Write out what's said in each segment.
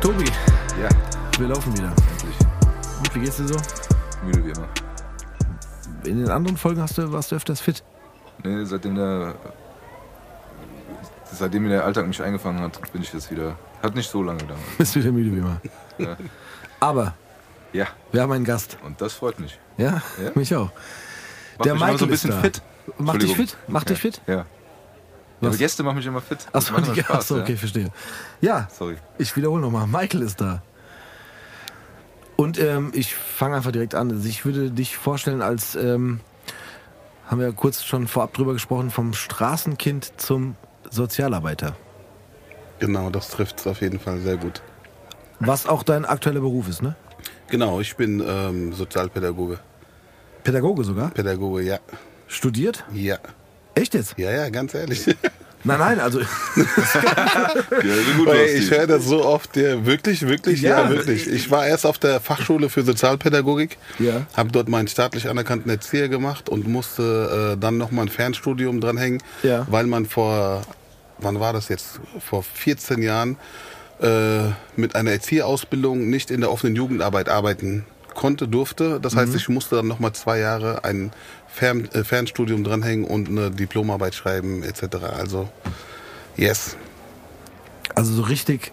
Tobi, Ja, wir laufen wieder. endlich. Und wie geht's dir so? Müde wie immer. In den anderen Folgen hast du, warst du öfters fit. Nee, seitdem der. Seitdem mir der Alltag mich eingefangen hat, bin ich jetzt wieder. Hat nicht so lange gedauert. Bist wieder müde wie immer. Ja. Aber ja, wir haben einen Gast. und das freut mich. Ja, Ja. mich auch. Macht Der mich immer so Michael ein bisschen fit. Macht dich fit? Macht ja. dich fit? Ja. Ja. Aber Gäste machen mich immer fit. Achso, die, Spaß, achso ja. okay, verstehe. Ja, Sorry. ich wiederhole nochmal. Michael ist da. Und ähm, ich fange einfach direkt an. Also ich würde dich vorstellen als, ähm, haben wir ja kurz schon vorab drüber gesprochen, vom Straßenkind zum Sozialarbeiter. Genau, das trifft es auf jeden Fall sehr gut. Was auch dein aktueller Beruf ist, ne? Genau, ich bin ähm, Sozialpädagoge. Pädagoge sogar? Pädagoge, ja. Studiert? Ja. Echt jetzt? Ja, ja, ganz ehrlich. Nein, nein, also Ja, aus, ich höre das so oft, ja, wirklich, wirklich, ja, Ja. wirklich. Ich war erst auf der Fachschule für Sozialpädagogik, Ja. habe dort meinen staatlich anerkannten Erzieher gemacht und musste äh, dann nochmal ein Fernstudium dranhängen, Ja. weil man vor, wann war das jetzt, vor 14 Jahren äh, mit einer Erzieherausbildung nicht in der offenen Jugendarbeit arbeiten konnte, durfte. Das heißt, ich musste dann nochmal zwei Jahre ein Fern, äh, Fernstudium dranhängen und eine Diplomarbeit schreiben etc. Also, yes. Also so richtig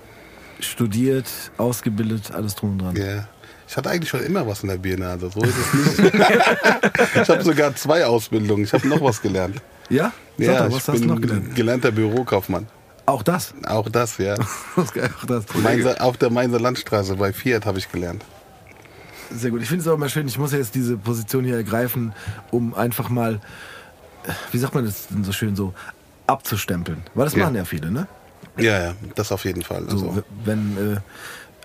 studiert, ausgebildet, alles drum und dran. Ja. Ich hatte eigentlich schon immer was in der Birne, so ist es nicht. ich habe sogar zwei Ausbildungen. Ich habe noch was gelernt. Ja? Sag ja, doch, was ich hast bin du noch gelernt? gelernter Bürokaufmann. Auch das. Auch das, ja. Auch das. Mainzer, auf der Mainzer Landstraße bei Fiat habe ich gelernt. Sehr gut. Ich finde es auch immer schön, ich muss ja jetzt diese Position hier ergreifen, um einfach mal, wie sagt man das denn so schön so, abzustempeln. Weil das Ja. machen ja viele, ne? Ja, ja, das auf jeden Fall. So, Also, w- wenn,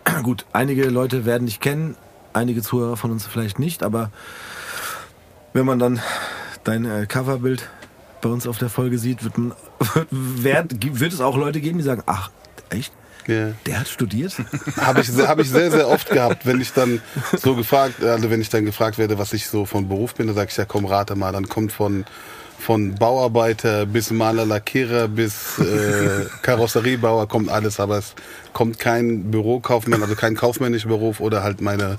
äh, gut, einige Leute werden dich kennen, einige Zuhörer von uns vielleicht nicht, aber wenn man dann dein äh, Coverbild bei uns auf der Folge sieht, wird, man, wird, wird es auch Leute geben, die sagen, ach, echt? Ja. Der hat studiert? Habe ich, sehr- hab ich sehr, sehr oft gehabt, wenn ich dann so gefragt, also wenn ich dann gefragt werde, was ich so von Beruf bin, dann sage ich, ja komm, rate mal, dann kommt von, von Bauarbeiter bis Maler, Lackierer bis äh, Karosseriebauer kommt alles, aber es kommt kein Bürokaufmann, also kein kaufmännischer Beruf oder halt meine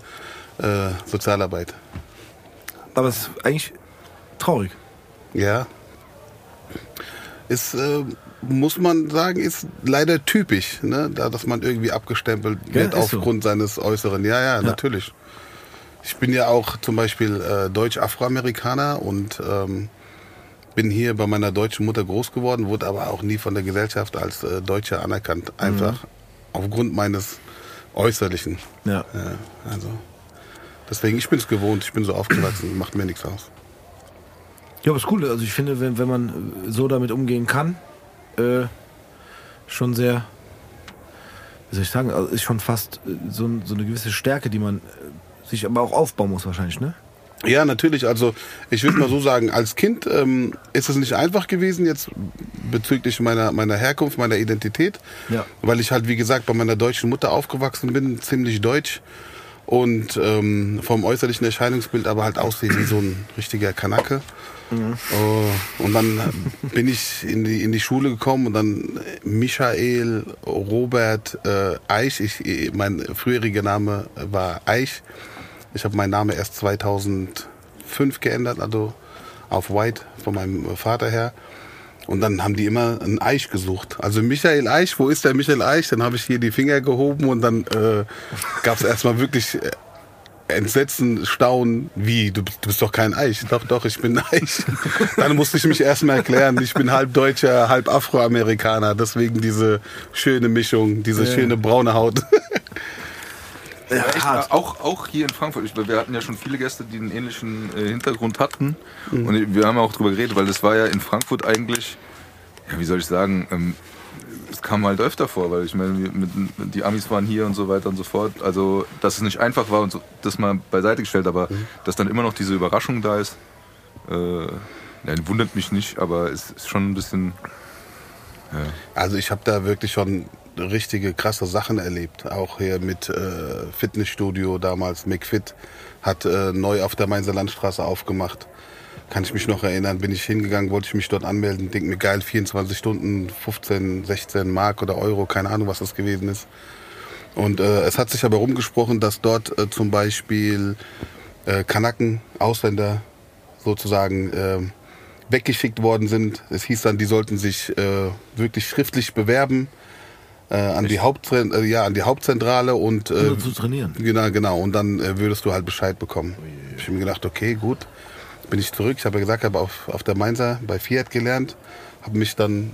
äh, Sozialarbeit. Aber es ist eigentlich traurig. Ja. Ist, äh, muss man sagen, ist leider typisch, ne? da, dass man irgendwie abgestempelt Ja, wird ist so. aufgrund seines Äußeren. Ja, ja, natürlich. Ich bin ja auch zum Beispiel äh, Deutsch-Afroamerikaner und ähm, bin hier bei meiner deutschen Mutter groß geworden, wurde aber auch nie von der Gesellschaft als äh, Deutscher anerkannt. Einfach aufgrund meines Äußerlichen. Ja. Ja, also deswegen, ich bin es gewohnt, ich bin so aufgewachsen, macht mir nichts aus. Ja, aber ist cool. Also ich finde, wenn, wenn man so damit umgehen kann, äh, schon sehr, wie soll ich sagen, also ist schon fast äh, so, so eine gewisse Stärke, die man äh, sich aber auch aufbauen muss wahrscheinlich, ne? Ja, natürlich. Also ich würde mal so sagen, als Kind ähm, ist es nicht einfach gewesen jetzt bezüglich meiner, meiner Herkunft, meiner Identität, Ja. weil ich halt, wie gesagt, bei meiner deutschen Mutter aufgewachsen bin, ziemlich deutsch und ähm, vom äußerlichen Erscheinungsbild aber halt aussehe wie so ein richtiger Kanake. Oh, und dann bin ich in die, in die Schule gekommen und dann Michael, Robert, äh, Eich, ich, mein früheriger Name war Eich. Ich habe meinen Namen erst 2005 geändert, also auf White von meinem Vater her. Und dann haben die immer einen Eich gesucht. Also Michael Eich, wo ist der Michael Eich? Dann habe ich hier die Finger gehoben und dann äh, gab es erstmal wirklich äh, Entsetzen, Staunen, wie, du, bist- du bist doch kein Eich. Doch, doch, ich bin ein Eich. Dann musste ich mich erstmal erklären, ich bin halb Deutscher, halb Afroamerikaner. Deswegen diese schöne Mischung, diese schöne braune Haut. Ja, Echt, hart. auch, auch hier in Frankfurt. Ich, wir hatten ja schon viele Gäste, die einen ähnlichen äh, Hintergrund hatten. Und wir haben ja auch drüber geredet, weil das war ja in Frankfurt eigentlich, ja, wie soll ich sagen, ähm, es kam halt öfter vor, weil ich meine, die Amis waren hier und so weiter und so fort. Also, dass es nicht einfach war und so, das mal beiseite gestellt, aber dass dann immer noch diese Überraschung da ist, äh, ja, wundert mich nicht, aber es ist schon ein bisschen. Also ich habe da wirklich schon richtige krasse Sachen erlebt. Auch hier mit äh, Fitnessstudio damals, McFit hat äh, neu auf der Mainzer Landstraße aufgemacht. Kann ich mich noch erinnern, bin ich hingegangen, wollte ich mich dort anmelden, denk mir geil, 24 Stunden, 15, 16 Mark oder Euro, keine Ahnung, was das gewesen ist. Und äh, es hat sich aber rumgesprochen, dass dort äh, zum Beispiel äh, Kanaken, Ausländer sozusagen äh, weggeschickt worden sind. Es hieß dann, die sollten sich äh, wirklich schriftlich bewerben äh, an, die Hauptzent äh, ja, an die Hauptzentrale und äh, Nur zu trainieren. Genau, genau. Und dann äh, würdest du halt Bescheid bekommen. Ich habe mir gedacht, okay, gut. Bin ich zurück. Ich habe ja gesagt, ich habe auf, auf der Mainzer bei Fiat gelernt. Habe mich dann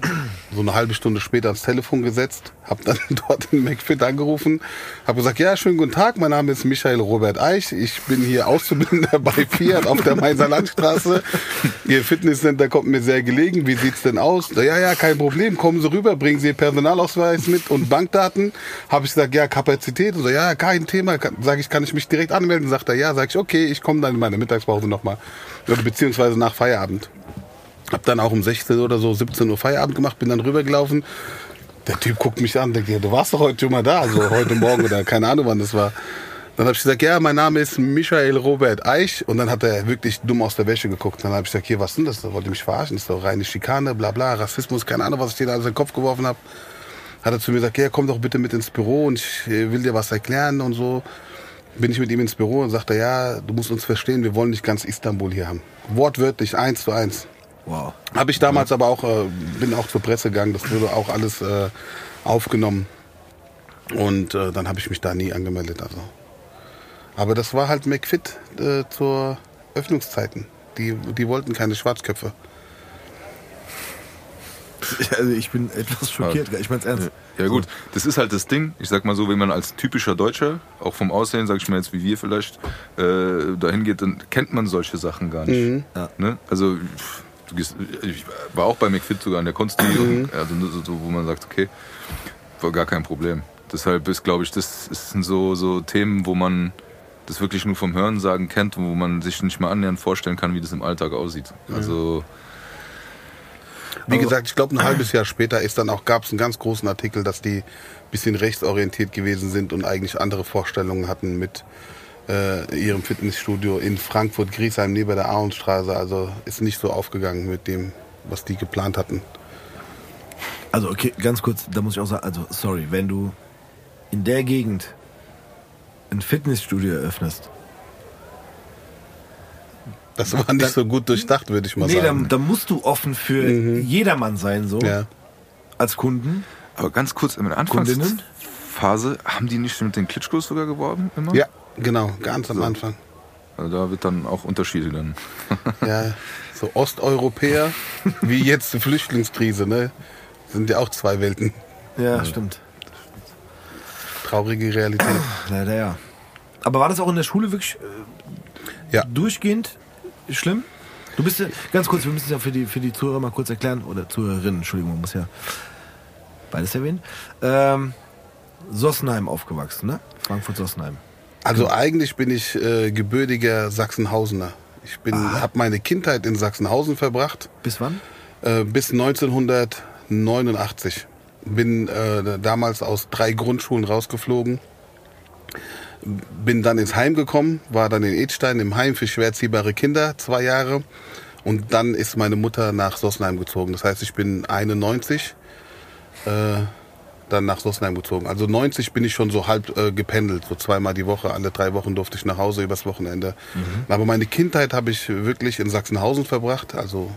so eine halbe Stunde später ans Telefon gesetzt. Habe dann dort in McFit angerufen. Habe gesagt, ja, schönen guten Tag. Mein Name ist Michael Robert Eich. Ich bin hier Auszubildender bei Fiat auf der Mainzer Landstraße. Ihr Fitnesscenter kommt mir sehr gelegen. Wie sieht's denn aus? Ja, ja, kein Problem. Kommen Sie rüber, bringen Sie Ihr Personalausweis mit und Bankdaten. Habe ich gesagt, ja, Kapazität. Und so, ja, kein Thema. Sage ich, kann ich mich direkt anmelden? Sagt er, ja. Sage ich, okay, ich komme dann in meine Mittagspause nochmal. Beziehungsweise nach Feierabend. Hab dann auch um 16 oder so, 17 Uhr Feierabend gemacht, bin dann rübergelaufen. Der Typ guckt mich an, denkt, ja, du warst doch heute schon mal da, also heute Morgen oder keine Ahnung, wann das war. Dann habe ich gesagt, ja, mein Name ist Michael Robert Eich. Und dann hat er wirklich dumm aus der Wäsche geguckt. Dann habe ich gesagt, hier, was ist denn das? Da wollte er mich verarschen. Das ist doch reine Schikane, bla bla, Rassismus, keine Ahnung, was ich dir da in den Kopf geworfen habe. Hat er zu mir gesagt, ja, komm doch bitte mit ins Büro und ich äh, will dir was erklären und so. Bin ich mit ihm ins Büro und sagte, ja, du musst uns verstehen, wir wollen nicht ganz Istanbul hier haben. Wortwörtlich, eins zu eins. Wow. Habe ich damals aber auch, äh, bin auch zur Presse gegangen, das wurde auch alles äh, aufgenommen. Und äh, dann habe ich mich da nie angemeldet. Also. Aber das war halt McFit äh, zur Öffnungszeiten. Die, die wollten keine Schwarzköpfe. Also ich bin etwas schockiert. Ich meine es ernst. Ja gut, das ist halt das Ding. Ich sag mal so, wenn man als typischer Deutscher, auch vom Aussehen, sag ich mal jetzt wie wir vielleicht, äh, dahin geht, dann kennt man solche Sachen gar nicht. Ja. Ne? Also pff, ich war auch bei McFit sogar an der Konsti, und, also so, wo man sagt, okay, war gar kein Problem. Deshalb ist, glaube ich, das, das sind so, so Themen, wo man das wirklich nur vom Hörensagen kennt und wo man sich nicht mal annähernd vorstellen kann, wie das im Alltag aussieht. Also Wie gesagt, ich glaube, ein halbes Jahr später ist dann auch, gab es einen ganz großen Artikel, dass die ein bisschen rechtsorientiert gewesen sind und eigentlich andere Vorstellungen hatten mit äh, ihrem Fitnessstudio in Frankfurt, Griesheim, neben der Ahornstraße. Also ist nicht so aufgegangen mit dem, was die geplant hatten. Also okay, ganz kurz, da muss ich auch sagen, also sorry, wenn du in der Gegend ein Fitnessstudio eröffnest, Das war nicht Dann- so gut durchdacht, würde ich mal nee, sagen. dann, dann musst du offen für jedermann sein, so ja. als Kunden. Aber ganz kurz, in der? Anfangsphase haben die nicht mit den Klitschkos sogar geworben immer? ja, genau, ganz am Anfang. Also da wird dann auch Unterschiede dann. Ja, so Osteuropäer, wie jetzt die Flüchtlingskrise, ne? Sind ja auch zwei Welten. Ja, stimmt. Traurige Realität. Leider ja. Aber war das auch in der Schule wirklich äh, Ja. durchgehend schlimm? Du bist ja, ganz kurz, wir müssen es ja für die, für die Zuhörer mal kurz erklären, oder Zuhörerinnen, Entschuldigung, man muss ja beides erwähnen. Ähm, Sossenheim aufgewachsen, ne? Frankfurt-Sossenheim. Also eigentlich bin ich äh, gebürtiger Sachsenhausener. Ich bin, habe meine Kindheit in Sachsenhausen verbracht Bis wann? äh, bis 1989. Bin äh, damals aus drei Grundschulen rausgeflogen. Bin dann ins Heim gekommen, war dann in Edstein im Heim für schwer erziehbare Kinder zwei Jahre. Und dann ist meine Mutter nach Sossenheim gezogen. Das heißt, ich bin 91 äh, dann nach Sossenheim gezogen. Also 90 bin ich schon so halb äh, gependelt, so zweimal die Woche, alle drei Wochen durfte ich nach Hause übers Wochenende. Aber meine Kindheit habe ich wirklich in Sachsenhausen verbracht, also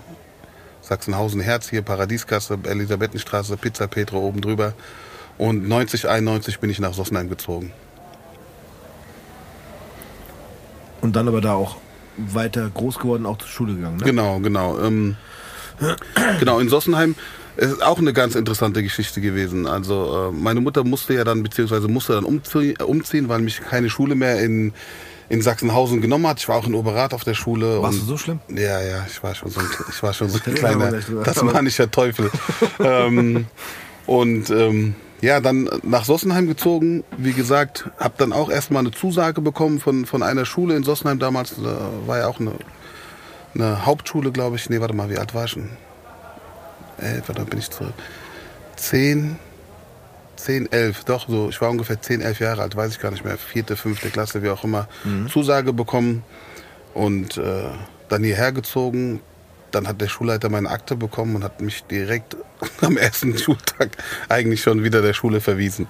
Sachsenhausen Herz hier, Paradieskasse, Elisabethenstraße, Pizza Petro oben drüber. Und 90, 91 bin ich nach Sossenheim gezogen. Und dann aber da auch weiter groß geworden, auch zur Schule gegangen, ne? Genau, genau. Ähm, genau, in Sossenheim es ist auch eine ganz interessante Geschichte gewesen. Also äh, meine Mutter musste ja dann, beziehungsweise musste dann umzie umziehen, weil mich keine Schule mehr in, in Sachsenhausen genommen hat. Ich war auch in Oberrat auf der Schule. Warst du so schlimm? Ja, ja, ich war schon so ein, ich war schon so ein kleiner tasmanischer Teufel. ähm, Und ähm, ja, dann nach Sossenheim gezogen. Wie gesagt, habe dann auch erstmal eine Zusage bekommen von, von einer Schule in Sossenheim damals. Da war ja auch eine, eine Hauptschule, glaube ich. Nee, warte mal, wie alt war ich denn? Elf, warte, bin ich zurück. Zehn, zehn, elf, doch so. Ich war ungefähr zehn, elf Jahre alt, weiß ich gar nicht mehr. Vierte, fünfte Klasse, wie auch immer. Zusage bekommen und äh, dann hierher gezogen. Dann hat der Schulleiter meine Akte bekommen und hat mich direkt am ersten Schultag eigentlich schon wieder der Schule verwiesen.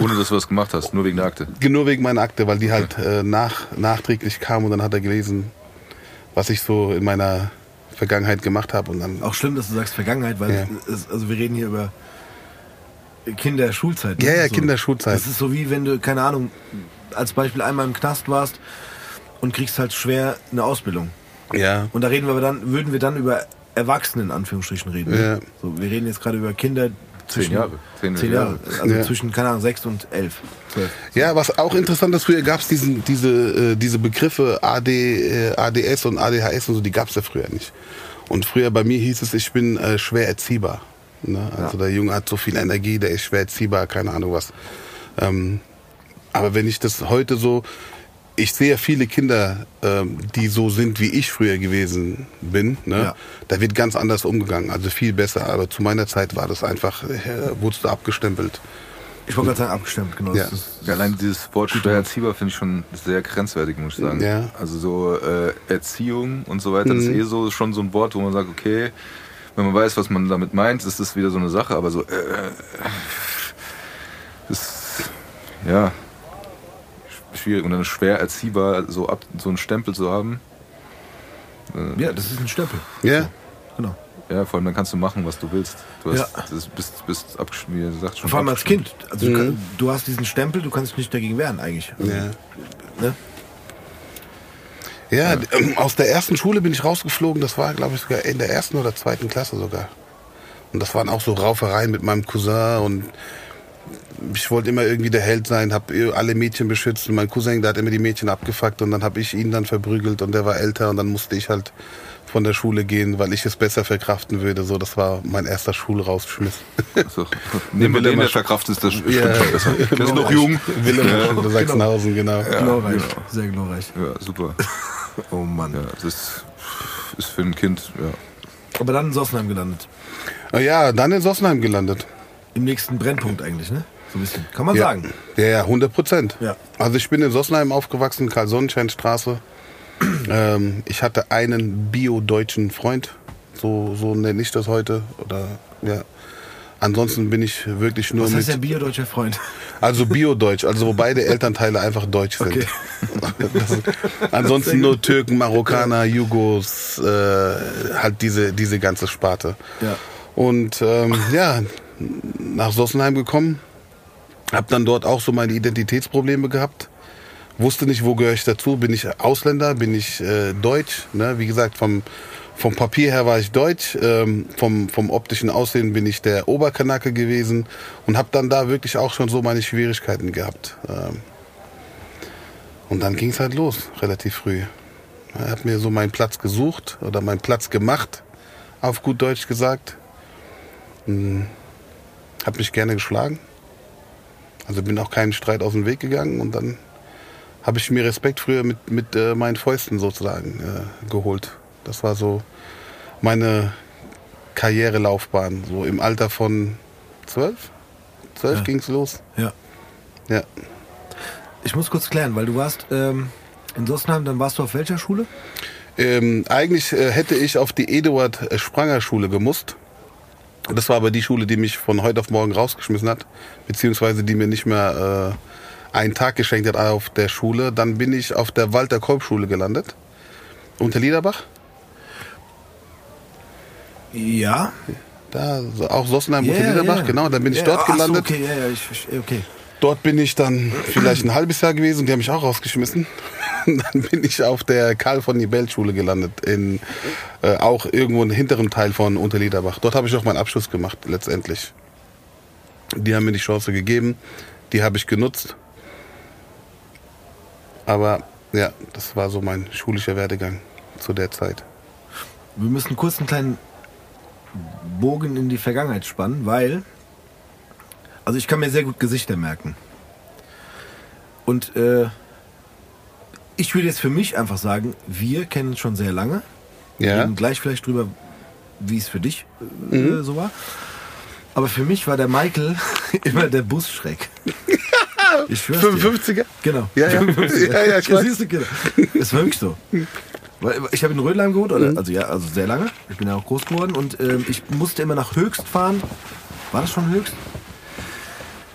Ohne dass du was gemacht hast, nur wegen der Akte. Nur wegen meiner Akte, weil die halt äh, nach, nachträglich kam und dann hat er gelesen, was ich so in meiner Vergangenheit gemacht habe und dann Auch schlimm, dass du sagst Vergangenheit, weil Ja. es, also wir reden hier über Kinderschulzeit. ne? Ja, ja, Kinderschulzeit. Das ist so wie wenn du, keine Ahnung, als Beispiel einmal im Knast warst und kriegst halt schwer eine Ausbildung. ja, Und da reden wir aber dann, würden wir dann über Erwachsene in Anführungsstrichen reden. ne? Ja. So, wir reden jetzt gerade über Kinder zwischen Jahre. Zehn Zehn Jahre. Also Ja. zwischen, keine Ahnung, sechs und elf. Zwölf. ja, was auch interessant ist, früher gab es diese, äh, diese Begriffe AD, äh, ADS und ADHS und so, die gab es ja früher nicht. Und früher bei mir hieß es, ich bin äh, schwer erziehbar. Ne? Also der Junge hat so viel Energie, der ist schwer erziehbar, keine Ahnung was. Ähm, aber wenn ich das heute so, ich sehe ja viele Kinder, ähm, die so sind, wie ich früher gewesen bin. Ne? Ja. Da wird ganz anders umgegangen, also viel besser. Aber zu meiner Zeit war das einfach, äh, wurdest du abgestempelt. Ich wollte gerade sagen, abgestimmt, genau. Ja. Ist, Ja, allein dieses Wort schwer erziehbar finde ich schon sehr grenzwertig, muss ich sagen. Ja. Also so äh, Erziehung und so weiter, das ist eh so schon so ein Wort, wo man sagt, okay, wenn man weiß, was man damit meint, ist das wieder so eine Sache, aber so äh, ist ja sch- schwierig und dann schwer erziehbar, so ab so einen Stempel zu haben. ja, das ist ein Stempel. Ja, Genau. Ja, vor allem dann kannst du machen, was du willst. Du hast, Ja. das bist, bist wie gesagt, schon Vor allem als. Kind. Also du, kann, du hast diesen Stempel, du kannst dich nicht dagegen wehren eigentlich. Also, ja. Ne? Ja, ähm, aus der ersten Schule bin ich rausgeflogen. Das war, glaube ich, sogar in der ersten oder zweiten Klasse sogar. Und das waren auch so Raufereien mit meinem Cousin und ich wollte immer irgendwie der Held sein, habe alle Mädchen beschützt und mein Cousin, der hat immer die Mädchen abgefuckt und dann habe ich ihn dann verprügelt und der war älter und dann musste ich halt von der Schule gehen, weil ich es besser verkraften würde. So, das war mein erster Schulrausschmiss. So. Nehmen wir den, der verkraftet ist, das stimmt Ja. schon besser. Der ist noch jung. Willem oder Sachsenhausen, genau. glorreich. Sehr glorreich. Ja, super. Oh Mann. Ja, das ist für ein Kind, ja. Aber dann in Sossenheim gelandet. Ja, dann in Sossenheim gelandet. Im nächsten Brennpunkt eigentlich, ne? So ein bisschen. Kann man Ja. sagen. Ja, ja, 100 Prozent. Ja. Also ich bin in Sossenheim aufgewachsen, Karl-Sonnenschein-Straße. ähm, ich hatte einen bio-deutschen Freund, so, so nenne ich das heute. Oder, ja. Ansonsten bin ich wirklich nur Was heißt der mit, biodeutscher Freund? also bio-deutsch, also wo beide Elternteile einfach deutsch sind. Okay. Das ansonsten nur Türken, Marokkaner, Jugos, äh, halt diese, diese ganze Sparte. Ja. Und ähm, ja, nach Sossenheim gekommen, habe dann dort auch so meine Identitätsprobleme gehabt. Wusste nicht, wo gehöre ich dazu. Bin ich Ausländer? Bin ich äh, Deutsch? Ne? Wie gesagt, vom, vom Papier her war ich Deutsch. Ähm, vom, vom optischen Aussehen bin ich der Oberkanake gewesen und habe dann da wirklich auch schon so meine Schwierigkeiten gehabt. Ähm, und dann ging es halt los, relativ früh. Ich habe mir so meinen Platz gesucht oder meinen Platz gemacht, auf gut Deutsch gesagt. Hm, habe mich gerne geschlagen. Also bin auch keinen Streit aus dem Weg gegangen und dann habe ich mir Respekt früher mit, mit äh, meinen Fäusten sozusagen äh, geholt. Das war so meine Karrierelaufbahn. So im Alter von zwölf? Zwölf Ja. ging's los. Ja. Ja. Ich muss kurz klären, weil du warst ähm, in Sossenheim, dann warst du auf welcher Schule? Ähm, eigentlich äh, hätte ich auf die Eduard Spranger Schule gemusst. Das war aber die Schule, die mich von heute auf morgen rausgeschmissen hat, beziehungsweise die mir nicht mehr äh, einen Tag geschenkt hat auf der Schule. Dann bin ich auf der Walter Kolb Schule gelandet. Unter Liederbach. Ja. Da, so, auch Sossenheim Ja, unter Liederbach, ja. genau. Dann bin ich Ja, dort ach so, gelandet. okay, ja, ja, ich verstehe, okay. Dort bin ich dann vielleicht ein halbes Jahr gewesen, die haben mich auch rausgeschmissen. dann bin ich auf der Karl von Nibel Schule gelandet, in äh, auch irgendwo im hinteren Teil von Unterliederbach. Dort habe ich auch meinen Abschluss gemacht, letztendlich. Die haben mir die Chance gegeben, die habe ich genutzt. Aber ja, das war so mein schulischer Werdegang zu der Zeit. Wir müssen kurz einen kleinen Bogen in die Vergangenheit spannen, weil Also ich kann mir sehr gut Gesichter merken. Und äh, ich würde jetzt für mich einfach sagen, wir kennen uns schon sehr lange. Ja. Reden gleich vielleicht drüber, wie es für dich äh, so war. Aber für mich war der Michael immer der Busschreck. Ich schwör's dir. 55er? Genau. Ja, ja. 55er. Ja, ja, ich Das weiß. siehst du, genau. Das war wirklich so. Ich habe in Rödelheim gewohnt, Mhm. oder, also ja, also sehr lange. Ich bin ja auch groß geworden und ähm, ich musste immer nach Höchst fahren. War das schon Höchst?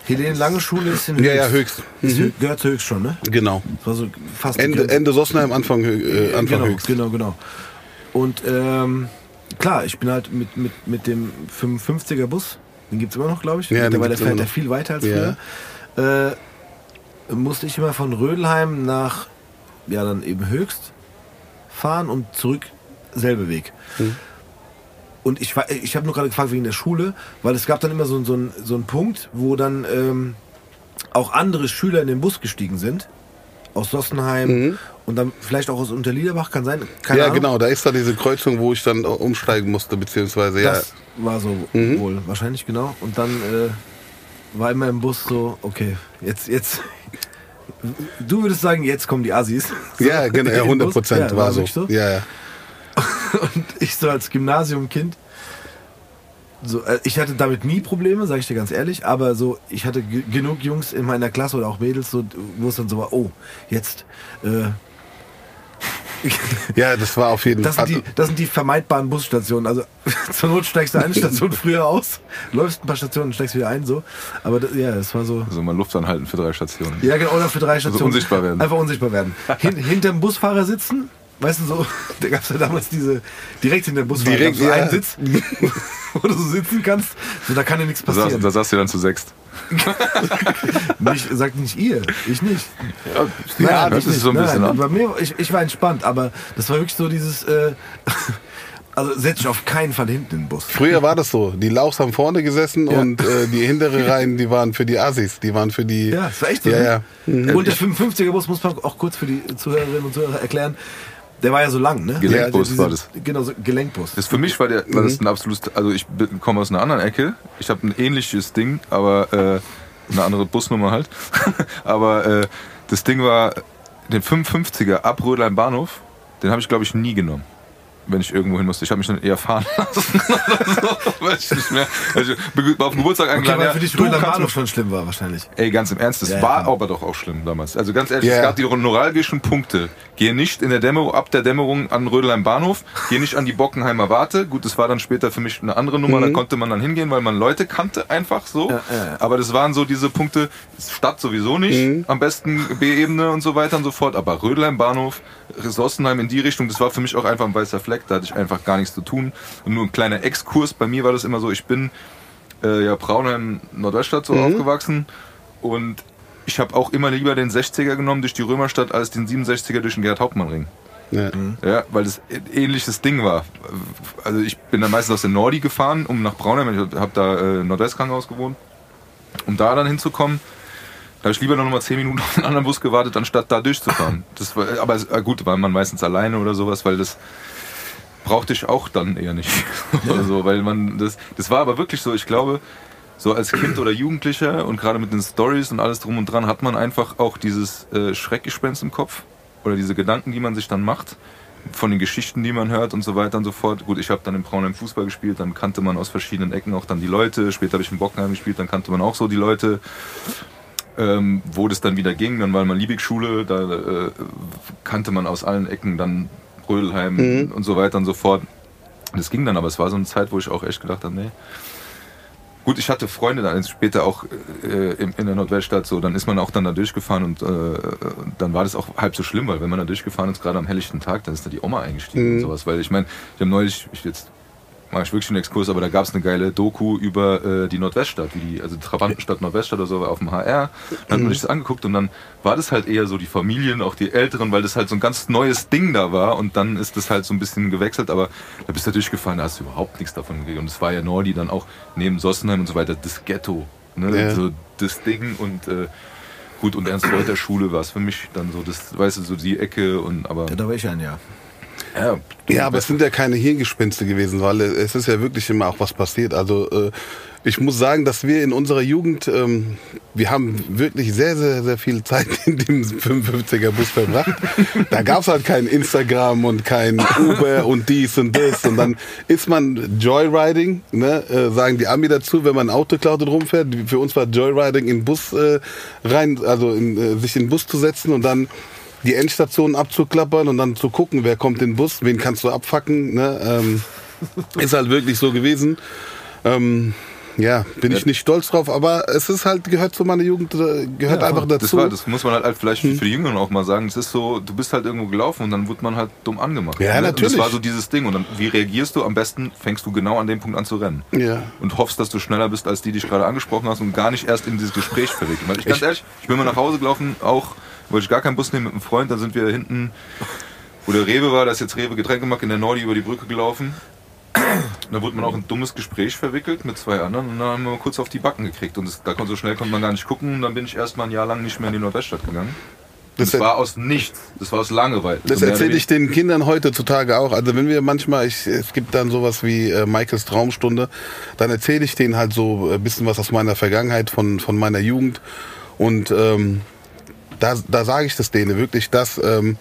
Helene Lange Schule ist in Höchst. Ja, ja, Höchst. Hö- Gehört zu Höchst schon, ne? Genau. Das war so fast Ende. Ende Sossenheim, Anfang, Hö- äh, Anfang genau, Höchst. Genau, genau. Und ähm, klar, ich bin halt mit, mit, mit dem 55er Bus, den gibt's immer noch, glaube ich. Ja, Mittlerweile fährt noch. viel weiter als Ja. früher. Äh, musste ich immer von Rödelheim nach, ja, dann eben Höchst fahren und zurück selbe Weg. Hm. Und ich, war- ich habe nur gerade gefragt wegen der Schule, weil es gab dann immer so, so, einen- so einen Punkt, wo dann ähm, auch andere Schüler in den Bus gestiegen sind. Aus Sossenheim und dann vielleicht auch aus Unterliederbach, kann sein. Keine Mhm. ja, Ahnung. genau. Da ist da diese Kreuzung, wo ich dann umsteigen musste, beziehungsweise, ja. Das war so Mhm. wohl, wahrscheinlich genau. Und dann äh, war immer im Bus so, okay, jetzt, jetzt. Du würdest sagen, jetzt kommen die Assis. So, Ja, genau, ja, in den 100 Bus. Prozent Ja, war so. wirklich Ja, ja. Und ich so als Gymnasiumkind, so, äh, ich hatte damit nie Probleme, sage ich dir ganz ehrlich, aber so, ich hatte ge- genug Jungs in meiner Klasse oder auch Mädels, so, wo es dann so war, oh, jetzt, äh, Ja, das war auf jeden Das Fall. sind, die, das sind die vermeidbaren Busstationen. Also zur Not steigst du eine Station früher aus, läufst ein paar Stationen und steigst wieder ein, so. Aber das, ja, das war so. Also mal Luft anhalten für drei Stationen. Ja, genau, oder für drei Stationen. unsichtbar werden. Einfach unsichtbar werden. Hin, hinterm Busfahrer sitzen, weißt du so, da gab es ja damals diese, direkt hinter dem Busfahrer Direkt, ja. einen Sitz, wo du so sitzen kannst. So, da kann dir nichts Da saß, passieren. da saß ihr dann zu sechst. Nicht, sagt nicht ihr, ich nicht. Ja, das ich ist nicht. so ein bisschen, Nein, ne? bei mir, ich, ich war entspannt, aber das war wirklich so dieses, äh, also setz dich auf keinen Fall hinten in den Bus. Früher war das so. Die Lauchs haben vorne gesessen Ja. und äh, die hintere Reihen, die waren für die Assis. Die waren für die. Ja, das war echt so. Ja, ne? ja. Mhm. Und der 55er-Bus muss man auch kurz für die Zuhörerinnen und Zuhörer erklären. Der war ja so lang, ne? Gelenkbus Ja, war das. Genau, so Gelenkbus. Das für mich war, der, war Mhm. das ein absolutes, also ich komme aus einer anderen Ecke. Ich habe ein ähnliches Ding, aber äh, eine andere Busnummer halt. aber äh, das Ding war, den 55er ab Rödelheim Bahnhof, den habe ich glaube ich nie genommen. Wenn ich irgendwo hin musste. Ich habe mich dann eher fahren lassen. so, weiß ich nicht mehr. Also, ich war auf den Geburtstag Okay, eingeladen. weil ja, für dich Röder kannst Bahnhof schon schlimm war wahrscheinlich. Ey, ganz im Ernst, das Ja, war ja. aber doch auch schlimm damals. Also ganz ehrlich, Ja, es gab die neuralgischen Punkte. Gehe nicht in der Dämmerung, ab der Dämmerung an Rödelheim Bahnhof, gehe nicht an die Bockenheimer Warte. Gut, das war dann später für mich eine andere Nummer, da konnte man dann hingehen, weil man Leute kannte, einfach so. Mhm. Ja, ja, ja. Aber das waren so diese Punkte, Stadt sowieso nicht, Mhm. am besten B-Ebene und so weiter und so fort. Aber Rödelheim Bahnhof, Sossenheim in die Richtung, das war für mich auch einfach ein weißer Fleck, da hatte ich einfach gar nichts zu tun. Und nur ein kleiner Exkurs, bei mir war das immer so, ich bin äh, ja Braunheim Nordweststadt so aufgewachsen und ich habe auch immer lieber den 60er genommen durch die Römerstadt als den 67er durch den Gerhard-Hauptmann-Ring. Ja. Ja, weil das ein ähnliches Ding war. Also ich bin dann meistens aus der Nordi gefahren, um nach Braunheim, ich habe da äh, Nordwestkrankenhaus gewohnt, um da dann hinzukommen. Da habe ich lieber noch mal 10 Minuten auf einen anderen Bus gewartet, anstatt da durchzufahren. Das war, aber es- äh, gut, war man meistens alleine oder sowas, weil das brauchte ich auch dann eher nicht. oder so, weil man das, das war aber wirklich so, ich glaube, so als Kind oder Jugendlicher und gerade mit den Stories und alles drum und dran hat man einfach auch dieses äh, Schreckgespenst im Kopf oder diese Gedanken, die man sich dann macht von den Geschichten, die man hört und so weiter und so fort. Gut, ich habe dann in Braunheim Fußball gespielt, dann kannte man aus verschiedenen Ecken auch dann die Leute. Später habe ich in Bockenheim gespielt, dann kannte man auch so die Leute. Ähm, wo das dann wieder ging, dann war man Liebig-Schule, da äh, kannte man aus allen Ecken dann Rödelheim und so weiter und so fort. Das ging dann, aber es war so eine Zeit, wo ich auch echt gedacht habe, nee. Gut, ich hatte Freunde dann später auch äh, in, in der Nordweststadt, so, dann ist man auch dann da durchgefahren und äh, dann war das auch halb so schlimm, weil wenn man da durchgefahren ist, gerade am helllichten Tag, dann ist da die Oma eingestiegen und sowas, weil ich meine, ich habe neulich, ich jetzt mache ich wirklich einen Exkurs, aber da gab es eine geile Doku über äh, die Nordweststadt, wie die, also die Trabantenstadt Nordweststadt oder so auf dem HR. Dann hat man sich das angeguckt und dann war das halt eher so die Familien, auch die Älteren, weil das halt so ein ganz neues Ding da war und dann ist das halt so ein bisschen gewechselt, aber da bist du durchgefahren, da hast du überhaupt nichts davon gekriegt. Und es war ja Nordi dann auch neben Sossenheim und so weiter das Ghetto, ne? Ja. so das Ding und äh, gut und Ernst Reuter Schule war es für mich dann so das, weißt du, so die Ecke und aber Ja, da war ich ein Jahr. Ja, Ja, aber es sind ja keine Hirngespinste gewesen, weil äh, es ist ja wirklich immer auch was passiert. Also äh, Ich muss sagen, dass wir in unserer Jugend, ähm, wir haben wirklich sehr, sehr, sehr viel Zeit in dem 55er Bus verbracht. Da gab es halt kein Instagram und kein Uber und dies und das. Und dann ist man Joyriding, ne, äh, sagen die Ami dazu, wenn man ein Auto klaut und rumfährt. Für uns war Joyriding in Bus äh, rein, also in, sich in den Bus zu setzen und dann die Endstationen abzuklappern und dann zu gucken, wer kommt in den Bus, wen kannst du abfacken. Ne? Ähm, ist halt wirklich so gewesen. Ähm, ja, bin ich nicht stolz drauf, aber es ist halt, gehört zu meiner Jugend, äh, gehört Ja, einfach dazu. Das, war, das muss man halt, vielleicht Hm. für die Jüngeren auch mal sagen. Es ist so, du bist halt irgendwo gelaufen und dann wird man halt dumm angemacht. Ja, ne? natürlich. Und das war so dieses Ding. Und dann, wie reagierst du? Am besten fängst du genau an dem Punkt an zu rennen. Ja. Und hoffst, dass du schneller bist, als die, die dich gerade angesprochen hast und gar nicht erst in dieses Gespräch verwickeln. Weil ich ganz Ich- ehrlich, ich bin mal nach Hause gelaufen, auch wollte ich gar keinen Bus nehmen mit einem Freund, dann sind wir hinten, wo der Rewe war, da ist jetzt Rewe Getränkemarkt in der Nordi über die Brücke gelaufen. Und da wurde man auch in ein dummes Gespräch verwickelt mit zwei anderen und dann haben wir kurz auf die Backen gekriegt. Und das, da konnte so schnell konnte man gar nicht gucken und dann bin ich erst mal ein Jahr lang nicht mehr in die Nordweststadt gegangen. Das, Das, war aus nichts. Das war aus Langeweile. das erzähle ich den Kindern heutzutage auch. Also wenn wir manchmal, ich, es gibt dann sowas wie äh, Michaels Traumstunde, dann erzähle ich denen halt so ein bisschen was aus meiner Vergangenheit, von, von meiner Jugend. Und ähm, da, da sage ich das denen wirklich, dass ähm,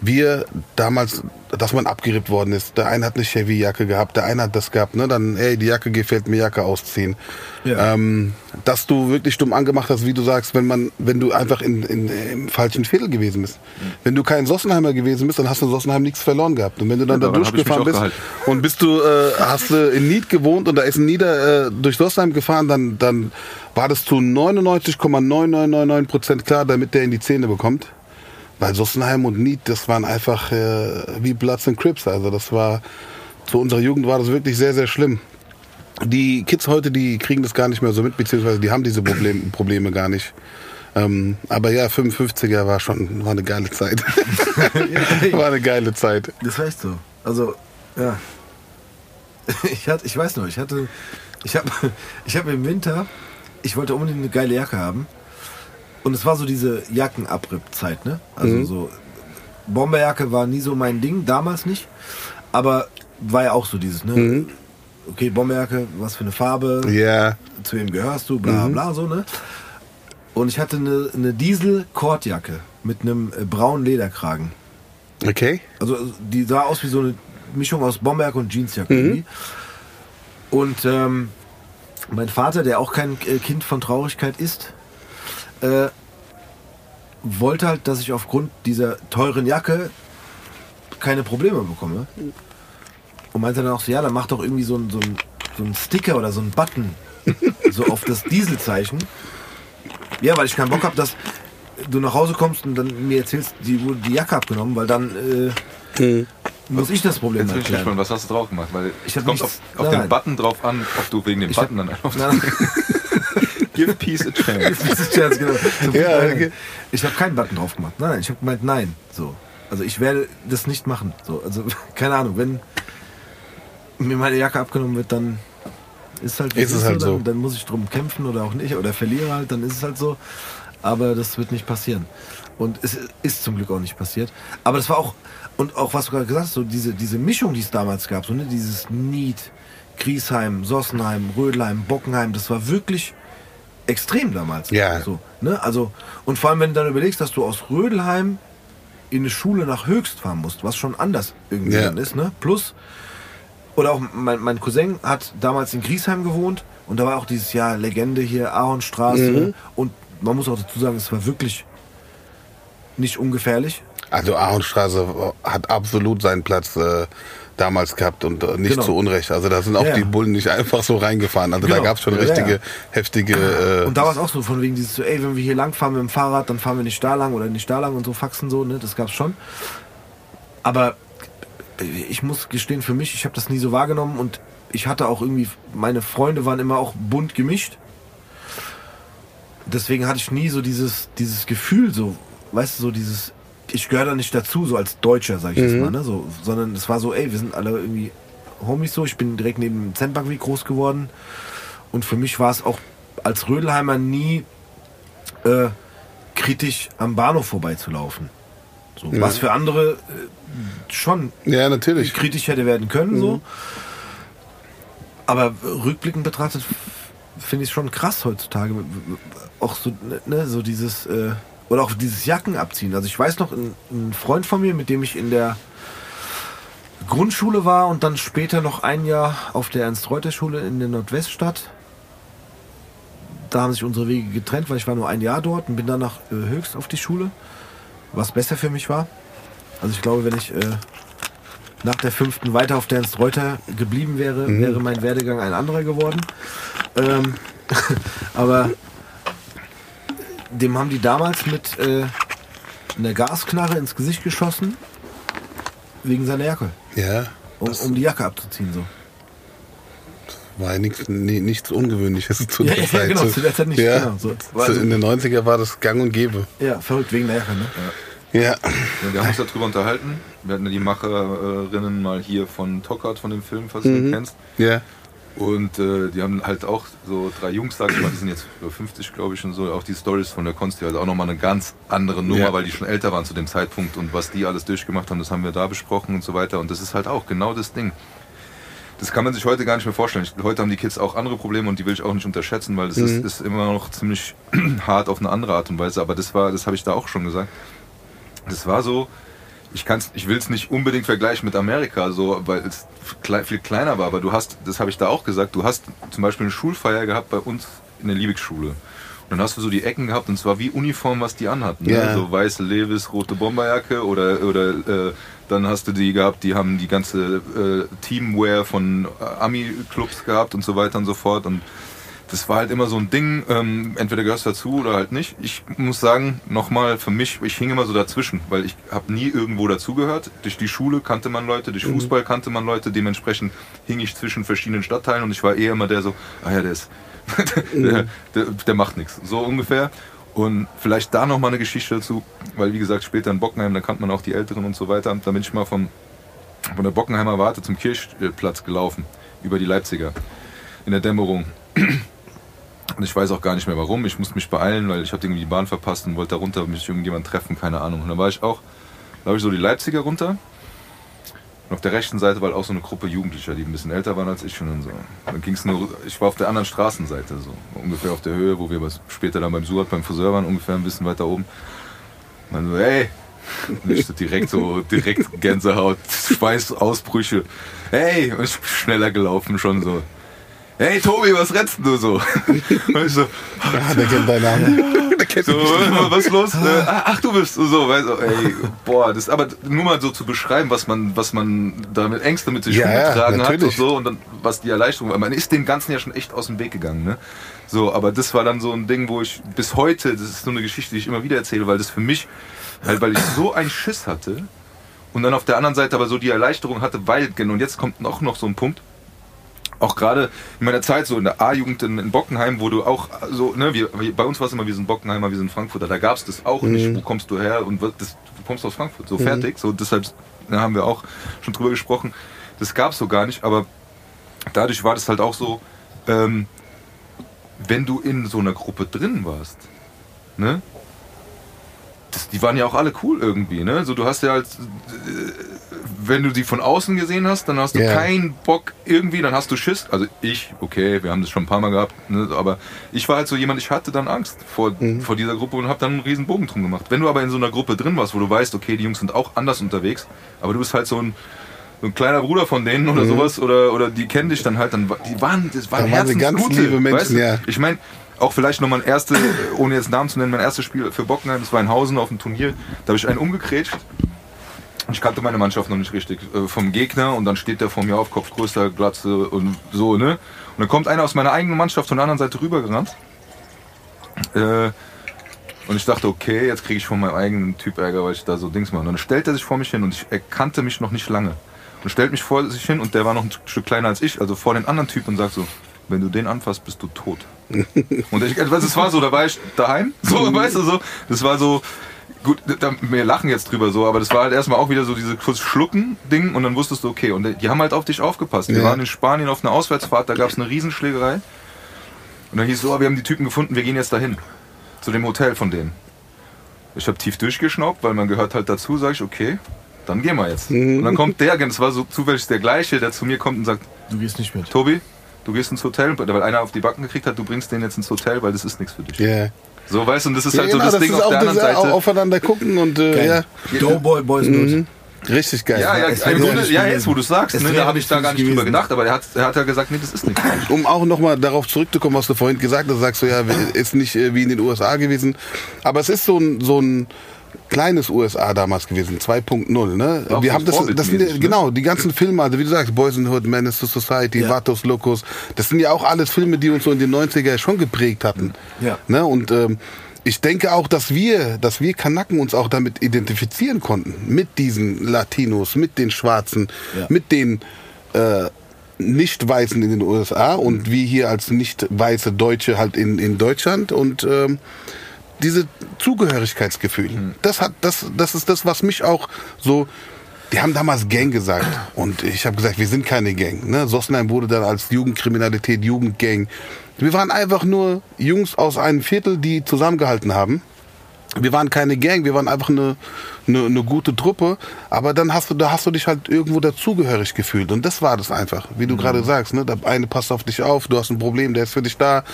wir damals, dass man abgerippt worden ist. Der eine hat eine Chevy-Jacke gehabt, der eine hat das gehabt. Ne? Dann, ey, die Jacke gefällt mir, Jacke ausziehen. Ja. Ähm, dass du wirklich dumm angemacht hast, wie du sagst, wenn man, wenn du einfach in, in, im falschen Viertel gewesen bist. Wenn du kein Sossenheimer gewesen bist, dann hast du in Sossenheim nichts verloren gehabt. Und wenn du dann Ja, da durchgefahren bist gehalten. und bist du, äh, hast du in Nied gewohnt und da ist ein Nieder äh, durch Sossenheim gefahren, dann, dann war das zu 99,9999 Prozent klar, damit der in die Zähne bekommt. Weil Sossenheim und Nied, das waren einfach äh, wie Bloods and Crips. Also das war, zu unserer Jugend war das wirklich sehr, sehr schlimm. Die Kids heute, die kriegen das gar nicht mehr so mit, beziehungsweise die haben diese Problem, Probleme gar nicht. Ähm, aber ja, 55er war schon, war eine geile Zeit. war eine geile Zeit. Das echt so. Also, ja. Ich, hatte, ich weiß noch, ich hatte, ich habe ich hab im Winter, ich wollte unbedingt eine geile Jacke haben. Und es war so diese Jackenabripp-Zeit, ne? Also Mhm. so, Bomberjacke war nie so mein Ding, damals nicht. Aber war ja auch so dieses, ne? Mhm. Okay, Bomberjacke, was für eine Farbe, Ja, zu wem gehörst du, bla bla so, ne? Und ich hatte eine, eine Diesel-Kordjacke mit einem äh, braunen Lederkragen. okay. Also die sah aus wie so eine Mischung aus Bomberg und Jeansjacke. irgendwie. Und ähm, mein Vater, der auch kein äh, Kind von Traurigkeit ist, äh, wollte halt, dass ich aufgrund dieser teuren Jacke keine Probleme bekomme. Und meinte dann auch so, ja, dann mach doch irgendwie so ein, so ein, so ein Sticker oder so ein Button so auf das Dieselzeichen. Ja, weil ich keinen Bock habe, dass du nach Hause kommst und dann mir erzählst, die wurde die Jacke abgenommen, weil dann äh, muss ich das Problem Jetzt erklären. gespannt, was hast du drauf gemacht? Weil Ich es kommt nichts- auf, auf nein. den Button drauf an, ob du wegen dem Ich Button hab- dann einfach Give peace a chance. das ist Scherz, genau. Zum Ja, okay. Ich habe keinen Button drauf gemacht. Nein, ich habe gemeint, nein. So. Also ich werde das nicht machen. So, also keine Ahnung, wenn mir meine Jacke abgenommen wird, dann ist halt Ist es halt so. Dann, dann muss ich drum kämpfen oder auch nicht oder verliere halt, dann ist es halt so. Aber das wird nicht passieren. Und es ist zum Glück auch nicht passiert. Aber das war auch, und auch was du gerade gesagt hast, so diese, diese Mischung, die es damals gab, so ne, dieses Nied, Griesheim, Sossenheim, Rödelheim, Bockenheim, das war wirklich extrem damals. Ja. So, ne? Also, und vor allem, wenn du dann überlegst, dass du aus Rödelheim in eine Schule nach Höchst fahren musst, was schon anders irgendwie Ja. dann ist, ne? Plus, oder auch mein, mein Cousin hat damals in Griesheim gewohnt und da war auch dieses Jahr Legende hier, Ahornstraße. Mhm. Und man muss auch dazu sagen, es war wirklich nicht ungefährlich. Also Ahornstraße hat absolut seinen Platz äh, damals gehabt und äh, nicht Genau. zu Unrecht. Also da sind auch Ja. die Bullen nicht einfach so reingefahren. Also da Genau. gab es schon Ja, richtige, ja. heftige... Äh, Und da war es auch so, von wegen dieses so, ey, wenn wir hier lang fahren mit dem Fahrrad, dann fahren wir nicht da lang oder nicht da lang und so Faxen so, ne? Das gab's schon. Aber ich muss gestehen, für mich, ich habe das nie so wahrgenommen und ich hatte auch irgendwie, meine Freunde waren immer auch bunt gemischt. Deswegen hatte ich nie so dieses, dieses Gefühl, so, weißt du, so dieses, ich gehöre da nicht dazu, so als Deutscher, sag ich jetzt mal, ne? So, sondern es war so, ey, wir sind alle irgendwie Homies so, ich bin direkt neben Zentbankwie groß geworden. Und für mich war es auch als Rödelheimer nie äh, kritisch am Bahnhof vorbeizulaufen. So, Was für andere äh, schon ja, natürlich. kritisch hätte werden können. So. Aber rückblickend betrachtet finde ich schon krass heutzutage. Auch so, ne, so dieses, äh, oder auch dieses Jacken abziehen. Also ich weiß noch, ein, ein Freund von mir, mit dem ich in der Grundschule war und dann später noch ein Jahr auf der Ernst-Reuter-Schule in der Nordweststadt. Da haben sich unsere Wege getrennt, weil ich war nur ein Jahr dort und bin dann nach äh, Höchst auf die Schule, was besser für mich war. Also ich glaube, wenn ich äh, nach der fünften weiter auf der Ernst Reuter geblieben wäre, wäre mein Werdegang ein anderer geworden. Ähm, aber dem haben die damals mit äh, einer Gasknarre ins Gesicht geschossen, wegen seiner Jacke. Ja, Um, um die Jacke abzuziehen. So. war ja nichts, nee, nichts Ungewöhnliches zu Ja, der ja, Zeit. genau, zu der Zeit nicht, Ja, genau, so. in den 90er war das gang und gäbe. Ja, verrückt, wegen der Jacke, ne? Ja, Ja, wir haben uns darüber unterhalten. Wir hatten ja die Macherinnen mal hier von Tockhart von dem Film, falls du den kennst. ja. Und äh, die haben halt auch so drei Jungs, sag ich mal, die sind jetzt über 50, glaube ich, und so. Auch die Stories von der Konsti, also auch nochmal eine ganz andere Nummer, Ja. weil die schon älter waren zu dem Zeitpunkt und was die alles durchgemacht haben, das haben wir da besprochen und so weiter. Und das ist halt auch genau das Ding. Das kann man sich heute gar nicht mehr vorstellen. Ich, heute haben die Kids auch andere Probleme und die will ich auch nicht unterschätzen, weil das ist, ist immer noch ziemlich hart auf eine andere Art und Weise. Aber das war, das habe ich da auch schon gesagt. Das war so, ich kann's, ich will es nicht unbedingt vergleichen mit Amerika, so, weil es viel kleiner war, aber du hast, das habe ich da auch gesagt, du hast zum Beispiel eine Schulfeier gehabt bei uns in der Liebigschule. Und dann hast du so die Ecken gehabt und zwar wie Uniform, was die anhatten. Ne? Ja. So weiße Levis, rote Bomberjacke oder, oder äh, dann hast du die gehabt, die haben die ganze äh, Teamwear von äh, Ami-Clubs gehabt und so weiter und so fort. Und das war halt immer so ein Ding, ähm, entweder gehörst du dazu oder halt nicht. Ich muss sagen, nochmal für mich, ich hing immer so dazwischen, weil ich habe nie irgendwo dazugehört. Durch die Schule kannte man Leute, durch Fußball kannte man Leute, dementsprechend hing ich zwischen verschiedenen Stadtteilen und ich war eher immer der so, ah ja, der ist, der, der, der macht nichts, so ungefähr. Und vielleicht da nochmal eine Geschichte dazu, weil wie gesagt, später in Bockenheim, da kannte man auch die Älteren und so weiter. Da bin ich mal vom, von der Bockenheimer Warte zum Kirchplatz gelaufen, über die Leipziger, in der Dämmerung. Und ich weiß auch gar nicht mehr warum. Ich musste mich beeilen, weil ich hatte irgendwie die Bahn verpasst und wollte da runter mich irgendjemand treffen, keine Ahnung. Und dann war ich auch, habe ich so die Leipziger runter. Und auf der rechten Seite war halt auch so eine Gruppe Jugendlicher, die ein bisschen älter waren als ich. Und dann so. Dann ging es nur, ich war auf der anderen Straßenseite, so ungefähr auf der Höhe, wo wir später dann beim Surat, beim Friseur waren, ungefähr ein bisschen weiter oben. Und dann so, hey, und ich so direkt so, direkt Gänsehaut, Schweißausbrüche. Hey, und ich bin schneller gelaufen schon so. Hey Tobi, was rennst du so? Und ich so, Ah, der kennt deinen Namen. der kennt so, was ist los? Äh, ach, du bist so, weißt du, ey, boah, das aber nur mal so zu beschreiben, was man, was man damit Ängste mit sich Ja, ja, rumgetragen hat und so und dann was die Erleichterung war. Man ist dem Ganzen ja schon echt aus dem Weg gegangen, ne? So, aber das war dann so ein Ding, wo ich bis heute, das ist so eine Geschichte, die ich immer wieder erzähle, weil das für mich, halt, weil ich so einen Schiss hatte und dann auf der anderen Seite aber so die Erleichterung hatte, weil, und jetzt kommt auch noch so ein Punkt, auch gerade in meiner Zeit so in der A-Jugend in, in Bockenheim, wo du auch so, ne, wir, bei uns war es immer, wir sind Bockenheimer, wir sind Frankfurter, da gab es das auch nicht, wo kommst du her und das, du kommst aus Frankfurt, so fertig, so deshalb da haben wir auch schon drüber gesprochen, das gab es so gar nicht, aber dadurch war das halt auch so, ähm, wenn du in so einer Gruppe drin warst, ne, das, die waren ja auch alle cool irgendwie, ne? So, du hast ja halt, äh, wenn du die von außen gesehen hast, dann hast du Ja. keinen Bock irgendwie, dann hast du Schiss. Also ich, okay, wir haben das schon ein paar Mal gehabt, ne? aber ich war halt so jemand, ich hatte dann Angst vor, vor dieser Gruppe und habe dann einen riesen Bogen drum gemacht. Wenn du aber in so einer Gruppe drin warst, wo du weißt, okay, die Jungs sind auch anders unterwegs, aber du bist halt so ein so ein kleiner Bruder von denen oder sowas oder oder die kennen dich dann halt dann die waren das waren, Da waren sie ganz Herzensgute, liebe Menschen, weißt du? ja. Ich meine, auch vielleicht noch mein erstes, ohne jetzt Namen zu nennen, mein erstes Spiel für Bockenheim, das war in Hausen auf dem Turnier. Da habe ich einen umgekrätscht. Ich kannte meine Mannschaft noch nicht richtig äh, vom Gegner und dann steht der vor mir auf, Kopf größer, Glatze und so, ne? Und dann kommt einer aus meiner eigenen Mannschaft von der anderen Seite rübergerannt. Äh, und ich dachte, okay, jetzt kriege ich von meinem eigenen Typ Ärger, weil ich da so Dings mache. Und dann stellt er sich vor mich hin und ich, er kannte mich noch nicht lange. Und stellt mich vor sich hin und der war noch ein Stück kleiner als ich, also vor den anderen Typ und sagt so, wenn du den anfasst, bist du tot. und ich, also es war so, da war ich daheim, so, weißt du, so, das war so, gut, da, wir lachen jetzt drüber so, aber das war halt erstmal auch wieder so diese kurz Schlucken-Ding und dann wusstest du, okay, und die haben halt auf dich aufgepasst. Wir Ja. waren in Spanien auf einer Auswärtsfahrt, da gab es eine Riesenschlägerei und dann hieß es so, oh, wir haben die Typen gefunden, wir gehen jetzt dahin, zu dem Hotel von denen. Ich habe tief durchgeschnaubt, weil man gehört halt dazu, sage ich, okay, dann gehen wir jetzt. Und dann kommt der, das war so zufällig der gleiche, der zu mir kommt und sagt, Du gehst nicht mit. Tobi, du gehst ins Hotel, weil einer auf die Backen gekriegt hat, du bringst den jetzt ins Hotel, weil das ist nichts für dich. Ja. So, weißt du, und das ist Ja, halt genau, so das, das Ding ist auf auch der anderen das Seite. aufeinander gucken und äh, ja. Doughboy Boys Mhm. Richtig geil. Ja, ja, im Grunde, nicht ja, jetzt wo du es sagst, ne, da habe ich nicht da gar nicht drüber gewesen. gedacht, aber er hat, er hat ja gesagt, nee, das ist nichts. Um auch nochmal darauf zurückzukommen, was du vorhin gesagt hast, sagst du ja, ist nicht äh, wie in den USA gewesen. Aber es ist so ein, so ein kleines USA damals gewesen, 2.0. Ne? Auch Wir haben das, das sind, ne? genau, die ganzen Filme, also wie du sagst, Boys in Hood, Menace to Society, Ja. Vatos Locos, das sind ja auch alles Filme, die uns so in den 90er schon geprägt hatten. Ja. Ne? Und ähm, ich denke auch, dass wir, dass wir Kanaken uns auch damit identifizieren konnten. Mit diesen Latinos, mit den Schwarzen, Ja. mit den äh, Nicht-Weißen in den USA und wir hier als nicht-weiße Deutsche halt in, in Deutschland und ähm, diese Zugehörigkeitsgefühl. Das hat, das, das ist das, was mich auch so. Die haben damals Gang gesagt und ich habe gesagt, wir sind keine Gang. Ne? Sossenheim wurde dann als Jugendkriminalität, Jugendgang. Wir waren einfach nur Jungs aus einem Viertel, die zusammengehalten haben. Wir waren keine Gang, wir waren einfach eine, eine, eine gute Truppe. Aber dann hast du, da hast du dich halt irgendwo dazugehörig gefühlt. Und das war das einfach, wie du gerade sagst. Ne? Der eine passt auf dich auf, du hast ein Problem, der ist für dich da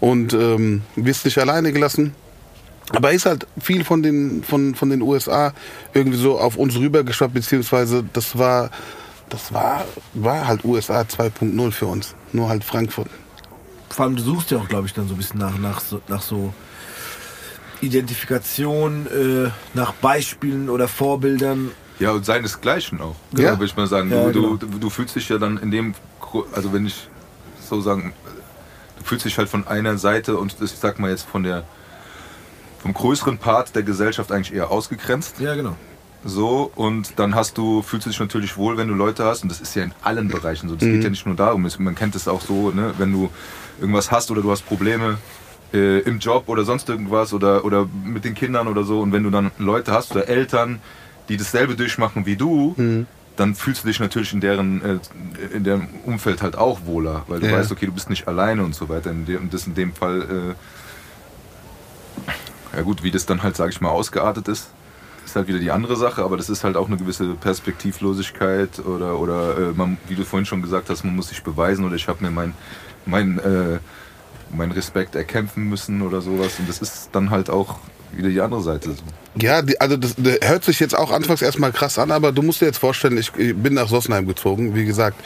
und ähm, wirst nicht alleine gelassen. Aber ist halt viel von den, von, von den USA irgendwie so auf uns rübergeschwappt, beziehungsweise das war, das war, war halt USA 2.0 für uns. Nur halt Frankfurt. Vor allem, du suchst ja auch, glaube ich, dann so ein bisschen nach, nach, so, nach so Identifikation, äh, nach Beispielen oder Vorbildern. Ja, und seinesgleichen auch. Ja. Ja, würde ich mal sagen. Ja, du, genau. du, du fühlst dich ja dann in dem, also wenn ich so sagen, du fühlst dich halt von einer Seite und das, ich sag mal jetzt von der, vom größeren Part der Gesellschaft eigentlich eher ausgegrenzt. Ja, genau. So, und dann hast du, fühlst du dich natürlich wohl, wenn du Leute hast, und das ist ja in allen Bereichen so. Das geht ja nicht nur darum, man kennt es auch so, ne, wenn du irgendwas hast oder du hast Probleme äh, im Job oder sonst irgendwas oder, oder mit den Kindern oder so, und wenn du dann Leute hast oder Eltern, die dasselbe durchmachen wie du, dann fühlst du dich natürlich in deren, äh, in deren Umfeld halt auch wohler, weil du Ja. weißt, okay, du bist nicht alleine und so weiter. In dem, und das in dem Fall, äh, ja gut, wie das dann halt, sage ich mal, ausgeartet ist, ist halt wieder die andere Sache, aber das ist halt auch eine gewisse Perspektivlosigkeit oder, oder äh, man, wie du vorhin schon gesagt hast, man muss sich beweisen oder ich habe mir mein, mein, äh, mein Respekt erkämpfen müssen oder sowas und das ist dann halt auch wieder die andere Seite. Ja, die, also das, das hört sich jetzt auch anfangs erstmal krass an, aber du musst dir jetzt vorstellen, ich ich bin nach Sossenheim gezogen, wie gesagt,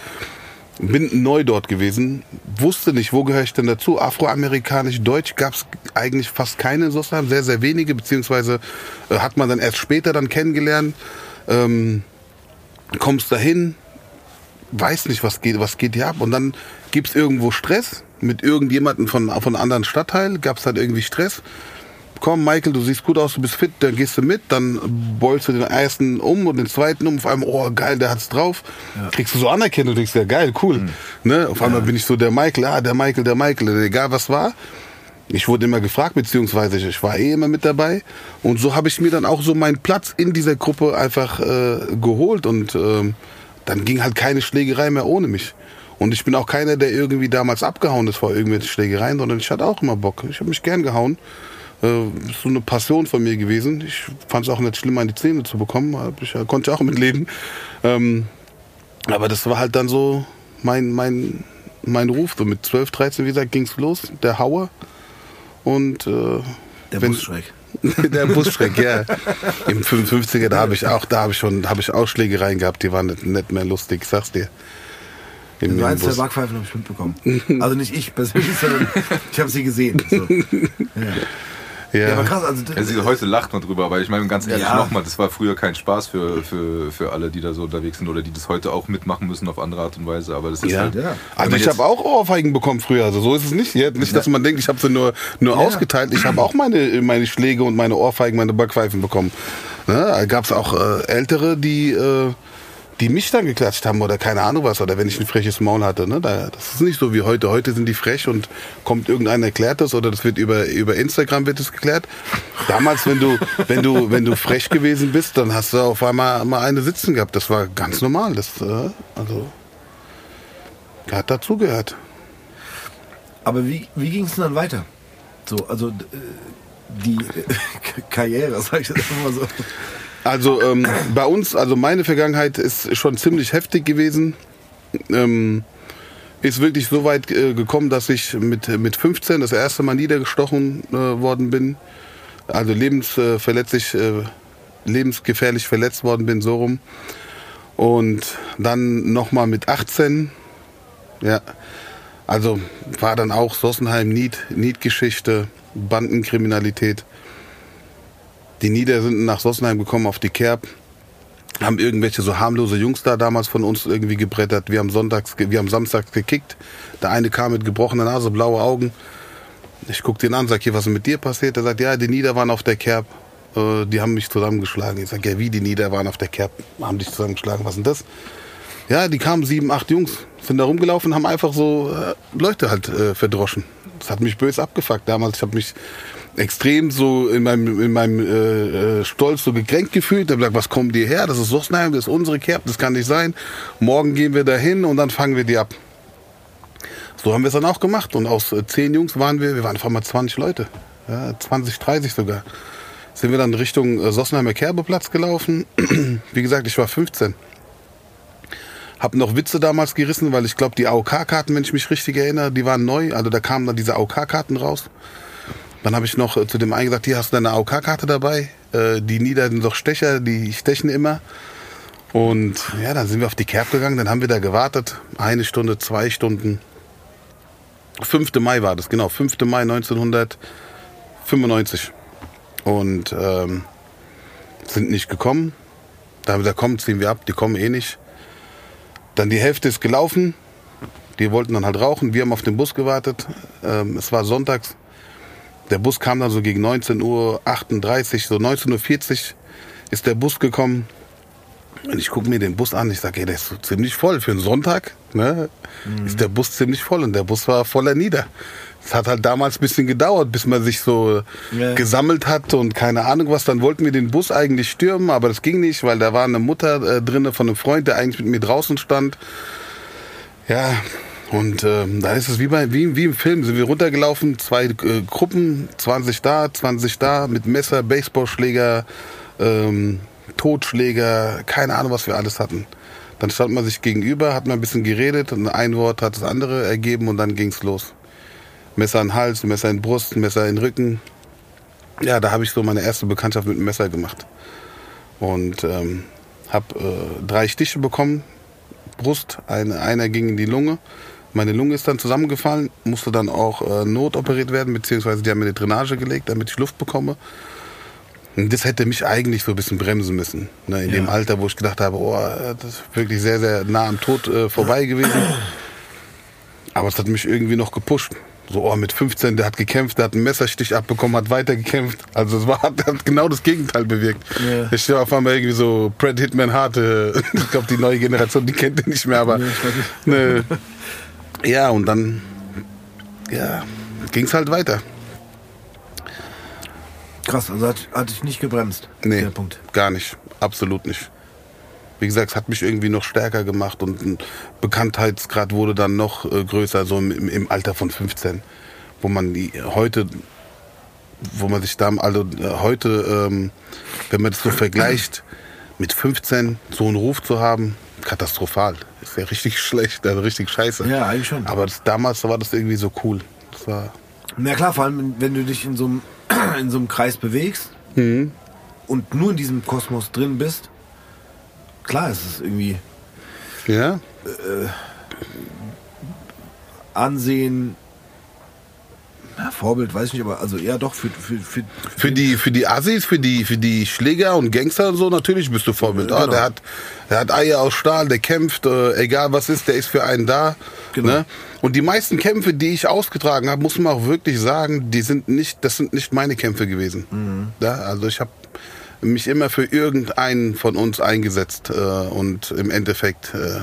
bin neu dort gewesen, wusste nicht, wo gehöre ich denn dazu. Afroamerikanisch, Deutsch gab es eigentlich fast keine in Sossenheim, sehr, sehr wenige, beziehungsweise äh, hat man dann erst später dann kennengelernt. Ähm, kommst dahin, weiß nicht, was geht, was geht hier ab. Und dann gibt's irgendwo Stress mit irgendjemandem von, von anderen Stadtteil, gab's halt irgendwie Stress. Komm, Michael, du siehst gut aus, du bist fit, dann gehst du mit, dann beulst du den ersten um und den zweiten um, auf einmal, oh geil, der hat's drauf. Kriegst du so Anerkennung, du denkst, ja geil, cool. Ne? Auf einmal bin ich so der Michael, ah, der Michael, der Michael, egal was war. Ich wurde immer gefragt, beziehungsweise ich war eh immer mit dabei. Und so habe ich mir dann auch so meinen Platz in dieser Gruppe einfach äh, geholt. Und ähm, dann ging halt keine Schlägerei mehr ohne mich. Und ich bin auch keiner, der irgendwie damals abgehauen ist vor irgendwelchen Schlägereien, sondern ich hatte auch immer Bock. Ich habe mich gern gehauen. Äh, ist so eine Passion von mir gewesen. Ich fand es auch nicht schlimm, die Zähne zu bekommen. Ich, konnte ich auch mit leben. Ähm, aber das war halt dann so mein, mein, mein Ruf. So mit 12, 13, wie gesagt, ging's los. Der Hauer. Und äh, Der wenn- Busschreck. der Busschreck, ja. Im 55er, da habe ich auch, da habe ich schon, habe ich Ausschlägereien gehabt, die waren nicht, nicht mehr lustig, ich sag's dir. Im, im eins der. Backpfeifen habe ich mitbekommen. Also nicht ich persönlich, sondern ich habe sie gesehen. So. Ja. Ja, aber ja. krass. Also, Also heute lacht man drüber, aber ich meine ganz ehrlich Ja. nochmal, das war früher kein Spaß für, für, für alle, die da so unterwegs sind oder die das heute auch mitmachen müssen auf andere Art und Weise. Aber das ist Ja. halt. Ja. Also ich habe auch Ohrfeigen bekommen früher, also so ist es nicht. Nicht, dass man denkt, ich habe sie nur, nur ausgeteilt. Ich habe auch meine, meine Schläge und meine Ohrfeigen, meine Backpfeifen bekommen. Ne? Da gab es auch äh, Ältere, die, äh, die mich dann geklatscht haben oder keine Ahnung was, oder wenn ich ein freches Maul hatte. Ne? Da, das ist nicht so wie heute. Heute sind die frech und kommt irgendeiner erklärt das oder das wird über, über Instagram wird es geklärt. Damals, wenn du, wenn du, wenn du frech gewesen bist, dann hast du auf einmal mal eine sitzen gehabt. Das war ganz normal. Das, äh, also, hat dazugehört. aber wie, wie ging es dann weiter? So, also äh, die Karriere, sag ich jetzt mal so. Also ähm, bei uns, also meine Vergangenheit ist schon ziemlich heftig gewesen. Ähm, ist wirklich so weit äh, gekommen, dass ich mit, mit 15 das erste Mal niedergestochen äh, worden bin. Also lebensverletzlich, äh, lebensgefährlich verletzt worden bin, so rum. Und dann nochmal mit 18. Ja, also war dann auch Sossenheim, Niet, Niet-Geschichte, Bandenkriminalität. Die Nieder sind nach Sossenheim gekommen auf die Kerb haben irgendwelche so harmlose Jungs da damals von uns irgendwie gebrettert. Wir haben sonntags, wir haben samstags gekickt. Der eine kam mit gebrochener Nase, blaue Augen. Ich guck den an, sag hier, was ist mit dir passiert? Er sagt, ja, die Nieder waren auf der Kerb. Äh, die haben mich zusammengeschlagen. Ich sag, ja, wie die Nieder waren auf der Kerb, haben dich zusammengeschlagen. Was denn das? Ja, die kamen sieben, acht Jungs, sind da rumgelaufen, haben einfach so äh, Leute halt äh, verdroschen. Das hat mich böse abgefuckt damals. Ich habe mich extrem so in meinem, in meinem äh, äh, Stolz so gekränkt gefühlt. Da gesagt, was kommt dir her? Das ist Sossenheim, das ist unsere Kerb, das kann nicht sein. Morgen gehen wir dahin und dann fangen wir die ab. So haben wir es dann auch gemacht. Und aus äh, zehn Jungs waren wir, wir waren einfach mal 20 Leute. Ja, 20, 30 sogar. Sind wir dann Richtung äh, Sossenheimer Kerbeplatz gelaufen. Wie gesagt, ich war 15. Hab noch Witze damals gerissen, weil ich glaube, die AOK-Karten, wenn ich mich richtig erinnere, die waren neu. Also da kamen dann diese AOK-Karten raus. Dann habe ich noch äh, zu dem einen gesagt, hier hast du deine AOK-Karte dabei. Äh, die Nieder sind doch Stecher, die stechen immer. Und ja, dann sind wir auf die Kerb gegangen, dann haben wir da gewartet. Eine Stunde, zwei Stunden. 5. Mai war das, genau. 5. Mai 1995. Und ähm, sind nicht gekommen. Da haben wir gesagt, komm, ziehen wir ab, die kommen eh nicht. Dann die Hälfte ist gelaufen. Die wollten dann halt rauchen. Wir haben auf den Bus gewartet. Ähm, es war sonntags. Der Bus kam dann so gegen 19.38 Uhr, so 19.40 Uhr ist der Bus gekommen. Und ich gucke mir den Bus an, ich sage, ey, der ist so ziemlich voll für einen Sonntag. Ne? Mhm. Ist der Bus ziemlich voll und der Bus war voller Nieder. Es hat halt damals ein bisschen gedauert, bis man sich so ja. gesammelt hat und keine Ahnung was. Dann wollten wir den Bus eigentlich stürmen, aber das ging nicht, weil da war eine Mutter äh, drinne von einem Freund, der eigentlich mit mir draußen stand. Ja, und ähm, da ist es wie, bei, wie, wie im Film, sind wir runtergelaufen, zwei äh, Gruppen, 20 da, 20 da, mit Messer, Baseballschläger, ähm, Totschläger, keine Ahnung, was wir alles hatten. Dann stand man sich gegenüber, hat man ein bisschen geredet und ein Wort hat das andere ergeben und dann ging's los. Messer in Hals, Messer in Brust, Messer in Rücken. Ja, da habe ich so meine erste Bekanntschaft mit dem Messer gemacht. Und ähm, habe äh, drei Stiche bekommen, Brust, eine, einer ging in die Lunge meine Lunge ist dann zusammengefallen, musste dann auch äh, notoperiert werden, beziehungsweise die haben mir eine Drainage gelegt, damit ich Luft bekomme. Und das hätte mich eigentlich so ein bisschen bremsen müssen. Ne, in ja. dem Alter, wo ich gedacht habe, oh, das ist wirklich sehr, sehr nah am Tod äh, vorbei gewesen. Aber es hat mich irgendwie noch gepusht. So, oh, mit 15, der hat gekämpft, der hat einen Messerstich abbekommen, hat weiter gekämpft. Also es war, hat, genau das Gegenteil bewirkt. Ja. Ich stehe auf einmal irgendwie so Brad Hitman Hart. Äh, ich glaube, die neue Generation, die kennt den nicht mehr, aber ne, ja, und dann ja, ging es halt weiter. Krass, also hat, hat dich nicht gebremst. Nee, der Punkt. gar nicht. Absolut nicht. Wie gesagt, es hat mich irgendwie noch stärker gemacht und ein Bekanntheitsgrad wurde dann noch äh, größer, so im, im, Alter von 15. Wo man die, heute, wo man sich da, also äh, heute, ähm, wenn man das so vergleicht, mit 15 so einen Ruf zu haben, katastrophal. Ist ja richtig schlecht, also richtig scheiße. Ja, eigentlich schon. Aber das, damals war das irgendwie so cool. Das war Na klar, vor allem, wenn du dich in so einem, in so einem Kreis bewegst mhm. und nur in diesem Kosmos drin bist, klar ist es irgendwie. Ja. Äh, Ansehen, ja, Vorbild weiß ich nicht, aber also eher doch für für, für, für die für die Assis, für die für die Schläger und Gangster und so natürlich bist du Vorbild. Genau. Oh, der hat der hat Eier aus Stahl, der kämpft, äh, egal was ist, der ist für einen da. Genau. Ne? Und die meisten Kämpfe, die ich ausgetragen habe, muss man auch wirklich sagen, die sind nicht, das sind nicht meine Kämpfe gewesen. Mhm. Ja, also ich habe mich immer für irgendeinen von uns eingesetzt äh, und im Endeffekt äh,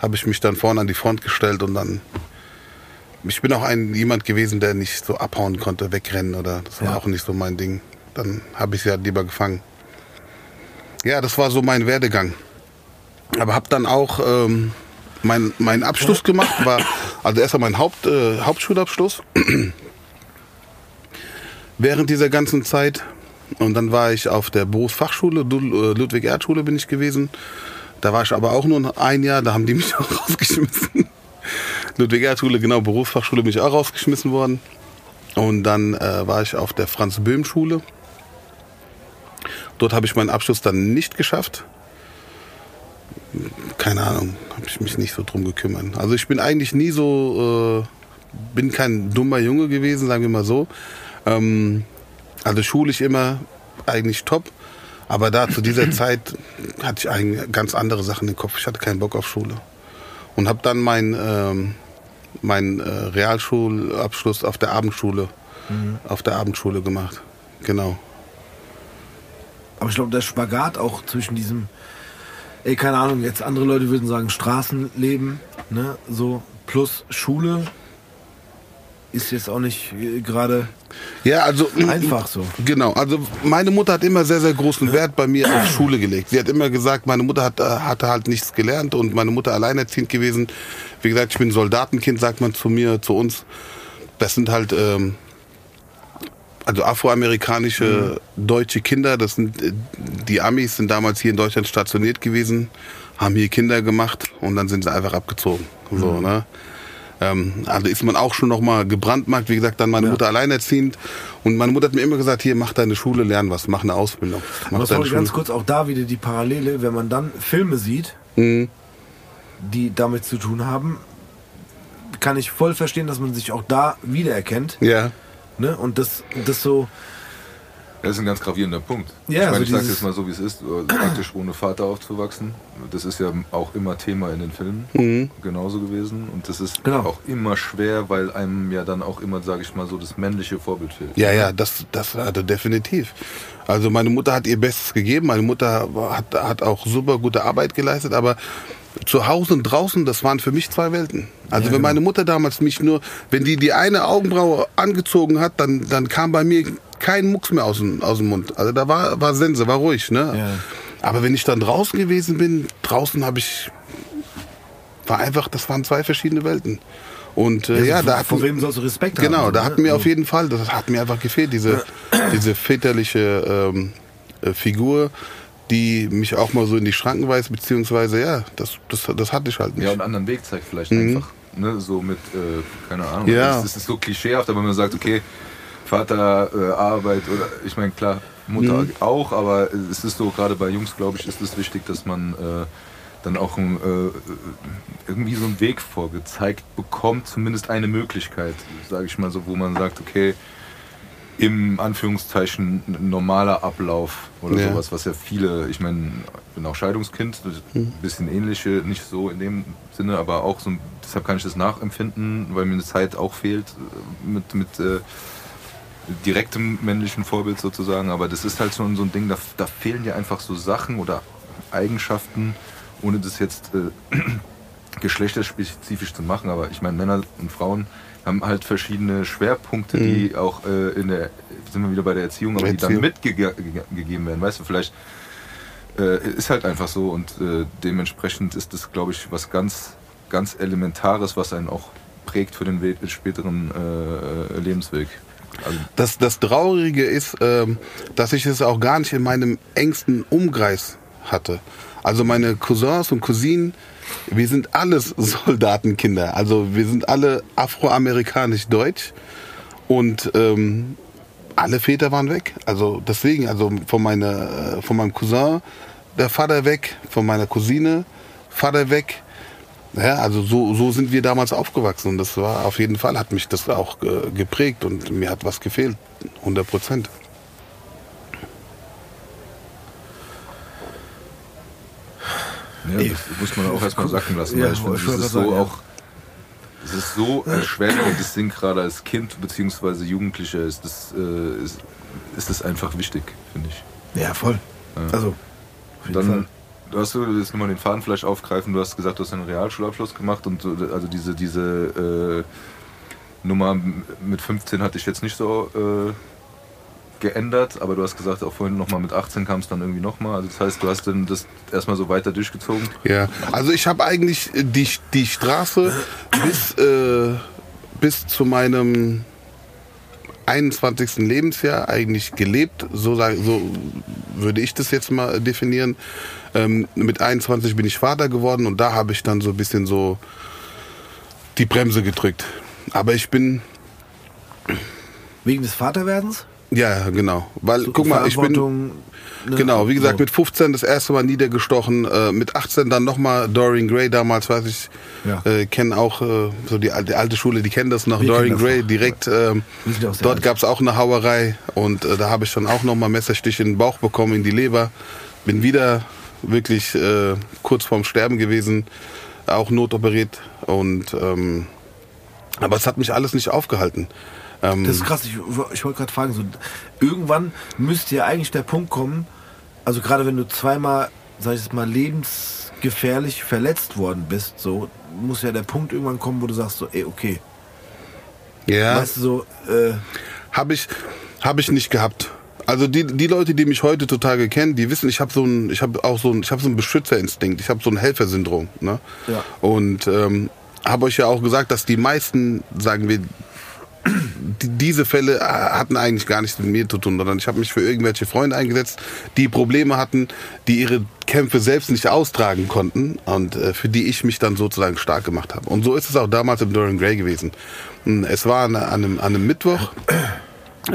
habe ich mich dann vorne an die Front gestellt und dann ich bin auch ein jemand gewesen, der nicht so abhauen konnte, wegrennen oder das war ja. auch nicht so mein Ding. Dann habe ich sie halt lieber gefangen. Ja, das war so mein Werdegang. Aber habe dann auch ähm, mein, meinen Abschluss gemacht, war also erstmal mein Haupt, äh, Hauptschulabschluss während dieser ganzen Zeit. Und dann war ich auf der Berufsfachschule, äh, Ludwig-Erd-Schule bin ich gewesen. Da war ich aber auch nur ein Jahr, da haben die mich auch rausgeschmissen. Ludwig-Erhard-Schule, genau, Berufsfachschule bin ich auch rausgeschmissen worden. Und dann äh, war ich auf der Franz-Böhm-Schule. Dort habe ich meinen Abschluss dann nicht geschafft. Keine Ahnung, habe ich mich nicht so drum gekümmert. Also ich bin eigentlich nie so, äh, bin kein dummer Junge gewesen, sagen wir mal so. Ähm, also schulisch immer eigentlich top. Aber da zu dieser Zeit hatte ich eigentlich ganz andere Sachen im Kopf. Ich hatte keinen Bock auf Schule. Und habe dann mein, ähm, mein äh, Realschulabschluss auf der Abendschule, auf der Abendschule gemacht. Genau. Aber ich glaube, der Spagat auch zwischen diesem, ey, keine Ahnung, jetzt andere Leute würden sagen Straßenleben, ne, so plus Schule ist jetzt auch nicht äh, gerade Ja, also einfach so. Genau, also meine Mutter hat immer sehr, sehr großen Wert bei mir auf Schule gelegt. Sie hat immer gesagt, meine Mutter hat, äh, hatte halt nichts gelernt und meine Mutter alleinerziehend gewesen. Wie gesagt, ich bin Soldatenkind, sagt man zu mir, zu uns. Das sind halt ähm, also afroamerikanische deutsche Kinder. Das sind äh, die Amis sind damals hier in Deutschland stationiert gewesen, haben hier Kinder gemacht und dann sind sie einfach abgezogen. So, ne? Ähm, also ist man auch schon noch mal gebrandmarkt. Wie gesagt, dann meine Ja. Mutter alleinerziehend. Und meine Mutter hat mir immer gesagt, hier, mach deine Schule, lern was, mach eine Ausbildung. Mach Aber ganz kurz auch da wieder die Parallele, wenn man dann Filme sieht, Mhm. die damit zu tun haben, kann ich voll verstehen, dass man sich auch da wiedererkennt. Ja. Ne? Und das, das so, Das ist ein ganz gravierender Punkt. Ja, ich meine, also ich sage jetzt mal so, wie es ist, äh, praktisch ohne Vater aufzuwachsen. Das ist ja auch immer Thema in den Filmen, genauso gewesen. Und das ist Genau. auch immer schwer, weil einem ja dann auch immer, sage ich mal so, das männliche Vorbild fehlt. Ja, ja, das, das also definitiv. Also meine Mutter hat ihr Bestes gegeben. Meine Mutter hat, hat auch super gute Arbeit geleistet, aber zu Hause und draußen, das waren für mich zwei Welten. Also wenn meine Mutter damals mich nur, wenn die die eine Augenbraue angezogen hat, dann, dann kam bei mir kein Mucks mehr aus dem, aus dem Mund. Also da war, war Sense, war ruhig, ne? Ja. Aber wenn ich dann draußen gewesen bin, draußen habe ich, war einfach, das waren zwei verschiedene Welten. Und äh, ja, vor, da hat vor wem sollst du Respekt haben? Genau, da ne? hat mir So. auf jeden Fall, das hat mir einfach gefehlt, diese, diese väterliche ähm, äh, Figur, die mich auch mal so in die Schranken weist, beziehungsweise ja, das, das, das hatte ich halt nicht. Ja, und einen anderen Weg zeigt vielleicht einfach. Ne, so mit, äh, keine Ahnung. Mhm. Ja. Das, das ist so klischeehaft, aber wenn man sagt, okay, Vater, äh, Arbeit oder, ich meine, klar, Mutter Mhm. auch, aber es ist so, gerade bei Jungs, glaube ich, ist es wichtig, dass man äh, dann auch ein, äh, irgendwie so einen Weg vorgezeigt bekommt, zumindest eine Möglichkeit, sage ich mal so, wo man sagt, okay, im Anführungszeichen normaler Ablauf oder Ja. sowas, was ja viele, ich meine, ich bin auch Scheidungskind, ein bisschen ähnliche, nicht so in dem Sinne, aber auch so, deshalb kann ich das nachempfinden, weil mir eine Zeit auch fehlt äh, mit, mit äh, direktem männlichen Vorbild sozusagen, aber das ist halt schon so ein Ding, da, da fehlen dir einfach so Sachen oder Eigenschaften, ohne das jetzt äh, geschlechterspezifisch zu machen, aber ich meine, Männer und Frauen haben halt verschiedene Schwerpunkte, die auch äh, in der, sind wir wieder bei der Erziehung, aber die dann Erziehung. mitgegeben werden, weißt du, vielleicht äh, ist halt einfach so und äh, dementsprechend ist das, glaube ich, was ganz, ganz Elementares, was einen auch prägt für den späteren äh, Lebensweg. Also, Das, das Traurige ist, ähm, dass ich es auch gar nicht in meinem engsten Umkreis hatte. Also meine Cousins und Cousinen, wir sind alles Soldatenkinder. Also wir sind alle afroamerikanisch-deutsch und ähm, alle Väter waren weg. Also deswegen, also von, meiner, äh, von meinem Cousin der Vater weg, von meiner Cousine Vater weg. Ja, also so, so sind wir damals aufgewachsen und das war auf jeden Fall, hat mich das auch geprägt und mir hat was gefehlt, 100 Prozent. ja, das muss man auch erstmal sacken lassen, Ja, weil ich finde, wollte ist so sagen, auch, es ist so erschwerend, das Ding gerade als Kind bzw. Jugendlicher ist das, äh, ist, ist das einfach wichtig, finde ich. Ja, voll. Also, auf jeden Dann, Fall. Du hast jetzt nochmal den Faden vielleicht aufgreifen, du hast gesagt, du hast einen Realschulabschluss gemacht und so, also diese, diese äh, Nummer mit 15 hatte ich jetzt nicht so äh, geändert, aber du hast gesagt, auch vorhin nochmal mit 18 kam es dann irgendwie nochmal. Also das heißt, du hast dann das erstmal so weiter durchgezogen. Ja, also ich habe eigentlich die, die Straße bis, äh, bis zu meinem 21. Lebensjahr eigentlich gelebt, so, so würde ich das jetzt mal definieren. Ähm, mit 21 bin ich Vater geworden und da habe ich dann so ein bisschen so die Bremse gedrückt. Aber ich bin, Wegen des Vaterwerdens? ja, genau. Weil, So guck mal, ich bin, ne? Genau, wie gesagt, So. mit 15 das erste Mal niedergestochen, äh, mit 18 dann nochmal Dorian Gray damals, weiß ich, Ja. äh, kennen auch äh, so die alte, alte Schule, die kennen das noch, Wir Dorian das Gray noch. direkt, ähm, ja auch sehr dort alt. gab's auch eine Hauerei und äh, da habe ich dann auch nochmal Messerstich in den Bauch bekommen, in die Leber, bin wieder wirklich äh, kurz vorm Sterben gewesen, auch notoperiert und ähm, aber es hat mich alles nicht aufgehalten. Ähm, Das ist krass. Ich, ich wollte gerade fragen, so, irgendwann müsste ja eigentlich der Punkt kommen, also gerade wenn du zweimal, sag ich jetzt mal, lebensgefährlich verletzt worden bist, so muss ja der Punkt irgendwann kommen, wo du sagst so, ey, okay. ja. Weißt du so, äh, Habe ich, hab ich nicht gehabt. Also die, die Leute, die mich heute total kennen, die wissen, ich habe so ein, ich habe auch so ein, ich habe so ein Beschützerinstinkt, ich habe so ein Helfersyndrom. Ne? Ja. Und ähm, habe euch ja auch gesagt, dass die meisten, sagen wir, die, diese Fälle äh, hatten eigentlich gar nichts mit mir zu tun, sondern ich habe mich für irgendwelche Freunde eingesetzt, die Probleme hatten, die ihre Kämpfe selbst nicht austragen konnten und äh, für die ich mich dann sozusagen stark gemacht habe. Und so ist es auch damals im Dorian Gray gewesen. Mm, Es war an einem, an einem Mittwoch,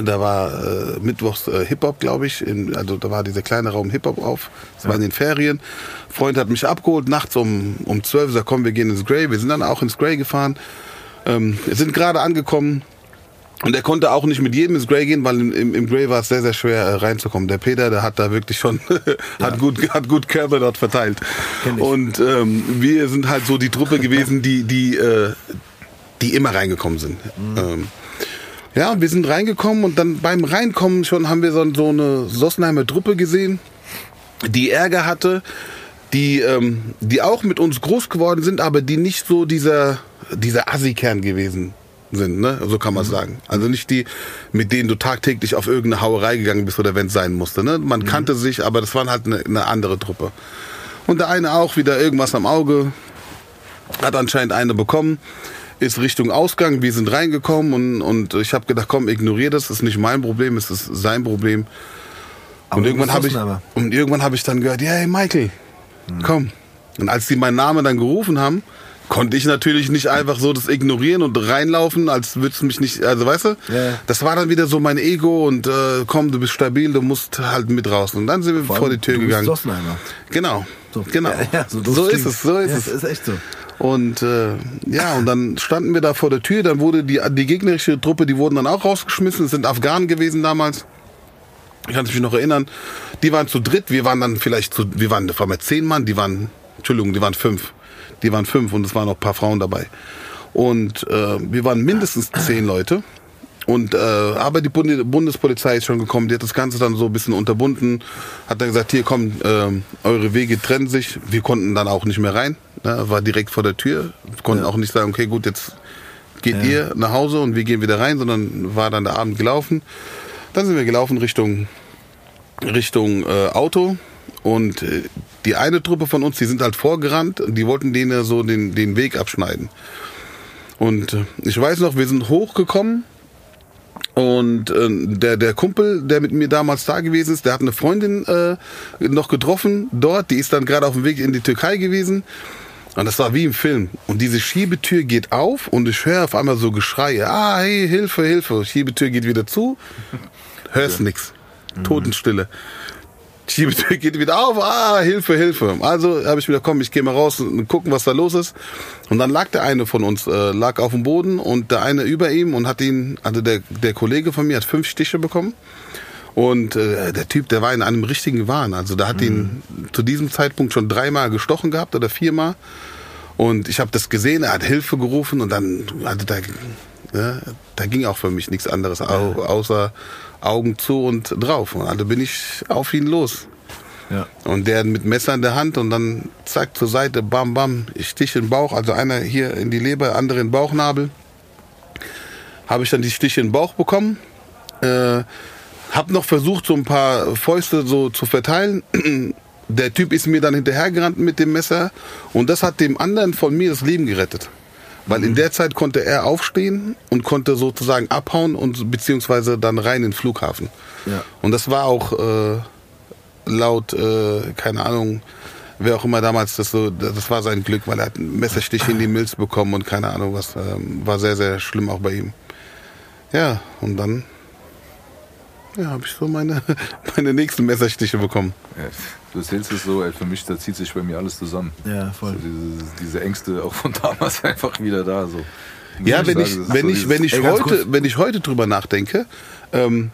da war äh, Mittwochs äh, Hip-Hop, glaube ich. In, also da war dieser kleine Raum Hip-Hop auf. Das war in den Ferien. Freund hat mich abgeholt, nachts um, um 12 sagt, komm, wir gehen ins Grey. Wir sind dann auch ins Grey gefahren. Ähm, wir sind gerade angekommen. Und er konnte auch nicht mit jedem ins Grey gehen, weil im, im, im Grey war es sehr, sehr schwer äh, reinzukommen. Der Peter, der hat da wirklich schon, hat gut, hat gut Körper dort verteilt. Und ähm, wir sind halt so die Truppe gewesen, die, die, äh, die immer reingekommen sind. Ähm, ja, und wir sind reingekommen und dann beim Reinkommen schon haben wir so, so eine Sossenheimer Truppe gesehen, die Ärger hatte, die, ähm, die auch mit uns groß geworden sind, aber die nicht so dieser, dieser Assi-Kern gewesen sind, ne? So kann man es sagen. Also nicht die, mit denen du tagtäglich auf irgendeine Hauerei gegangen bist oder wenn es sein musste. Ne? Man kannte sich, aber das waren halt eine, eine andere Truppe. Und der eine auch wieder irgendwas am Auge, hat anscheinend eine bekommen, ist Richtung Ausgang, wir sind reingekommen und, und ich habe gedacht, komm, ignoriere das, das ist nicht mein Problem, es ist sein Problem. Aber und irgendwann habe ich Sossenheimer. und irgendwann habe ich dann gehört, ja, hey Michael, komm. Und als die meinen Namen dann gerufen haben, konnte ich natürlich nicht einfach so das ignorieren und reinlaufen, als würdest du mich nicht, also weißt du, ja. das war dann wieder so mein Ego und äh, komm, du bist stabil, du musst halt mit raus. Und dann sind wir Vor vor, die Tür gegangen. Genau, So. genau. Ja, ja, so so ist es, so ist ja, es. Das ist echt so. Und äh, ja, und dann standen wir da vor der Tür, dann wurde die, die gegnerische Truppe, die wurden dann auch rausgeschmissen, es sind Afghanen gewesen damals. Ich kann mich noch erinnern. Die waren zu dritt, wir waren dann vielleicht zu, wir waren, das waren mal zehn Mann, die waren, Entschuldigung, die waren fünf. Die waren fünf und es waren noch ein paar Frauen dabei. Und äh, wir waren mindestens zehn Leute. Und äh, aber die Bunde, Bundespolizei ist schon gekommen, die hat das Ganze dann so ein bisschen unterbunden, hat dann gesagt, hier komm, äh, eure Wege trennen sich. Wir konnten dann auch nicht mehr rein, ne, war direkt vor der Tür. Wir konnten Ja. auch nicht sagen, okay, gut, jetzt geht Ja. ihr nach Hause und wir gehen wieder rein, sondern war dann der Abend gelaufen. Dann sind wir gelaufen Richtung Richtung äh, Auto und äh, die eine Truppe von uns, die sind halt vorgerannt und die wollten denen so den, den Weg abschneiden. Und äh, ich weiß noch, wir sind hochgekommen und äh, der, der Kumpel, der mit mir damals da gewesen ist, der hat eine Freundin äh, noch getroffen dort, die ist dann gerade auf dem Weg in die Türkei gewesen. Und das war wie im Film. Und diese Schiebetür geht auf und ich höre auf einmal so Geschreie. Ah, hey, Hilfe, Hilfe. Schiebetür geht wieder zu. Hörst nix. Totenstille. Schiebetür geht wieder auf. Ah, Hilfe, Hilfe. Also habe ich wieder, komm, ich gehe mal raus und gucken, was da los ist. Und dann lag der eine von uns, äh, lag auf dem Boden und der eine über ihm und hat ihn, also der, der Kollege von mir hat fünf Stiche bekommen. Und äh, der Typ, der war in einem richtigen Wahn. Also der hat ihn zu diesem Zeitpunkt schon dreimal gestochen gehabt oder viermal. Und ich habe das gesehen, er hat Hilfe gerufen und dann, also da, ja, da ging auch für mich nichts anderes, au, außer Augen zu und drauf. Und also bin ich auf ihn los. Ja. Und der mit Messer in der Hand und dann zack zur Seite, bam, bam, ich stich in den Bauch, also einer hier in die Leber, andere in den Bauchnabel. Habe ich dann die Stiche in den Bauch bekommen. Äh, hab noch versucht, so ein paar Fäuste so zu verteilen. Der Typ ist mir dann hinterhergerannt mit dem Messer und das hat dem anderen von mir das Leben gerettet. Weil in der Zeit konnte er aufstehen und konnte sozusagen abhauen und beziehungsweise dann rein in den Flughafen. Ja. Und das war auch äh, laut, äh, keine Ahnung, wer auch immer damals das so, das war sein Glück, weil er hat einen Messerstich in die Milz bekommen und keine Ahnung was, ähm, war sehr, sehr schlimm auch bei ihm. Ja, und dann ja, habe ich so meine, meine nächsten Messerstiche bekommen. Ja, du erzählst es so, ey, für mich, da zieht sich bei mir alles zusammen. Ja, So voll. diese, diese Ängste auch von damals einfach wieder da. So. Muss Ja, wenn sagen, ich, wenn so ich, wenn ich Ey, heute, kurz. wenn ich heute drüber nachdenke, ähm,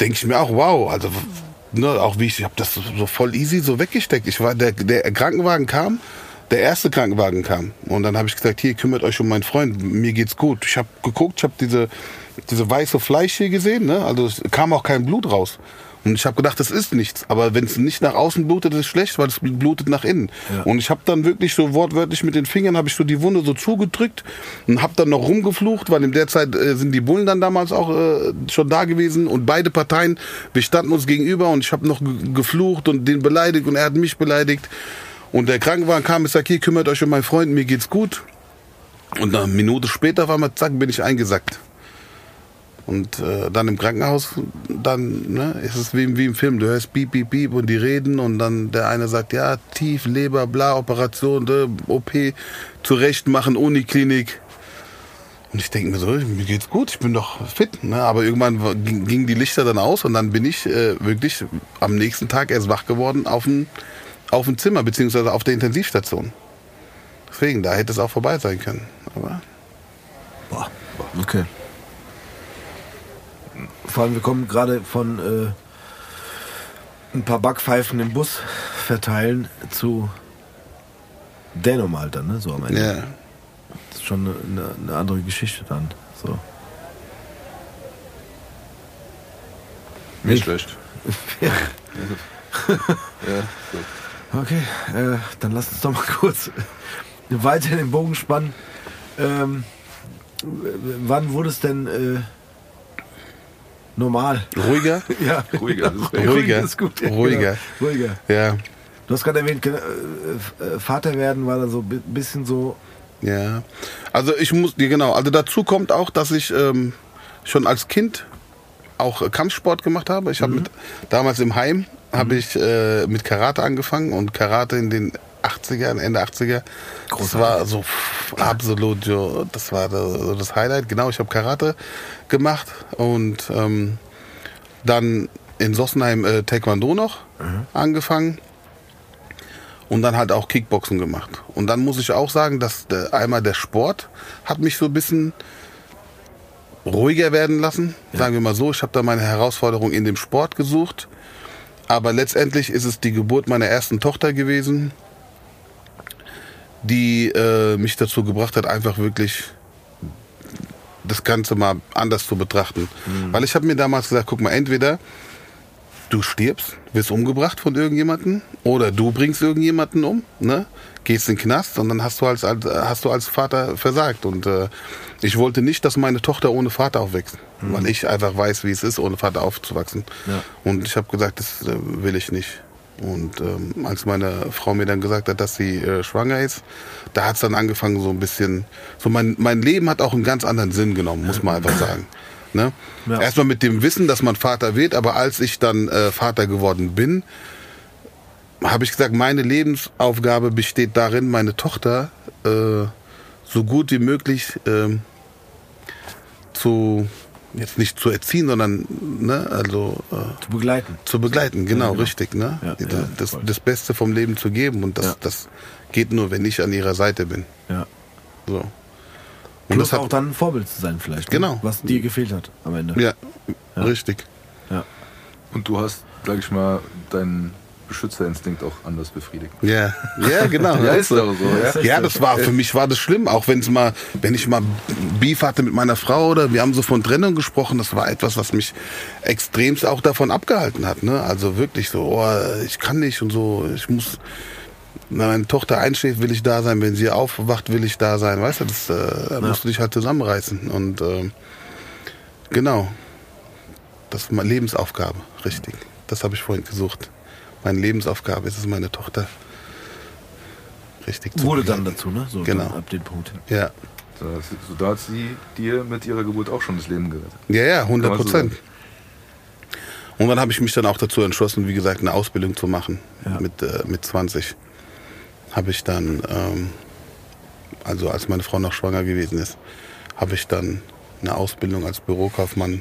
denke ich mir auch, wow, also ne, auch wie ich, ich habe das so, so voll easy so weggesteckt. Ich war der, der Krankenwagen kam, der erste Krankenwagen kam und dann habe ich gesagt, hier kümmert euch um meinen Freund, mir geht's gut. Ich habe geguckt, ich habe diese diese weiße Fleisch hier gesehen, ne? Also es kam auch kein Blut raus. Und ich habe gedacht, das ist nichts. Aber wenn es nicht nach außen blutet, ist es schlecht, weil es blutet nach innen. Ja. Und ich habe dann wirklich so wortwörtlich mit den Fingern habe ich so die Wunde so zugedrückt und habe dann noch rumgeflucht, weil in der Zeit äh, sind die Bullen dann damals auch äh, schon da gewesen und beide Parteien, wir standen uns gegenüber und ich habe noch ge- geflucht und den beleidigt und er hat mich beleidigt. Und der Krankenwagen kam, ich sag, hier kümmert euch um meinen Freund, mir geht's gut. Und eine Minute später auf einmal, zack, bin ich eingesackt. Und äh, dann im Krankenhaus, dann ne, ist es wie, wie im Film. Du hörst piep, piep, piep und die reden und dann der eine sagt, ja, tief, Leber, bla, Operation, äh, OP, zurecht machen, Uniklinik. Und ich denke mir so, mir geht's gut, ich bin doch fit. Ne? Aber irgendwann gingen die Lichter dann aus und dann bin ich äh, wirklich am nächsten Tag erst wach geworden auf dem, auf dem Zimmer, beziehungsweise auf der Intensivstation. Deswegen, da hätte es auch vorbei sein können. Aber Boah. Okay. Vor allem, wir kommen gerade von äh, ein paar Backpfeifen im Bus verteilen zu Dänemark dann, ne? So am Ende. ja. Das ist schon eine, eine, andere Geschichte dann. So. Nicht schlecht. Ja. Ja, so. Okay, äh, dann lass uns doch mal kurz weiter den Bogen spannen. Ähm, wann wurde es denn äh, normal? Ruhiger? Ja, Ruhiger, ruhiger, ruhiger. ist gut. Ja, Ruhiger. Genau. ruhiger. Ja. Du hast gerade erwähnt, äh, äh, Vater werden war da so ein bisschen so. Ja, also ich muss, genau, also dazu kommt auch, dass ich ähm, schon als Kind auch äh, Kampfsport gemacht habe. Ich habe mit damals im Heim habe ich äh, mit Karate angefangen und Karate in den 80ern, Ende 80er. Das war so pff, absolut, jo, das war das, so das Highlight. Genau, ich habe Karate gemacht und ähm, dann in Sossenheim äh, Taekwondo noch angefangen und dann halt auch Kickboxen gemacht. Und dann muss ich auch sagen, dass der, einmal der Sport hat mich so ein bisschen ruhiger werden lassen. Sagen wir mal so, ich habe da meine Herausforderung in dem Sport gesucht. Aber letztendlich ist es die Geburt meiner ersten Tochter gewesen, die äh, mich dazu gebracht hat, einfach wirklich das Ganze mal anders zu betrachten. Weil ich habe mir damals gesagt, guck mal, entweder du stirbst, wirst umgebracht von irgendjemandem oder du bringst irgendjemanden um, ne? gehst in den Knast und dann hast du als, als, hast du als Vater versagt. Und äh, ich wollte nicht, dass meine Tochter ohne Vater aufwächst, weil ich einfach weiß, wie es ist, ohne Vater aufzuwachsen. Ja. Und ich habe gesagt, das äh, will ich nicht. Und ähm, als meine Frau mir dann gesagt hat, dass sie äh, schwanger ist, da hat es dann angefangen so ein bisschen, so mein, mein Leben hat auch einen ganz anderen Sinn genommen, muss man einfach sagen. Ne? Ja. Erstmal mit dem Wissen, dass man Vater wird, aber als ich dann äh, Vater geworden bin, habe ich gesagt, meine Lebensaufgabe besteht darin, meine Tochter äh, so gut wie möglich ähm, zu, jetzt nicht zu erziehen, sondern ne, also äh, Zu begleiten. zu begleiten, genau, genau. richtig, ne? Ja, das, ja, das, das Beste vom Leben zu geben und das, Ja. das geht nur, wenn ich an ihrer Seite bin. Ja. So. Und Plus das hat, auch dann ein Vorbild zu sein vielleicht. Genau. Ne? Was dir gefehlt hat am Ende. ja, richtig. Ja. Und du hast, sag ich mal, deinen Beschützerinstinkt auch anders befriedigt. Ja, ja, genau. Ja, ist doch so, ja. Ja, das war für mich war das schlimm, auch wenn es mal, wenn ich mal Beef hatte mit meiner Frau oder wir haben so von Trennung gesprochen, das war etwas, was mich extremst auch davon abgehalten hat. Ne? Also wirklich so, oh, ich kann nicht und so, ich muss, wenn meine Tochter einschläft, will ich da sein, wenn sie aufwacht, will ich da sein, weißt du, das äh, da musst du dich halt zusammenreißen und ähm, genau, das ist meine Lebensaufgabe, richtig. Das habe ich vorhin gesucht. Meine Lebensaufgabe ist es, meine Tochter richtig zu Wurde dann begleiten. dazu, ne? So Genau. dann ab dem Punkt. Ja, So, so da hat sie dir mit ihrer Geburt auch schon das Leben gerettet. ja, ja, 100 Kann man so Prozent. Und dann habe ich mich dann auch dazu entschlossen, wie gesagt, eine Ausbildung zu machen. Ja. Mit, äh, mit 20 habe ich dann, ähm, also als meine Frau noch schwanger gewesen ist, habe ich dann eine Ausbildung als Bürokaufmann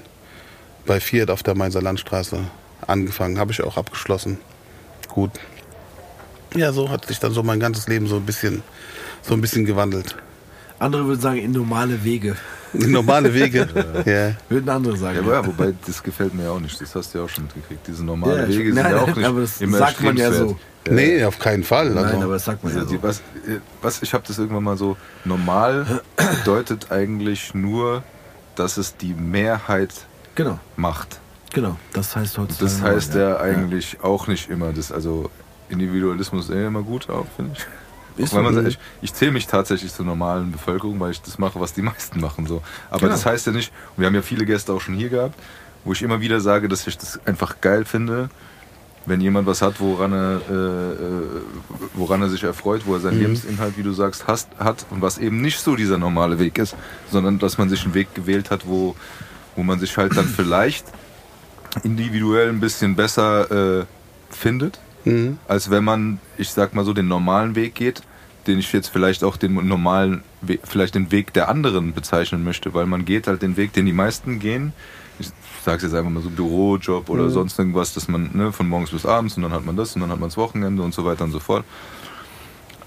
bei Fiat auf der Mainzer Landstraße angefangen. Habe ich auch abgeschlossen. Gut. Ja, so hat sich dann so mein ganzes Leben so ein bisschen, so ein bisschen gewandelt. Andere würden sagen, in normale Wege. Normale Wege. ja. Würden andere sagen. Ja, aber ja, wobei, das gefällt mir ja auch nicht. Das hast du ja auch schon mitgekriegt. Diese normalen Ja, Wege sind nein, ja auch nicht aber das immer sagt man ja erstrebenswert. Nee, auf keinen Fall. Also, Nein, aber das sagt man ja Also so. die, was, äh, was, ich habe das irgendwann mal so, normal bedeutet eigentlich nur, dass es die Mehrheit Genau, macht. Genau. Das heißt heutzutage. Das heißt ja, ja eigentlich auch nicht immer. Das, also Individualismus ist eh immer gut auch, finde ich. Ist weil man ich, ich zähle mich tatsächlich zur normalen Bevölkerung, weil ich das mache, was die meisten machen. So. Aber Genau. das heißt ja nicht, und wir haben ja viele Gäste auch schon hier gehabt, wo ich immer wieder sage, dass ich das einfach geil finde, wenn jemand was hat, woran er, äh, äh, woran er sich erfreut, wo er seinen Lebensinhalt, wie du sagst, hast, hat und was eben nicht so dieser normale Weg ist, sondern dass man sich einen Weg gewählt hat, wo, wo man sich halt dann vielleicht individuell ein bisschen besser äh, findet, Mhm. als wenn man, ich sag mal so, den normalen Weg geht, den ich jetzt vielleicht auch den normalen, We vielleicht den Weg der anderen bezeichnen möchte, weil man geht halt den Weg, den die meisten gehen. Ich sag's jetzt einfach mal so Bürojob oder sonst irgendwas, dass man ne, von morgens bis abends und dann hat man das und dann hat man das Wochenende und so weiter und so fort.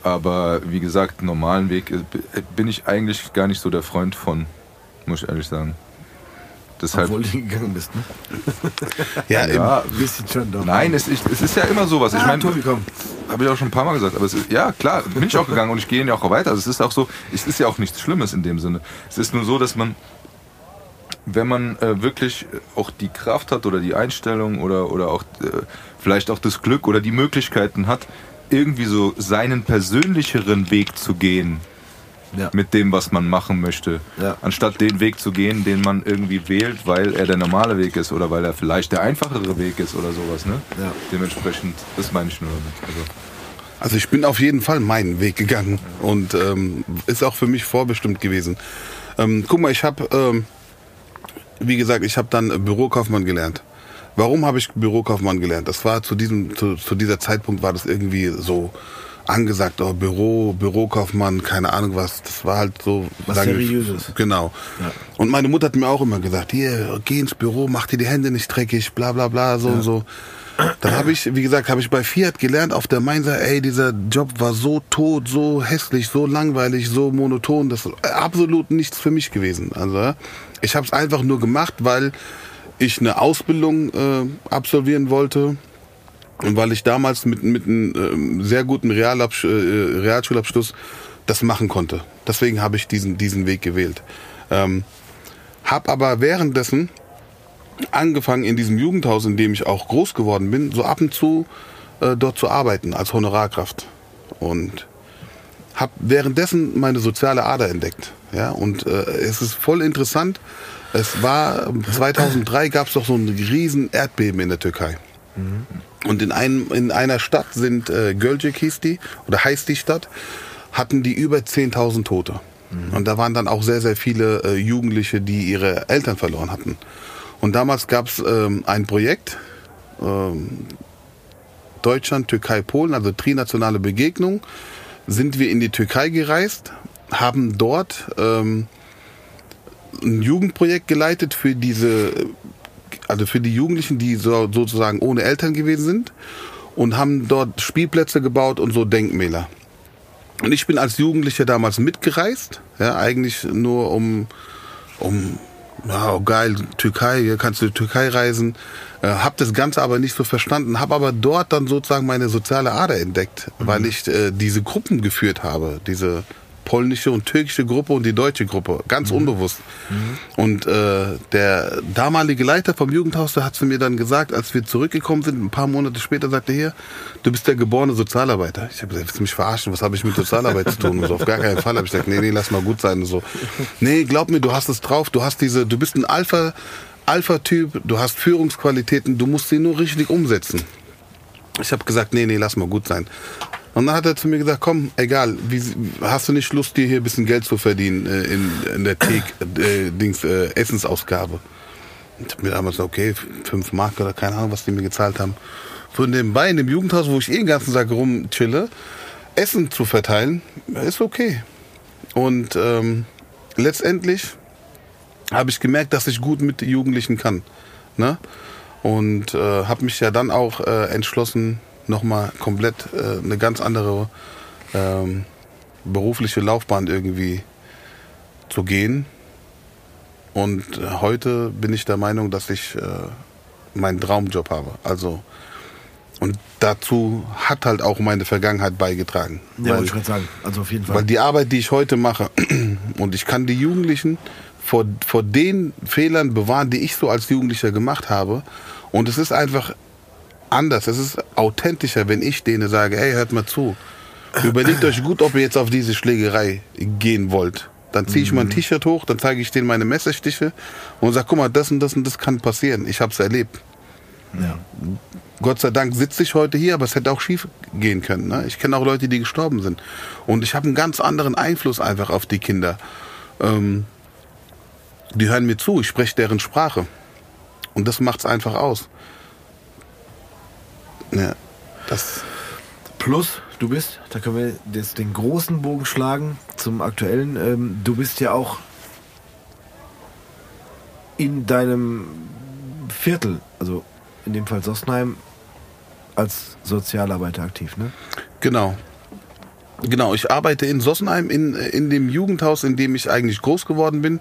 Aber wie gesagt, normalen Weg äh, bin ich eigentlich gar nicht so der Freund von, muss ich ehrlich sagen. Deshalb, Obwohl du gegangen bist, ne? Ja, ja, Ein bisschen schon doch. Nein, es, ich, es ist ja immer sowas. Ich Ah, meine, habe ich auch schon ein paar Mal gesagt. Aber es ist, ja, klar, bin ich auch gegangen und ich gehe ja auch weiter. Also es ist auch so, es ist ja auch nichts Schlimmes in dem Sinne. Es ist nur so, dass man, wenn man äh, wirklich auch die Kraft hat oder die Einstellung oder, oder auch äh, vielleicht auch das Glück oder die Möglichkeiten hat, irgendwie so seinen persönlicheren Weg zu gehen, Ja. mit dem, was man machen möchte. Ja. Anstatt den Weg zu gehen, den man irgendwie wählt, weil er der normale Weg ist oder weil er vielleicht der einfachere Weg ist oder sowas. Ne? Ja. Dementsprechend, das meine ich nur damit. Also, Also ich bin auf jeden Fall meinen Weg gegangen und ähm, ist auch für mich vorbestimmt gewesen. Ähm, guck mal, ich habe, ähm, wie gesagt, ich habe dann Bürokaufmann gelernt. Warum habe ich Bürokaufmann gelernt? Das war zu diesem, zu, zu dieser Zeitpunkt war das irgendwie so angesagt, oh, Büro, Bürokaufmann, keine Ahnung was. Das war halt so Was Seriöses. Genau. Ja. Und meine Mutter hat mir auch immer gesagt, hier, geh ins Büro, mach dir die Hände nicht dreckig, bla bla bla, so und so. Dann habe ich, wie gesagt, habe ich bei Fiat gelernt auf der Mainzer, ey, dieser Job war so tot, so hässlich, so langweilig, so monoton, das ist absolut nichts für mich gewesen. Also ja, ich habe es einfach nur gemacht, weil ich eine Ausbildung äh, absolvieren wollte weil ich damals mit, mit einem ähm, sehr guten Realabsch äh, Realschulabschluss das machen konnte. Deswegen habe ich diesen, diesen Weg gewählt. Ähm, hab aber währenddessen angefangen in diesem Jugendhaus, in dem ich auch groß geworden bin, so ab und zu äh, dort zu arbeiten als Honorarkraft. Und habe währenddessen meine soziale Ader entdeckt. Ja, und äh, es ist voll interessant. Es war 2003 gab es doch so ein riesen Erdbeben in der Türkei. Und in, einem, in einer Stadt sind äh, Gölcük hieß die, oder heißt die Stadt, hatten die über 10.000 Tote. Und da waren dann auch sehr, sehr viele äh, Jugendliche, die ihre Eltern verloren hatten. Und damals gab es ähm, ein Projekt, ähm, Deutschland, Türkei, Polen, also trinationale Begegnung, sind wir in die Türkei gereist, haben dort ähm, ein Jugendprojekt geleitet für diese, also für die Jugendlichen, die so, sozusagen ohne Eltern gewesen sind und haben dort Spielplätze gebaut und so Denkmäler. Und ich bin als Jugendlicher damals mitgereist, ja, eigentlich nur um, um, ja, oh geil, Türkei, hier kannst du die Türkei reisen. Äh, hab das Ganze aber nicht so verstanden, habe aber dort dann sozusagen meine soziale Ader entdeckt, weil ich äh, diese Gruppen geführt habe, diese polnische und türkische Gruppe und die deutsche Gruppe, ganz unbewusst. Und äh, der damalige Leiter vom Jugendhaus, der hat zu mir dann gesagt, als wir zurückgekommen sind, ein paar Monate später, sagte er hier, du bist der geborene Sozialarbeiter. Ich habe gesagt, willst du mich verarschen? Was habe ich mit Sozialarbeit zu tun? Und so, auf gar keinen Fall habe ich gesagt, nee, nee, lass mal gut sein. Und so, nee, glaub mir, du hast es drauf, du hast diese, du bist ein Alpha, Alpha-Typ, du hast Führungsqualitäten, du musst sie nur richtig umsetzen. Ich habe gesagt, nee, nee, lass mal gut sein. Und dann hat er zu mir gesagt, komm, egal, wie, hast du nicht Lust, dir hier ein bisschen Geld zu verdienen äh, in, in der Thek, äh, Dings, äh, Essensausgabe? Ich hab mir damals gesagt, okay, fünf Mark oder keine Ahnung, was die mir gezahlt haben. Für nebenbei in dem Jugendhaus, wo ich eh den ganzen Tag rumchille, Essen zu verteilen, ist okay. Und ähm, letztendlich habe ich gemerkt, dass ich gut mit Jugendlichen kann. Ne? Und äh, habe mich ja dann auch äh, entschlossen, nochmal komplett äh, eine ganz andere ähm, berufliche Laufbahn irgendwie zu gehen. Und äh, heute bin ich der Meinung, dass ich äh, meinen Traumjob habe. Also und dazu hat halt auch meine Vergangenheit beigetragen. Ja, Weil- wollte ich gerade sagen. Also auf jeden Fall. weil die Arbeit, die ich heute mache, und ich kann die Jugendlichen vor, vor den Fehlern bewahren, die ich so als Jugendlicher gemacht habe. Und es ist einfach anders. Es ist authentischer, wenn ich denen sage, hey, hört mal zu. Überlegt euch gut, ob ihr jetzt auf diese Schlägerei gehen wollt. Dann ziehe ich mein T-Shirt hoch, dann zeige ich denen meine Messerstiche und sage, guck mal, das und das und das kann passieren. Ich habe es erlebt. ja. Gott sei Dank sitze ich heute hier, aber es hätte auch schief gehen können. Ne? Ich kenne auch Leute, die gestorben sind. Und ich habe einen ganz anderen Einfluss einfach auf die Kinder. Ähm, die hören mir zu, ich spreche deren Sprache. Und das macht's einfach aus. Ja, das, Plus, du bist, da können wir jetzt den großen Bogen schlagen zum aktuellen. Ähm, du bist ja auch in deinem Viertel, also in dem Fall Sossenheim, als Sozialarbeiter aktiv, ne? genau. Genau, ich arbeite in Sossenheim, in, in dem Jugendhaus, in dem ich eigentlich groß geworden bin.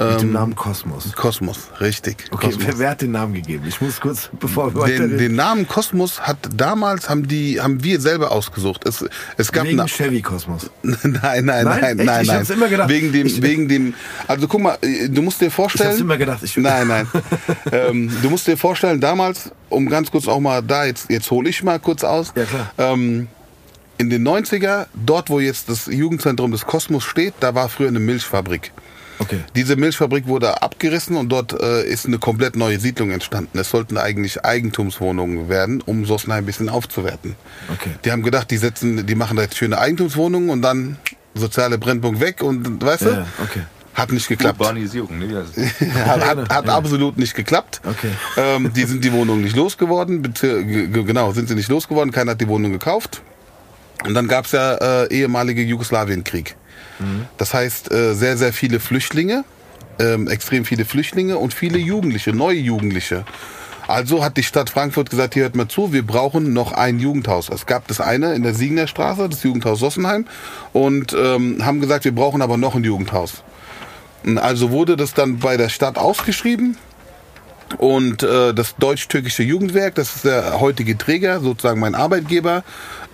Mit dem Namen Kosmos. Kosmos, richtig. Okay, Kosmos. wer, wer hat den Namen gegeben? Ich muss kurz, bevor wir Den, den Namen Kosmos hat damals haben die haben wir selber ausgesucht. Es, es gab Wegen Chevy Kosmos. nein, nein, nein, Nein? Echt? nein, Ich nein. hab's immer gedacht. Wegen dem, Ich- wegen dem. Also guck mal, äh, du musst dir Ich vorstellen. hab's immer gedacht. Ich, Nein, nein. ähm, du musst dir vorstellen, damals, um ganz kurz auch mal da, jetzt, jetzt hole ich mal kurz aus. Ja, klar. Ähm, in den 90er, dort wo jetzt das Jugendzentrum des Kosmos steht, da war früher eine Milchfabrik. Okay. Diese Milchfabrik wurde abgerissen und dort äh, ist eine komplett neue Siedlung entstanden. Es sollten eigentlich Eigentumswohnungen werden, um Sossenheim ein bisschen aufzuwerten. Okay. Die haben gedacht, die setzen, die machen da jetzt schöne Eigentumswohnungen und dann soziale Brennpunkt weg und weißt du? Ja, okay. Hat nicht geklappt. Urbanisierung, ne? es? Hat, hat, hat absolut nicht geklappt. Okay. Ähm, die sind die Wohnung nicht losgeworden. Genau, sind sie nicht losgeworden. Keiner hat die Wohnung gekauft. Und dann gab's ja äh, ehemalige Jugoslawienkrieg. Das heißt, äh, sehr, sehr viele Flüchtlinge, ähm, extrem viele Flüchtlinge und viele Jugendliche, neue Jugendliche. Also hat die Stadt Frankfurt gesagt, hier hört mal zu, wir brauchen noch ein Jugendhaus. Es gab das eine in der Siegner Straße, das Jugendhaus Sossenheim, und ähm, haben gesagt, wir brauchen aber noch ein Jugendhaus. Also wurde das dann bei der Stadt ausgeschrieben und äh, das deutsch-türkische Jugendwerk, das ist der heutige Träger, sozusagen mein Arbeitgeber,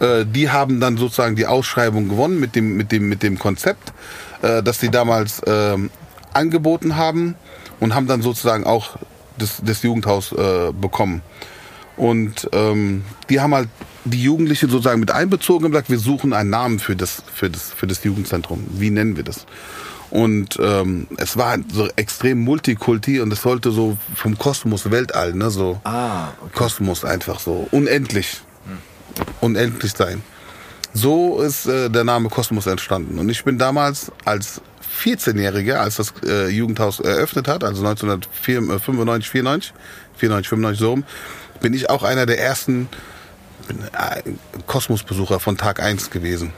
äh, die haben dann sozusagen die Ausschreibung gewonnen mit dem, mit dem, mit dem Konzept, äh, das sie damals ähm, angeboten haben und haben dann sozusagen auch das, das Jugendhaus äh, bekommen. Und ähm, die haben halt die Jugendlichen sozusagen mit einbezogen und gesagt, wir suchen einen Namen für das, für das, für das Jugendzentrum. Wie nennen wir das? Und ähm, es war so extrem Multikulti und es sollte so vom Kosmos Weltall, ne, so Ah, okay. Kosmos einfach so unendlich, unendlich sein. So ist äh, der Name Kosmos entstanden. Und ich bin damals als 14-Jähriger, als das äh, Jugendhaus eröffnet hat, also 1995, 94, 94, 95 so rum, bin ich auch einer der ersten äh, Kosmos-Besucher von Tag 1 gewesen.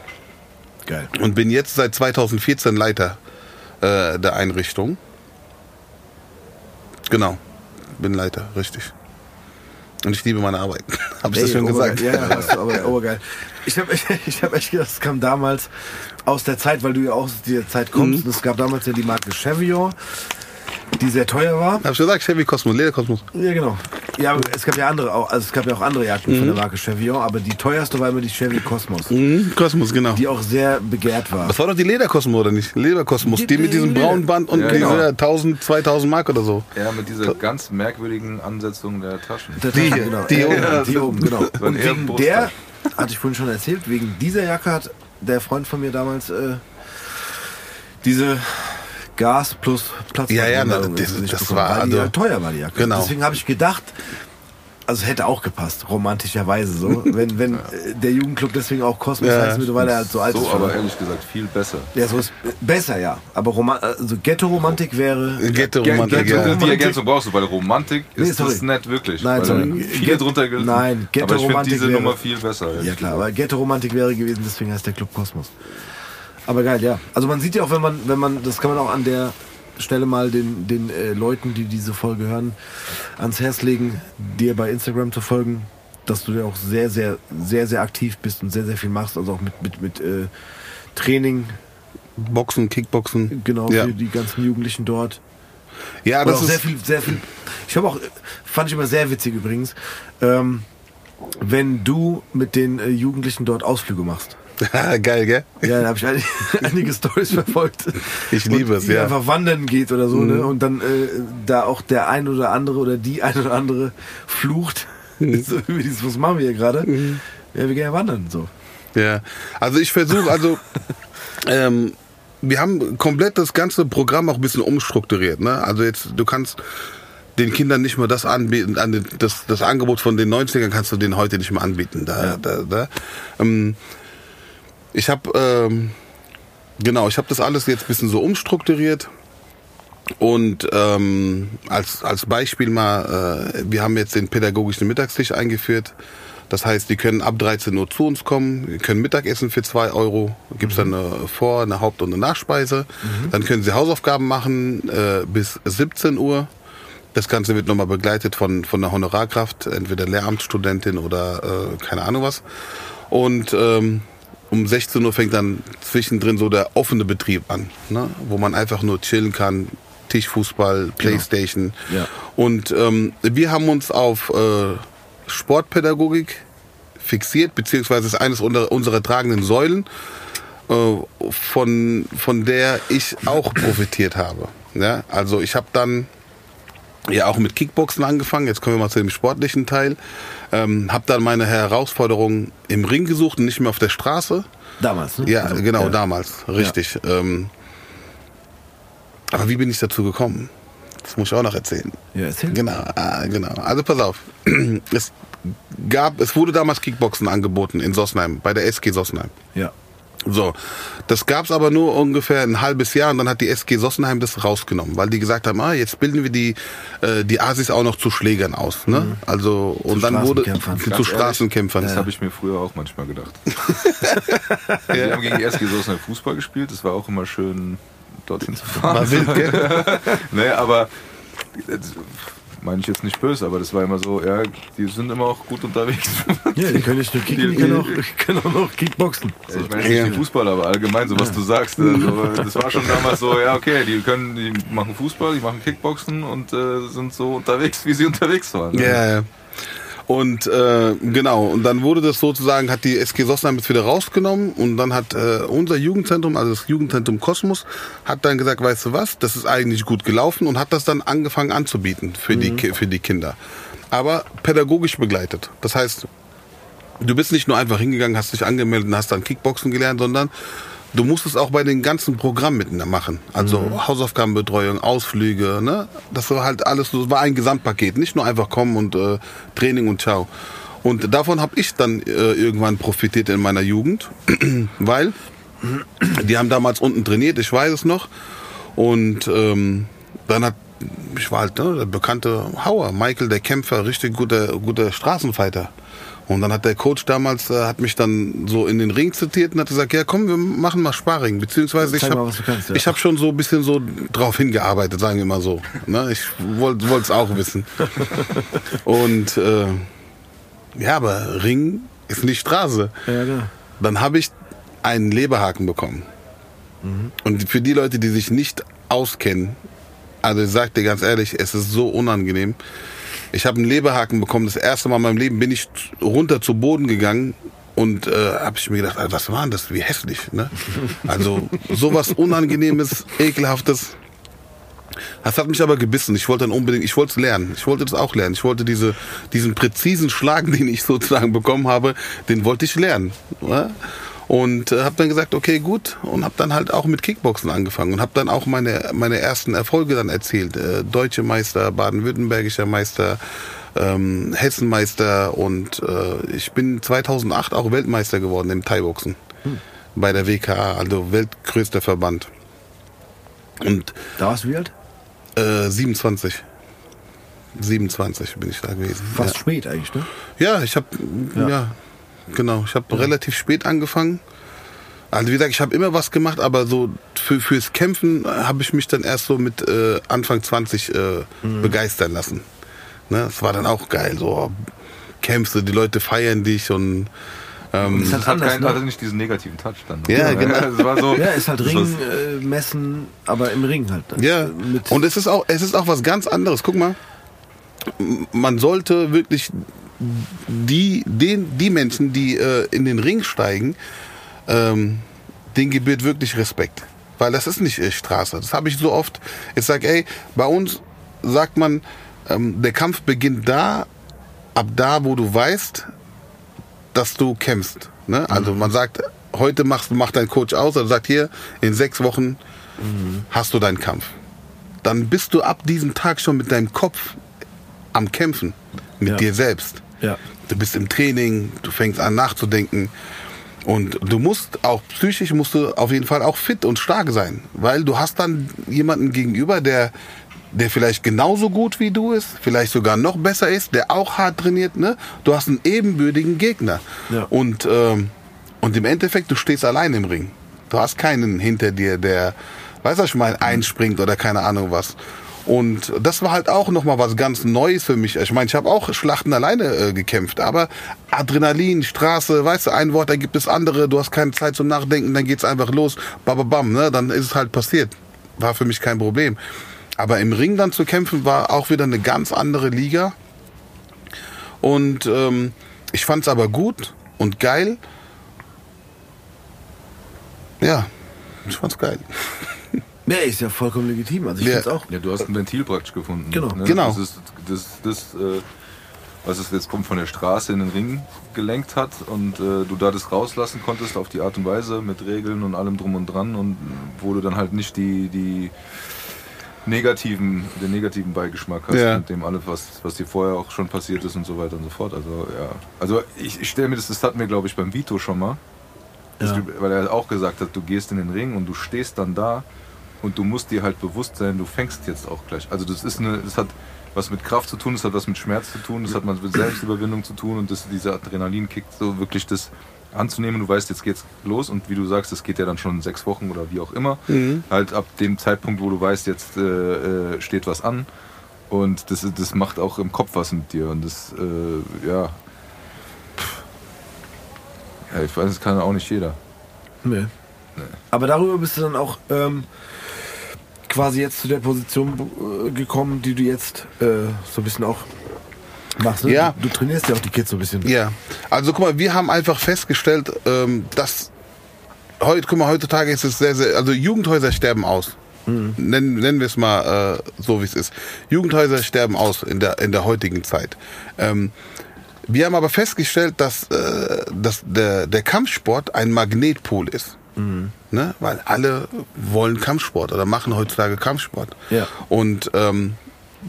Geil. Und bin jetzt seit 2014 Leiter äh, der Einrichtung. Genau, bin Leiter, richtig. Und ich liebe meine Arbeit. Habe ich das Ey, schon obergeil. gesagt? Ja, hast du, aber obergeil. Ich habe ich hab echt gedacht, es kam damals aus der Zeit, weil du ja auch aus der Zeit kommst. Und es gab damals ja die Marke Chevio, die sehr teuer war. Hab ich gesagt, Chevy Kosmos, Lederkosmos. Ja, genau. Ja, aber es gab ja andere auch, also es gab ja auch andere Jacken Mhm. von der Marke Chevio, aber die teuerste war immer die Chevy Cosmos, Mhm, Kosmos, genau. die auch sehr begehrt war. Das war doch die Lederkosmos, oder nicht? Lederkosmos, Die- die, mit die diesem Leder- braunen Band und Ja, genau. 1000, 2000 Mark oder so. Ja, mit dieser ganz merkwürdigen Ansetzung der Taschen. Der Die Taschen, hier, genau. die Ja, oben. ja, die oben, genau. Und wegen der, hatte ich vorhin schon erzählt, wegen dieser Jacke hat der Freund von mir damals äh, diese Gas plus Platz Ja, ja, na, das- das war weil die also- halt teuer war die Jacke. Genau. Deswegen habe ich gedacht, also es hätte auch gepasst, romantischerweise so. wenn wenn äh, der Jugendclub deswegen auch Kosmos Ja. heißen würde, weil er halt so alt So, ist. aber ehrlich gesagt viel besser. ja, so ist besser, ja. Aber Roma also Ghetto-Romantik wäre. Ghetto-Romantik, Ghetto- ja. Die Ergänzung brauchst du, weil Romantik Nee, ist sorry. das nicht wirklich. Nein, weil sorry. Viele drunter gelten. Nein, Aber ich finde Ghetto-Romantik diese wäre- Nummer viel besser. Ja klar, aber Ghetto-Romantik wäre gewesen, deswegen heißt der Club Kosmos. Aber geil, ja. Also man sieht ja auch, wenn man, wenn man, das kann man auch an der Stelle mal den, den äh, Leuten, die diese Folge hören, ans Herz legen, dir bei Instagram zu folgen, dass du ja auch sehr, sehr, sehr, sehr aktiv bist und sehr, sehr viel machst, also auch mit, mit, mit äh, Training, Boxen, Kickboxen. genau, Ja, für die ganzen Jugendlichen dort. ja Und das auch sehr ist. viel, sehr viel. Ich habe auch, fand ich immer sehr witzig übrigens, ähm, wenn du mit den äh, Jugendlichen dort Ausflüge machst. Geil, gell? Ja, da habe ich ein, einige Stories verfolgt. Ich liebe es, ja. einfach wandern geht oder so, ne? Und dann äh, da auch der ein oder andere oder die ein oder andere flucht. so über dieses, was machen wir hier gerade? Ja, wir gehen ja wandern, so. Ja, also ich versuche, also ähm, wir haben komplett das ganze Programm auch ein bisschen umstrukturiert. Ne? Also jetzt, du kannst den Kindern nicht mehr das anbieten, an das, das Angebot von den 90ern kannst du denen heute nicht mehr anbieten. Da, da, da. Ähm, ich habe, ähm, genau, ich habe das alles jetzt ein bisschen so umstrukturiert. Und ähm, als, als Beispiel mal, äh, wir haben jetzt den pädagogischen Mittagstisch eingeführt. Das heißt, die können ab 13 Uhr zu uns kommen, die können Mittagessen für 2 Euro, gibt's dann eine Vor-, eine Haupt- und eine Nachspeise. Dann können sie Hausaufgaben machen äh, bis 17 Uhr. Das Ganze wird nochmal begleitet von, von einer Honorarkraft, entweder Lehramtsstudentin oder äh, keine Ahnung was. Und ähm, um 16 Uhr fängt dann zwischendrin so der offene Betrieb an, ne? wo man einfach nur chillen kann, Tischfußball, Playstation. Ja. Und ähm, wir haben uns auf äh, Sportpädagogik fixiert, beziehungsweise ist eines unserer, unserer tragenden Säulen, äh, von, von der ich auch profitiert habe. Ja? Also ich habe dann ja auch mit Kickboxen angefangen. Jetzt kommen wir mal zu dem sportlichen Teil. Ähm, habe dann meine Herausforderungen im Ring gesucht und nicht mehr auf der Straße. Damals, ne? Ja, Also, genau, ja. damals, richtig. Ähm, aber wie bin ich dazu gekommen? Das muss ich auch noch erzählen. Ja, erzähl. Genau, ah, genau. Also pass auf. Es gab, es wurde damals Kickboxen angeboten in Sossenheim, bei der SG Sossenheim. Ja. So, das gab's aber nur ungefähr ein halbes Jahr und dann hat die SG Sossenheim das rausgenommen, weil die gesagt haben, ah, jetzt bilden wir die äh, die Asis auch noch zu Schlägern aus, ne? Also und dann wurde Straßenkämpfern. zu Ganz Straßenkämpfern. Das habe ich mir früher auch manchmal gedacht. Wir haben gegen die SG Soße Fußball gespielt. Das war auch immer schön, dorthin zu fahren. War wild, gell? nee, aber das meine ich jetzt nicht böse, aber das war immer so, ja, die sind immer auch gut unterwegs. Ja, die können nicht nur kicken, die können auch, können auch noch Kickboxen. Ja, ich meine nicht die Fußballer, aber allgemein so, was du sagst. Also, das war schon damals so, ja, okay, die können, die machen Fußball, die machen Kickboxen und äh, sind so unterwegs, wie sie unterwegs waren. Ja, ja. Und äh, genau, und dann wurde das sozusagen, hat die SG Sossenheim jetzt wieder rausgenommen und dann hat äh, unser Jugendzentrum, also das Jugendzentrum Kosmos, hat dann gesagt, weißt du was, das ist eigentlich gut gelaufen und hat das dann angefangen anzubieten für, die, Ki- für die Kinder. Aber pädagogisch begleitet. Das heißt, du bist nicht nur einfach hingegangen, hast dich angemeldet und hast dann Kickboxen gelernt, sondern du musst es auch bei den ganzen Programmen miteinander machen. Also Hausaufgabenbetreuung, Ausflüge, ne? Das war halt alles, das war ein Gesamtpaket. Nicht nur einfach kommen und äh, Training und ciao. Und davon habe ich dann äh, irgendwann profitiert in meiner Jugend, weil die haben damals unten trainiert, ich weiß es noch. Und ähm, dann hat, ich war halt ne, der bekannte Hauer, Michael, der Kämpfer, richtig guter, guter Straßenfighter. Und dann hat der Coach damals, äh, hat mich dann so in den Ring zitiert und hat gesagt, ja komm, wir machen mal Sparring. Beziehungsweise ich habe ja. ich hab schon so ein bisschen so drauf hingearbeitet, sagen wir mal so. Ne? Ich wollte es auch wissen. Und äh, ja, aber Ring ist nicht Straße. Ja, klar. Dann habe ich einen Leberhaken bekommen. Und für die Leute, die sich nicht auskennen, also ich sag dir ganz ehrlich, es ist so unangenehm. Ich habe einen Leberhaken bekommen. Das erste Mal in meinem Leben bin ich runter zu Boden gegangen und äh, habe ich mir gedacht, was war denn das? Wie hässlich, ne? Also sowas Unangenehmes, ekelhaftes. Das hat mich aber gebissen. Ich wollte dann unbedingt, ich wollte es lernen. Ich wollte das auch lernen. Ich wollte diese, diesen präzisen Schlag, den ich sozusagen bekommen habe, den wollte ich lernen. Ja? Und äh, habe dann gesagt, okay, gut. Und habe dann halt auch mit Kickboxen angefangen und habe dann auch meine, meine ersten Erfolge dann erzählt. Äh, Deutsche Meister, baden-württembergischer Meister, ähm, Hessenmeister und äh, ich bin 2008 auch Weltmeister geworden im Thai-Boxen. Bei der WKA, also weltgrößter Verband. Und Da warst du wie alt? äh, 27. 27 bin ich da gewesen. Fast ja. spät eigentlich, ne? Ja, ich habe ja. Ja. Genau, ich habe relativ spät angefangen. Also wie gesagt, ich habe immer was gemacht, aber so für fürs Kämpfen habe ich mich dann erst so mit äh, Anfang 20 äh, Mhm. begeistern lassen. Ne, das war dann auch geil, so kämpfst du, die Leute feiern dich und ähm, Ist halt Das hat, anders, kein, ne? hatte nicht diesen negativen Touch dann. ne? Ja, genau. Es war so, Ja, ist halt Ring, äh, Messen, aber im Ring halt. Ne? Ja, Mit, und es ist auch, es ist auch was ganz anderes. Guck mal, man sollte wirklich die, den, die Menschen, die äh, in den Ring steigen, ähm, denen gebührt wirklich Respekt. Weil das ist nicht äh, Straße. Das habe ich so oft. Ich sag, ey, bei uns sagt man, ähm, der Kampf beginnt da, ab da, wo du weißt, dass du kämpfst. Ne? Also man sagt, heute machst, macht dein Coach aus, oder sagt hier, in sechs Wochen hast du deinen Kampf. Dann bist du ab diesem Tag schon mit deinem Kopf am Kämpfen, mit Ja. dir selbst. Ja. Du bist im Training, du fängst an nachzudenken. Und du musst auch psychisch musst du auf jeden Fall auch fit und stark sein, weil du hast dann jemanden gegenüber, der der vielleicht genauso gut wie du ist, vielleicht sogar noch besser ist, der auch hart trainiert. Ne? Du hast einen ebenbürtigen Gegner. Ja. Und ähm, und im Endeffekt du stehst allein im Ring. Du hast keinen hinter dir, der, weißt du, was ich meine, einspringt oder keine Ahnung was. Und das war halt auch nochmal was ganz Neues für mich. Ich meine, ich habe auch Schlachten alleine äh, gekämpft, aber Adrenalin, Straße, weißt du, ein Wort, da gibt es andere, du hast keine Zeit zum Nachdenken, dann geht's einfach los, bababam, ne, dann ist es halt passiert. War für mich kein Problem. Aber im Ring dann zu kämpfen, war auch wieder eine ganz andere Liga. Und ähm, ich fand's aber gut und geil. Ja, ich fand's geil. Ja, ist ja vollkommen legitim. Also ich Ja. auch. Ja, du hast ein Ventil praktisch gefunden. Genau. Ne? Genau. Das ist das, das äh, was es jetzt kommt von der Straße in den Ring gelenkt hat und äh, du da das rauslassen konntest auf die Art und Weise mit Regeln und allem drum und dran und wo du dann halt nicht die, die negativen, den negativen Beigeschmack hast Ja. mit dem alles, was, was dir vorher auch schon passiert ist und so weiter und so fort. Also ja. Also ich, ich stelle mir das, das hatten wir glaube ich beim Vito schon mal. Ja. Weil er auch gesagt hat, du gehst in den Ring und du stehst dann da und du musst dir halt bewusst sein, du fängst jetzt auch gleich. Also das ist eine, das hat was mit Kraft zu tun, das hat was mit Schmerz zu tun, das hat was mit Selbstüberwindung zu tun und das, dieser Adrenalinkick, so wirklich das anzunehmen. Du weißt, jetzt geht's los und wie du sagst, das geht ja dann schon in sechs Wochen oder wie auch immer. Halt ab dem Zeitpunkt, wo du weißt, jetzt äh, äh, steht was an und das, das macht auch im Kopf was mit dir und das, äh, ja. Ja, ich weiß, das kann auch nicht jeder. Nee. Aber darüber bist du dann auch ähm, quasi jetzt zu der Position äh, gekommen, die du jetzt äh, so ein bisschen auch machst. Ne? Ja. Du, du trainierst ja auch die Kids so ein bisschen. Ja, also guck mal, wir haben einfach festgestellt, ähm, dass heute, guck mal, heutzutage ist es sehr, sehr, also Jugendhäuser sterben aus. Nennen, nennen wir es mal äh, so, wie es ist. Jugendhäuser sterben aus in der, in der heutigen Zeit. Ähm, wir haben aber festgestellt, dass, äh, dass der, der Kampfsport ein Magnetpol ist. Ne? Weil alle wollen Kampfsport oder machen heutzutage Kampfsport. Ja. Und ähm,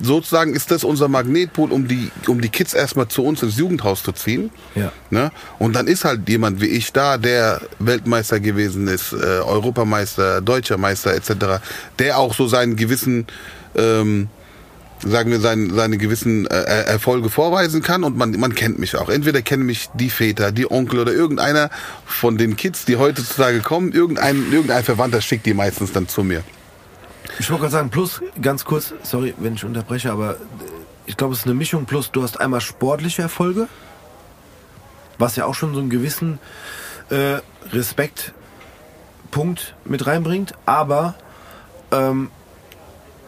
sozusagen ist das unser Magnetpol, um die, um die Kids erstmal zu uns ins Jugendhaus zu ziehen. Ja. Ne? Und dann ist halt jemand wie ich da, der Weltmeister gewesen ist, äh, Europameister, Deutscher Meister etc., der auch so seinen gewissen, ähm, sagen wir, seinen, seine gewissen äh, Er- Erfolge vorweisen kann und man, man kennt mich auch. Entweder kennen mich die Väter, die Onkel oder irgendeiner von den Kids, die heutzutage kommen, irgendein, irgendein Verwandter schickt die meistens dann zu mir. Ich wollte gerade sagen, plus, ganz kurz, sorry, wenn ich unterbreche, aber äh, ich glaube, es ist eine Mischung. Plus, du hast einmal sportliche Erfolge, was ja auch schon so einen gewissen äh, Respektpunkt mit reinbringt. Aber ähm,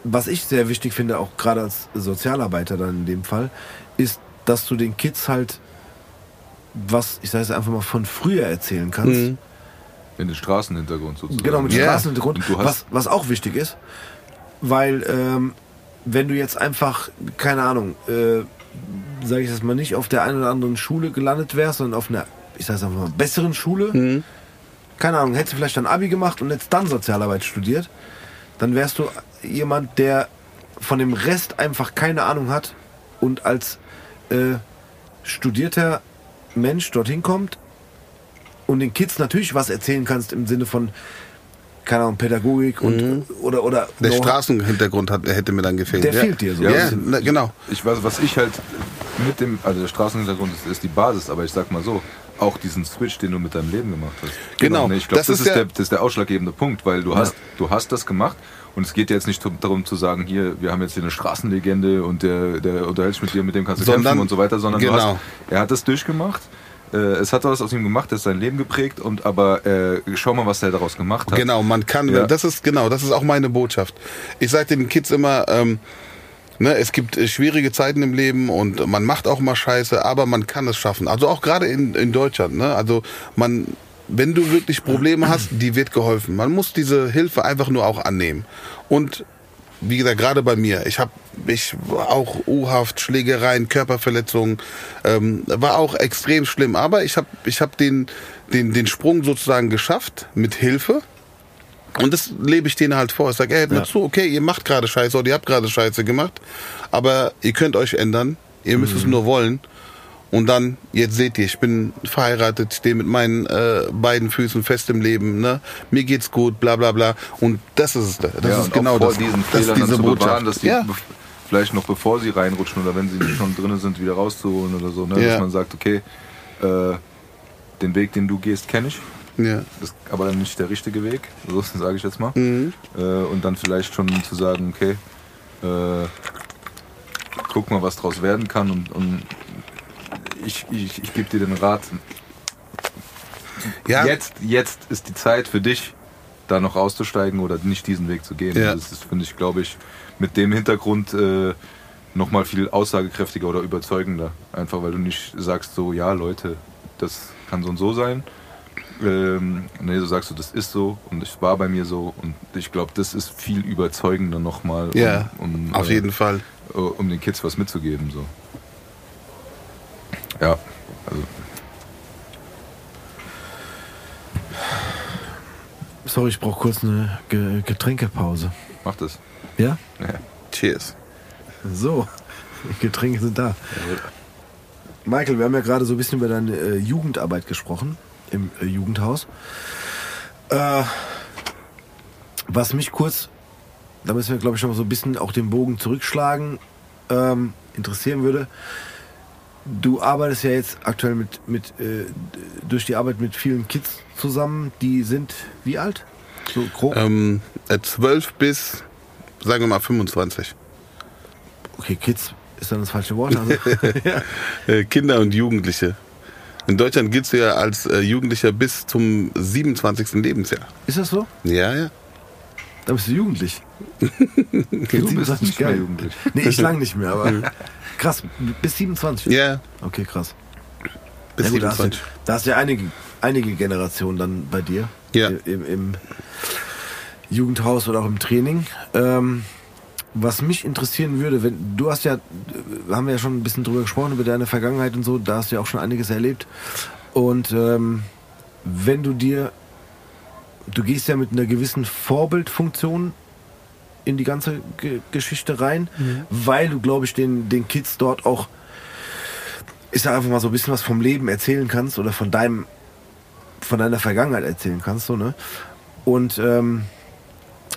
was ich sehr wichtig finde, auch gerade als Sozialarbeiter dann in dem Fall, ist, dass du den Kids halt was, ich sage es einfach mal, von früher erzählen kannst. Mhm. In den Straßenhintergrund sozusagen. Genau, mit Ja. Straßenhintergrund. Und du hast- Was, was auch wichtig ist, weil ähm, wenn du jetzt einfach, keine Ahnung, äh, sage ich das mal nicht, auf der einen oder anderen Schule gelandet wärst, sondern auf einer, ich sage es einfach mal, besseren Schule, keine Ahnung, hättest du vielleicht ein Abi gemacht und jetzt dann Sozialarbeit studiert, dann wärst du jemand, der von dem Rest einfach keine Ahnung hat und als äh, studierter Mensch dorthin kommt und den Kids natürlich was erzählen kannst im Sinne von keine Ahnung, Pädagogik und oder oder Der Straßenhintergrund hat, hätte mir dann gefehlt. Der ja. fehlt dir so. Ja, was- na, genau. Ich weiß, was ich halt mit dem, also der Straßenhintergrund ist, ist die Basis, aber ich sag mal so, auch diesen Switch, den du mit deinem Leben gemacht hast. Genau. ne, Ich glaube, Das das, ist der- der, das ist der ausschlaggebende Punkt, weil du hast, du hast das gemacht und es geht jetzt nicht darum zu sagen, hier, wir haben jetzt hier eine Straßenlegende und der, der unterhält sich mit dir, mit dem kannst du Sondern- kämpfen und so weiter, sondern genau. hast, er hat das durchgemacht. äh, Es hat was aus ihm gemacht, das ist sein Leben geprägt und aber äh, schau mal, was er daraus gemacht hat. Genau, man kann, Ja. das ist genau, das ist auch meine Botschaft. Ich sage den Kids immer, ähm, ne, es gibt äh, schwierige Zeiten im Leben und man macht auch mal Scheiße, aber man kann es schaffen. Also auch gerade in, in Deutschland, ne? Also man, wenn du wirklich Probleme hast, die wird geholfen. Man muss diese Hilfe einfach nur auch annehmen. Und wie gesagt, gerade bei mir, ich habe ich war auch U-Haft, Schlägereien, Körperverletzungen, ähm, war auch extrem schlimm. Aber ich habe ich hab den, den, den Sprung sozusagen geschafft mit Hilfe. Und das lebe ich denen halt vor. Ich sage, ey, hört mir zu, okay, ihr macht gerade Scheiße oder ihr habt gerade Scheiße gemacht, aber ihr könnt euch ändern. Ihr müsst es nur wollen. Und dann, jetzt seht ihr, ich bin verheiratet, stehe mit meinen äh, beiden Füßen fest im Leben, ne? Mir geht's gut, bla bla bla. Und das ist es. Das ja, ist genau das. diesen das ist diese zu Botschaft. bewahren, dass die ja. vielleicht noch bevor sie reinrutschen oder wenn sie schon drin sind, wieder rauszuholen oder so. Ne? Ja. Dass man sagt, okay, äh, den Weg, den du gehst, kenne ich. ja. Das ist aber dann nicht der richtige Weg, so sage ich jetzt mal. Mhm. Äh, und dann vielleicht schon zu sagen, okay, äh, guck mal, was draus werden kann und, und ich, ich, ich gebe dir den Rat, Ja. jetzt, jetzt ist die Zeit für dich, da noch auszusteigen oder nicht diesen Weg zu gehen. Ja. Das ist, finde ich, glaube ich, mit dem Hintergrund äh, nochmal viel aussagekräftiger oder überzeugender. Einfach weil du nicht sagst so, ja Leute, das kann so und so sein. Ähm, nee, du sagst so, das ist so und es war bei mir so und ich glaube, das ist viel überzeugender nochmal, um, Ja, um, auf äh, jeden Fall. um den Kids was mitzugeben. So. Ja, also Sorry, ich brauche kurz eine Ge Getränkepause. mach das. Ja? Ja. Cheers. So, Getränke sind da. Michael, wir haben ja gerade so ein bisschen über deine äh, Jugendarbeit gesprochen im äh, Jugendhaus. Äh, was mich kurz, da müssen wir glaube ich noch so ein bisschen auch den Bogen zurückschlagen, ähm, interessieren würde. Du arbeitest ja jetzt aktuell mit, mit äh, durch die Arbeit mit vielen Kids zusammen, die sind wie alt? So grob. Ähm, äh, 12 bis, sagen wir mal, 25. Okay, Kids ist dann das falsche Wort. Also, ja. Äh, Kinder und Jugendliche. In Deutschland giltst du ja als äh, Jugendlicher bis zum 27. Lebensjahr. Ist das so? Ja, ja. Da bist du jugendlich. Du bist 27, nicht mehr jugendlich. Nee, ich lang nicht mehr, aber krass, bis 27. Ja, Okay, krass. bis Ja, gut, da, hast du, 27. da hast du ja einige, einige Generationen dann bei dir. Ja. Im, Im Jugendhaus oder auch im Training. Ähm, was mich interessieren würde, wenn du hast ja, haben wir ja schon ein bisschen drüber gesprochen, über deine Vergangenheit und so, da hast du ja auch schon einiges erlebt. Und ähm, wenn du dir, du gehst ja mit einer gewissen Vorbildfunktion in die ganze Ge Geschichte rein, weil du, glaube ich, den, den Kids dort auch, ich sag einfach mal so ein bisschen was vom Leben erzählen kannst oder von deinem, von deiner Vergangenheit erzählen kannst, so, ne? Und ähm,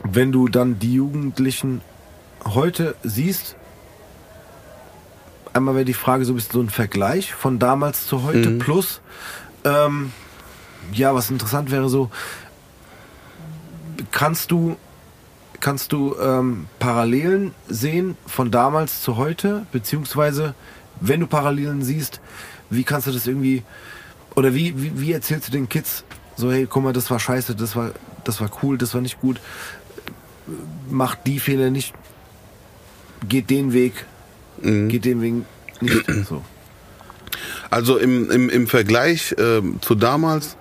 wenn du dann die Jugendlichen heute siehst, einmal wäre die Frage so ein bisschen so ein Vergleich von damals zu heute plus, ähm, ja, was interessant wäre so, kannst du kannst du ähm, Parallelen sehen von damals zu heute, beziehungsweise wenn du Parallelen siehst, wie kannst du das irgendwie oder wie, wie, wie erzählst du den Kids so, hey, guck mal, das war scheiße, das war, das war cool, das war nicht gut, macht die Fehler nicht, geht den Weg, geht den Weg nicht. So. Also im, im, im Vergleich ähm, zu damals,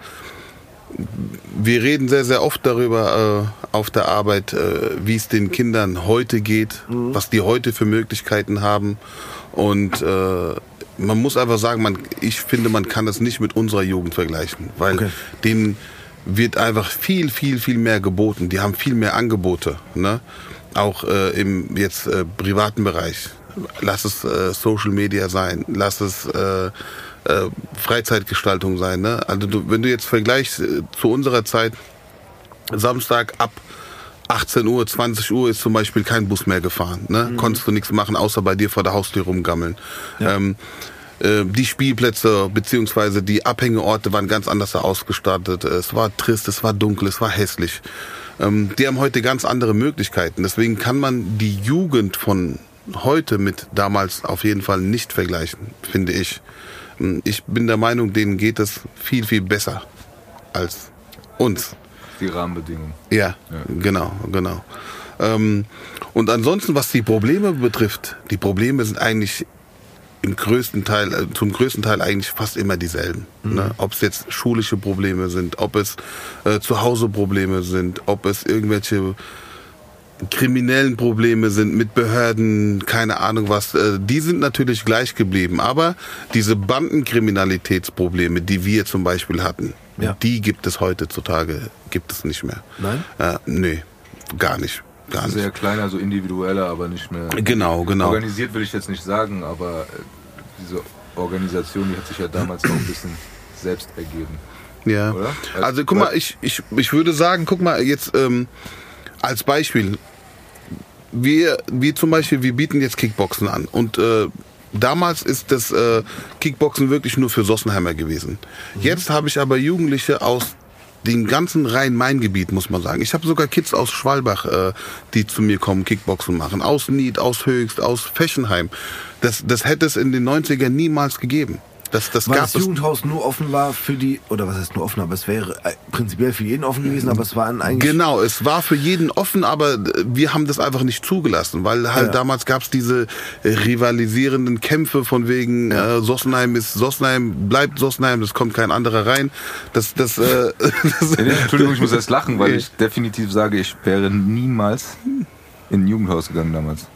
wir reden sehr, sehr oft darüber äh, auf der Arbeit, äh, wie es den Kindern heute geht, was die heute für Möglichkeiten haben. Und äh, man muss einfach sagen, man, ich finde, man kann das nicht mit unserer Jugend vergleichen, weil Okay. den, wird einfach viel, viel, viel mehr geboten. Die haben viel mehr Angebote. Ne? Auch äh, im jetzt äh, privaten Bereich. Lass es äh, Social Media sein, lass es äh, äh, Freizeitgestaltung sein. Ne? Also du, wenn du jetzt vergleichst äh, zu unserer Zeit, Samstag ab 18 Uhr, 20 Uhr ist zum Beispiel kein Bus mehr gefahren. Ne? Konntest du nichts machen, außer bei dir vor der Haustür rumgammeln. Ähm, äh, die Spielplätze beziehungsweise die Abhängeorte waren ganz anders ausgestattet. Es war trist, es war dunkel, es war hässlich. Ähm, die haben heute ganz andere Möglichkeiten. Deswegen kann man die Jugend von heute mit damals auf jeden Fall nicht vergleichen, finde ich. Ähm, Ich bin der Meinung, denen geht es viel, viel besser als uns. Die Rahmenbedingungen. Ja, genau, genau. Ähm, und ansonsten, was die Probleme betrifft, die Probleme sind eigentlich im größten Teil, äh, zum größten Teil eigentlich fast immer dieselben. Ne? Ob es jetzt schulische Probleme sind, ob es äh, zu Hause Probleme sind, ob es irgendwelche kriminellen Probleme sind mit Behörden, keine Ahnung was, äh, die sind natürlich gleich geblieben. Aber diese Bandenkriminalitätsprobleme, die wir zum Beispiel hatten, Ja. die gibt es heutzutage, gibt es nicht mehr. Nein? Äh, nee, gar nicht. Gar Sehr nicht. kleiner, so individueller, aber nicht mehr. Genau, genau. Organisiert will ich jetzt nicht sagen, aber äh, diese Organisation, die hat sich ja damals auch ein bisschen selbst ergeben. Ja. Oder? Also guck mal, ich, ich, ich würde sagen, guck mal, jetzt ähm, als Beispiel, wir, wir zum Beispiel, wir bieten jetzt Kickboxen an und äh, damals ist das äh, Kickboxen wirklich nur für Sossenheimer gewesen. Jetzt habe ich aber Jugendliche aus dem ganzen Rhein-Main-Gebiet, muss man sagen. Ich habe sogar Kids aus Schwalbach, äh, die zu mir kommen, Kickboxen machen. Aus Nied, aus Höchst, aus Fechenheim. Das, das hätte es in den 90ern niemals gegeben. Das, das Weil gab das es Jugendhaus nur offen war für die, oder was heißt nur offen, aber es wäre äh, prinzipiell für jeden offen gewesen, aber es waren eigentlich. Genau, es war für jeden offen, aber äh, wir haben das einfach nicht zugelassen, weil halt Ja. damals gab's diese äh, rivalisierenden Kämpfe von wegen äh, Sossenheim ist Sossenheim, bleibt Sossenheim, das kommt kein anderer rein. Das, das, äh, das nee, Entschuldigung, ich muss erst lachen, weil ich definitiv sage, ich wäre niemals in ein Jugendhaus gegangen damals.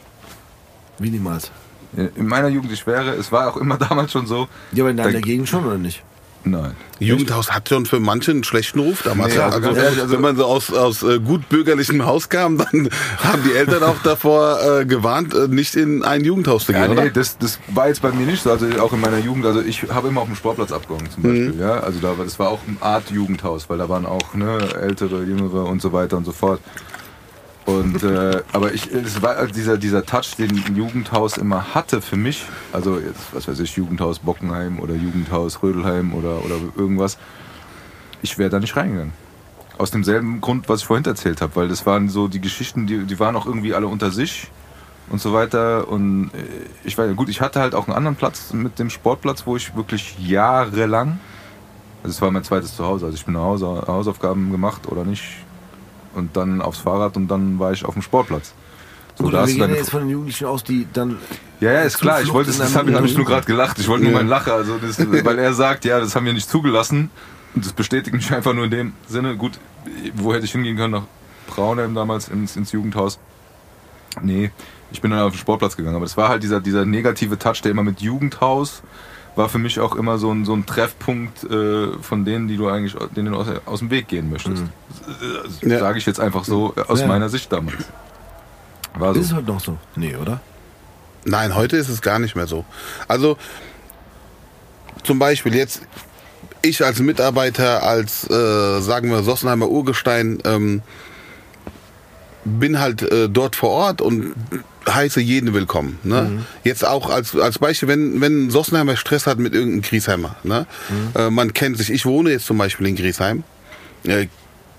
Wie niemals. In meiner Jugend, ich wäre, es war auch immer damals schon so. Ja, aber in deiner Gegend schon, oder nicht? Nein. Jugendhaus hat schon für manche einen schlechten Ruf damals. Nee, also also, ehrlich, also- wenn man so aus, aus äh, gut bürgerlichem Haus kam, dann haben die Eltern auch davor äh, gewarnt, äh, nicht in ein Jugendhaus zu gehen, Ja, oder? nee, das, das war jetzt bei mir nicht so, also auch in meiner Jugend, also ich habe immer auf dem Sportplatz abgehangen zum Beispiel, Mhm. ja, also da war, das war auch eine Art Jugendhaus, weil da waren auch ne, ältere, jüngere und so weiter und so fort. Und äh, aber ich, es war halt dieser dieser Touch, den ein Jugendhaus immer hatte für mich, also jetzt was weiß ich, Jugendhaus Bockenheim oder Jugendhaus Rödelheim oder oder irgendwas, ich wäre da nicht reingegangen. Aus demselben Grund, was ich vorhin erzählt habe, weil das waren so die Geschichten, die, die waren auch irgendwie alle unter sich und so weiter. Und äh, ich war gut, ich hatte halt auch einen anderen Platz mit dem Sportplatz, wo ich wirklich jahrelang, also es war mein zweites Zuhause, also ich bin Hausaufgaben gemacht oder nicht und dann aufs Fahrrad und dann war ich auf dem Sportplatz. So, Gut, da wir gehen jetzt von den Jugendlichen aus, die dann. ja, ja, ist klar. Ich wollte, das habe hab ich nur gerade gelacht. Ich wollte nur Ja. meinen Lacher, also das, weil er sagt, ja, das haben wir nicht zugelassen. Und das bestätigt mich einfach nur in dem Sinne. Gut, wo hätte ich hingehen können? Nach Braunheim damals ins, ins Jugendhaus. Nee, ich bin dann auf den Sportplatz gegangen. Aber das war halt dieser, dieser negative Touch, der immer mit Jugendhaus war für mich auch immer so ein, so ein Treffpunkt äh, von denen, die du eigentlich denen du aus, aus dem Weg gehen möchtest. Äh, Ja. Sage ich jetzt einfach so äh, aus Ja. meiner Sicht damals. War so. Ist es heute noch so? Nee, oder? Nein, heute ist es gar nicht mehr so. Also zum Beispiel jetzt ich als Mitarbeiter, als äh, sagen wir Sossenheimer Urgestein, ähm, bin halt äh, dort vor Ort und heiße jeden willkommen. Ne? Jetzt auch als, als Beispiel, wenn, wenn Sossenheimer Stress hat mit irgendeinem Griesheimer. Ne? Äh, man kennt sich. Ich wohne jetzt zum Beispiel in Griesheim. Äh,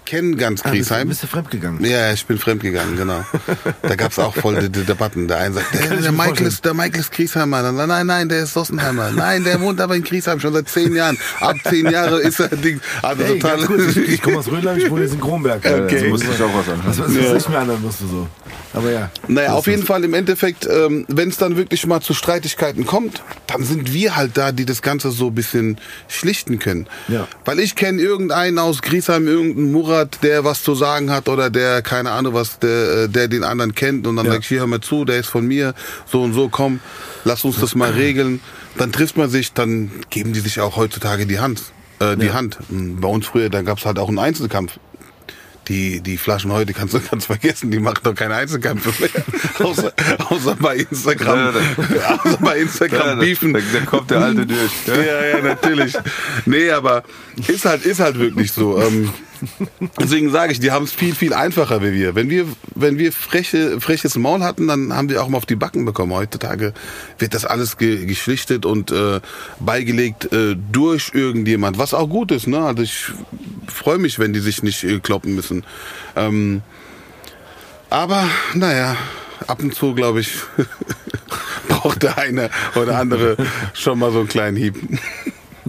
kenne ganz Ah, bist, Griesheim. bist du fremdgegangen? Ja, ich bin fremdgegangen, genau. Da gab's auch voll die, die Debatten. Der eine sagt, der, der, Michael ist, der Michael ist Griesheimer. Dann, Nein, nein, der ist Sossenheimer. Nein, der wohnt aber in Griesheim schon seit zehn Jahren. Ab zehn Jahre ist er Ding. Also Hey, total. ganz kurz, ich, ich komme aus Rödelheim, ich wohne jetzt in Kronberg. Ja, Okay. Also musste ich auch was anhören. Was, was, was ich mir anhören musste so. Aber ja. Naja, auf jeden das. Fall im Endeffekt, ähm, wenn es dann wirklich mal zu Streitigkeiten kommt, dann sind wir halt da, die das Ganze so ein bisschen schlichten können. Ja. Weil ich kenne irgendeinen aus Griesheim, irgendeinen Murat, der was zu sagen hat oder der, keine Ahnung was, der, äh, der den anderen kennt und dann Ja. sag ich, hier hör mal zu, der ist von mir, so und so, komm, lass uns das mal regeln. Dann trifft man sich, dann geben die sich auch heutzutage die Hand. äh, die Ja. Hand. Bei uns früher, da gab's halt auch einen Einzelkampf. Die, die Flaschen heute kannst du ganz vergessen, die machen doch keine Einzelkämpfe mehr. außer, außer bei Instagram. außer bei Instagram beefen. Da, da kommt der Alte durch. Ja, ja, natürlich. Nee, aber ist halt, ist halt wirklich so. Ähm, deswegen sage ich, die haben es viel, viel einfacher wie wir. Wenn wir, wenn wir freche, freches Maul hatten, dann haben wir auch mal auf die Backen bekommen. Heutzutage wird das alles ge geschlichtet und äh, beigelegt äh, durch irgendjemand, was auch gut ist. Ne? Also ich freue mich, wenn die sich nicht äh, kloppen müssen. Ähm, aber naja, ab und zu, glaube ich, braucht der eine oder andere schon mal so einen kleinen Hieb.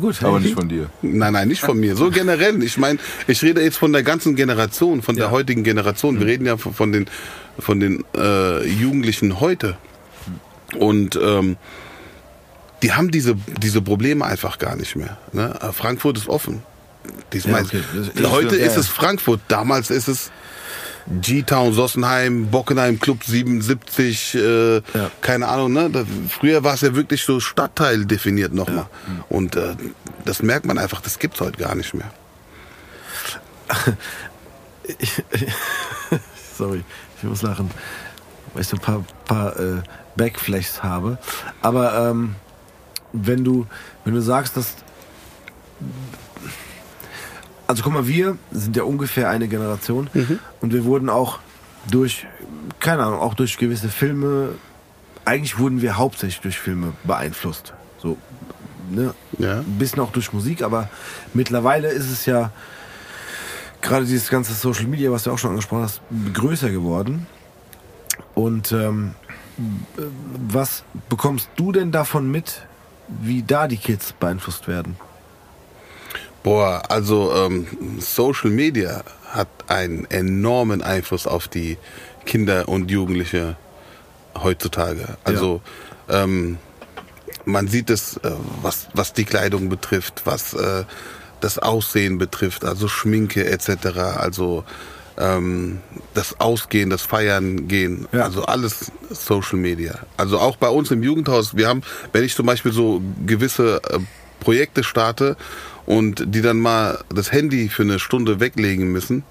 Gut, Aber nicht von dir. Nein, nein, nicht von mir. So generell. Ich meine, ich rede jetzt von der ganzen Generation, von der Ja. heutigen Generation. Wir reden ja von den, von den äh, Jugendlichen heute. Und ähm, die haben diese, diese Probleme einfach gar nicht mehr. Ne? Frankfurt ist offen. Diesmal Ja, okay. Das- heute ja, ist es Frankfurt, damals ist es G-Town, Sossenheim, Bockenheim, Club 77, äh, keine Ahnung. Ne? Da, früher war es ja wirklich so Stadtteil definiert nochmal. Und äh, das merkt man einfach, das gibt's heute gar nicht mehr. Sorry, ich muss lachen, weil ich so ein paar, paar äh, Backflashes habe. Aber ähm, wenn du wenn du sagst, dass also guck mal, wir sind ja ungefähr eine Generation und wir wurden auch durch keine Ahnung, auch durch gewisse Filme eigentlich wurden wir hauptsächlich durch Filme beeinflusst. So ne, Ja. ein bisschen auch durch Musik, aber mittlerweile ist es ja gerade dieses ganze Social Media, was du auch schon angesprochen hast, größer geworden. Und ähm, äh, was bekommst du denn davon mit, wie da die Kids beeinflusst werden? Boah, also ähm, Social Media hat einen enormen Einfluss auf die Kinder und Jugendliche heutzutage. Also ähm, man sieht es, äh, was, was die Kleidung betrifft, was äh, das Aussehen betrifft, also Schminke etc. Also ähm, das Ausgehen, das Feiern gehen, Ja. also alles Social Media. Also auch bei uns im Jugendhaus, wir haben, wenn ich zum Beispiel so gewisse äh, Projekte starte und die dann mal das Handy für eine Stunde weglegen müssen,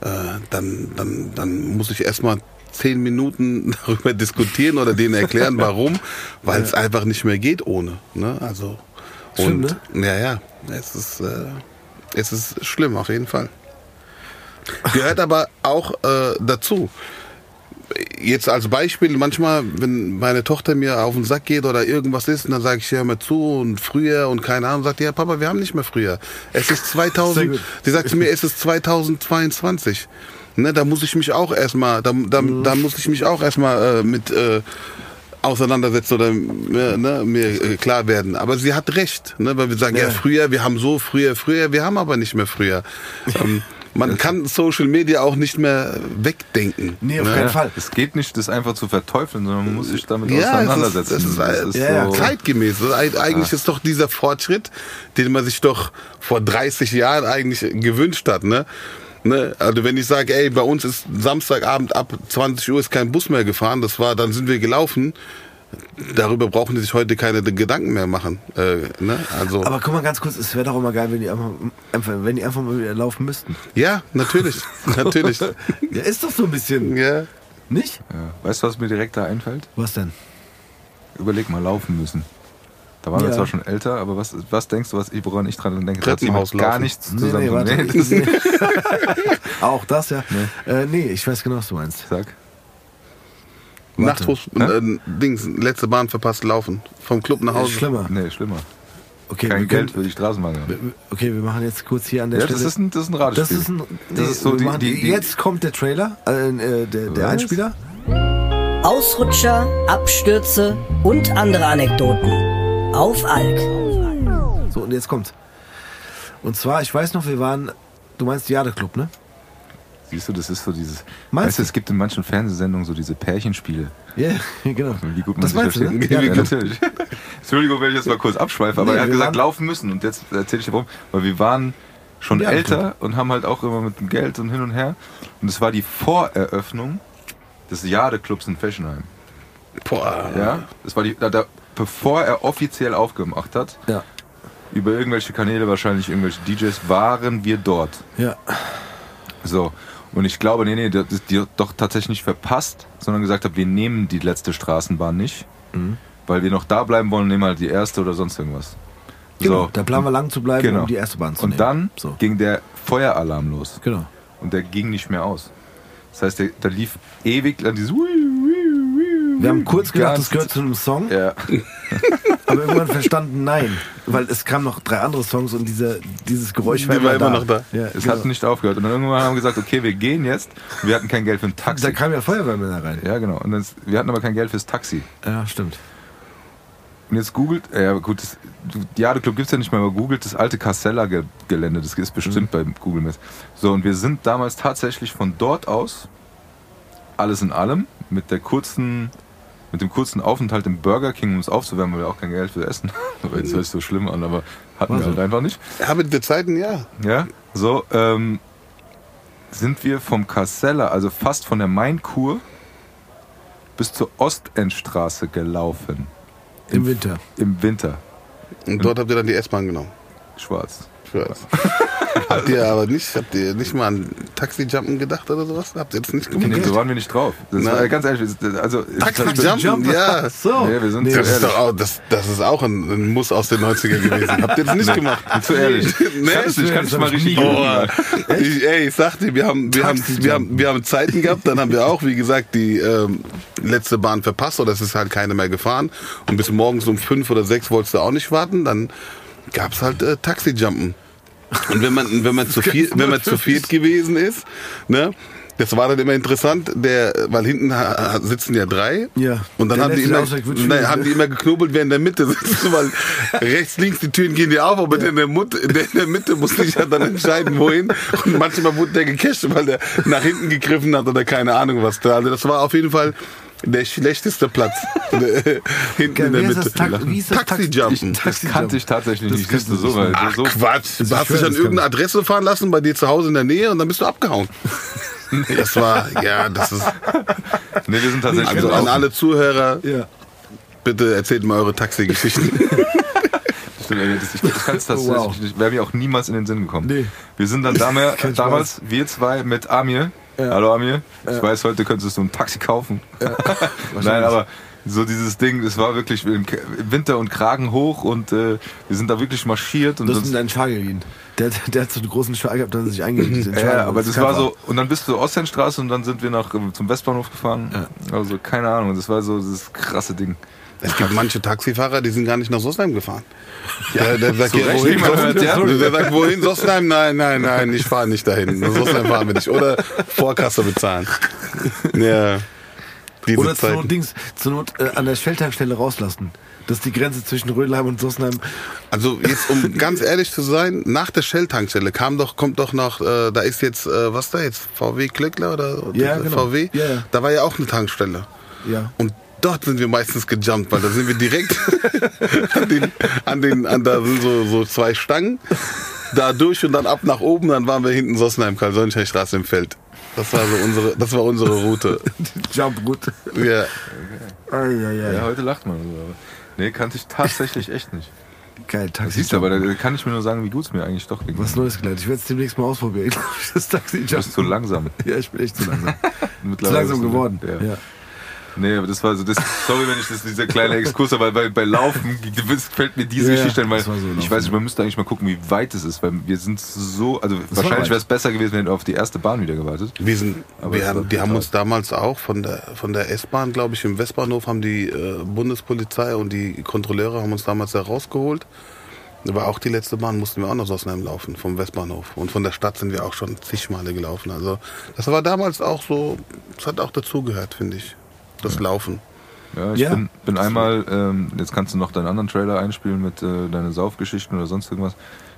äh, dann, dann, dann muss ich erstmal zehn Minuten darüber diskutieren oder denen erklären, warum, weil es einfach nicht mehr geht ohne. Ne? Also Schlimm, und ja, ja, es ist, äh, es ist schlimm auf jeden Fall. Gehört aber auch äh, dazu. Jetzt als Beispiel, manchmal, wenn meine Tochter mir auf den Sack geht oder irgendwas ist, dann sage ich, hör mal zu und früher und keine Ahnung, sagt ja Papa, wir haben nicht mehr früher. Es ist Sehr 2000, gut. sie sagt zu mir, es ist 2022. Ne, da muss ich mich auch erstmal, da, da, da muss ich mich auch erstmal äh, mit äh, auseinandersetzen oder äh, ne, mir äh, klar werden. Aber sie hat recht, ne, weil wir sagen, ja. Ja. früher, wir haben so früher, früher, wir haben aber nicht mehr früher. Ähm, man kann Social Media auch nicht mehr wegdenken. Nee, auf ne? keinen Fall. Es geht nicht, das einfach zu verteufeln, sondern man muss sich damit Ja, es ist, auseinandersetzen. es ist, es ist Ja, ja, so, zeitgemäß. Eig- Eigentlich ist doch dieser Fortschritt, den man sich doch vor 30 Jahren eigentlich gewünscht hat. Ne? Ne? Also wenn ich sage, ey, bei uns ist Samstagabend ab 20 Uhr ist kein Bus mehr gefahren, das war, dann sind wir gelaufen. Darüber brauchen die sich heute keine Gedanken mehr machen. Äh, ne? Also Aber guck mal ganz kurz, es wäre doch immer geil, wenn die einfach, einfach, wenn die einfach mal wieder laufen müssten. ja, natürlich, natürlich. Ja, ist doch so ein bisschen. Ja. Nicht? ja. Weißt du, was mir direkt da einfällt? Was denn? Überleg mal, laufen müssen. Da waren wir Ja. zwar schon älter, aber was, was denkst du, was ich, woran ich dran denke? Treppenhaus mit gar laufen. nichts Nee, zusammen. nee, warte. Nee, das, Nee. Auch das, ja. Äh, nee, ich weiß genau, was du meinst. sag. Nachtbus, äh, Dings, letzte Bahn verpasst laufen. Vom Club nach Hause. Schlimmer. Nee, schlimmer. Okay, Kein wir Geld können, für die Straßenbahn. okay, wir machen jetzt kurz hier an der Ja, Stelle. das ist ein, das ist ein das Ratespiel. ist ein. Nee, das ist so die, machen, die, die, jetzt kommt der Trailer, äh, äh, der, der? Einspieler. Ausrutscher, Abstürze und andere Anekdoten. Auf Alk. So, und jetzt kommt's. Und zwar, ich weiß noch, wir waren, du meinst Jade-Club, ne? Siehst du, das ist so dieses. Meinst weißt du, es gibt in manchen Fernsehsendungen so diese Pärchenspiele. Ja, genau. Wie gut man Das sich meinst du, versteht. ne? Ja, Ja, genau. natürlich. Entschuldigung, wenn ich jetzt mal kurz abschweife, aber Nee, er hat gesagt, laufen müssen. Und jetzt erzähle ich dir warum. Weil wir waren schon Ja, älter und haben halt auch immer mit dem Geld und hin und her. Und es war die Voreröffnung des Jade-Clubs in Fessenheim. Boah. Ja, das war die, da, da, bevor er offiziell aufgemacht hat. Ja. über irgendwelche Kanäle, wahrscheinlich irgendwelche DJs, waren wir dort. Ja. So. Und ich glaube, nee, nee, das ist die doch tatsächlich nicht verpasst, sondern gesagt habe, wir nehmen die letzte Straßenbahn nicht, weil wir noch da bleiben wollen, nehmen halt die erste oder sonst irgendwas. Genau. So. Da planen wir lang zu bleiben, Genau. um die erste Bahn zu Und nehmen. dann So. ging der Feueralarm los. Genau. Und der ging nicht mehr aus. Das heißt, der, der lief ewig lang dieses Wir haben kurz gedacht, das gehört zu einem Song, Ja, aber irgendwann verstanden, nein. Weil es kamen noch drei andere Songs und dieser, dieses Geräusch war, war immer noch da. Ja, es genau. hat nicht aufgehört. Und dann irgendwann haben wir gesagt, okay, wir gehen jetzt. Wir hatten kein Geld für ein Taxi. Da kamen ja Feuerwehrmänner rein. Ja, genau. Und das, wir hatten aber kein Geld fürs Taxi. Ja, stimmt. Und jetzt googelt, ja gut, das, ja, der Club gibt's ja nicht mehr, aber googelt das alte Casella-Gelände, das ist bestimmt bei Google Maps. So, und wir sind damals tatsächlich von dort aus, alles in allem, mit der kurzen, mit dem kurzen Aufenthalt im Burger King, um uns aufzuwärmen, weil wir auch kein Geld für Essen. Jetzt hört sich so schlimm an, aber hatten War wir halt einfach nicht. Habe die Zeiten, ja. Ja, so, ähm, sind wir vom Casella, also fast von der Mainkur, bis zur Ostendstraße gelaufen. Im Winter. Im Winter. Und dort habt ihr dann die S-Bahn genommen. Schwarz. Ich weiß. habt ihr aber nicht, habt ihr nicht mal an Taxi-Jumpen gedacht oder sowas? Habt ihr das nicht gemacht? Nee, so waren wir nicht drauf. Das war ganz ehrlich, also Taxi-Jumpen, ja. So. Nee, wir sind Nee, zu Das ist, doch auch, das, das ist auch ein, ein Muss aus den 90er gewesen. Habt ihr das nicht gemacht? Zu ehrlich. Nee, ich nicht, kann ich mal richtig Oh, ich, ey, ich sagte, wir haben, wir, haben, wir, haben, wir haben Zeiten gehabt, dann haben wir auch, wie gesagt, die ähm, letzte Bahn verpasst oder es ist halt keine mehr gefahren. Und bis morgens um fünf oder sechs wolltest du auch nicht warten, dann gab's halt äh, Taxi-Jumpen. Und wenn man, wenn man zu viel, wenn man zu viert gewesen ist, ne, das war dann immer interessant, der, weil hinten sitzen ja drei. Ja. Und dann haben die, immer, nein, haben ne? die immer geknobelt, wer in der Mitte sitzt, weil rechts, links die Türen gehen ja auf, aber der in der, Mut, der in der Mitte musste sich ja dann entscheiden, wohin. Und manchmal wurde der gecasht, weil der nach hinten gegriffen hat oder keine Ahnung was da. Also das war auf jeden Fall der schlechteste Platz. hinten in der Mitte. das wie ist das Taxi- Taxi-Jumpen. Das kannte ich tatsächlich Das nicht. kannst Siehst du so, nicht. weil Ach so, Quatsch, du hast dich an das irgendeine Adresse fahren lassen bei dir zu Hause in der Nähe und dann bist du abgehauen. Das war, ja, das ist, nee, wir sind tatsächlich also an alle Zuhörer, Ja. bitte erzählt mal eure Taxi-Geschichten. Das- Ich, ich kann es tatsächlich Wow. Wäre mir auch niemals in den Sinn gekommen. Nee. Wir sind dann damals wir zwei mit Amir. Ja. Hallo Amir. Ich weiß, heute könntest du ein Taxi kaufen. Nein, aber so dieses Ding, es war wirklich im Winter und Kragen hoch und äh, wir sind da wirklich marschiert und ihm deinen Schal geliehen. Der, der hat so einen großen Schal gehabt, dass er sich eingelegt hat. ja, aber das war so, und dann bist du Ostendstraße und dann sind wir nach, äh, zum Westbahnhof gefahren. Also keine Ahnung, das war so das krasse Ding. Es gibt manche Taxifahrer, die sind gar nicht nach Sossenheim gefahren. Der, der sagt, ja, wohin? hört, ja. Der sagt, wohin? Sossenheim? Nein, nein, nein, ich fahre nicht dahin. Nach fahren wir nicht. Oder Vorkasse bezahlen. Ja. Diese Oder zur Not. Dings, zur Not äh, an der Shelltankstelle rauslassen. Das ist die Grenze zwischen Rödelheim und Sossenheim. Also jetzt, um ganz ehrlich zu sein, nach der Shell-Tankstelle kam doch, kommt doch noch, äh, da ist jetzt, äh, was da jetzt, VW Klöckler oder Ja, oder genau. VW? Ja, ja. Da war ja auch eine Tankstelle. Ja. Und dort sind wir meistens gejumpt, weil da sind wir direkt an den, an den, an da sind so, so zwei Stangen, da durch und dann ab nach oben, dann waren wir hinten Sossenheim, Karl-Sonnenschein-Straße im Feld. Das war so unsere, das war unsere Route. Jump gut. Ja. Eieiei. Ja, heute lacht man so. Nee, kannte ich tatsächlich echt nicht. Geil, Das Taxi. siehst du, aber da kann ich mir nur sagen, wie gut es mir eigentlich doch ging. Was Neues gelernt. Ich werde es demnächst mal ausprobieren. Das Taxi Du bist zu langsam. Ja, ich bin echt zu langsam. zu langsam geworden. Ja. Ja. Nee, aber das war so, das, sorry, wenn ich das, dieser kleine Exkurs, aber bei, bei Laufen fällt mir diese Ja, Geschichte ein, weil das so ich weiß nicht, man müsste eigentlich mal gucken, wie weit es ist, weil wir sind so, also war wahrscheinlich wäre es besser gewesen, wenn wir auf die erste Bahn wieder gewartet. Wir sind, Aber wir haben, die haben uns damals auch von der, von der S-Bahn, glaube ich, im Westbahnhof haben die äh, Bundespolizei und die Kontrolleure haben uns damals da rausgeholt. Aber auch die letzte Bahn mussten wir auch nach Sossenheim laufen, vom Westbahnhof. Und von der Stadt sind wir auch schon zig Male gelaufen. Also das war damals auch so, das hat auch dazugehört, finde ich. Das Laufen. Ja, ich Ja. bin, bin einmal, ähm, jetzt kannst du noch deinen anderen Trailer einspielen mit äh, deinen Saufgeschichten oder sonst irgendwas.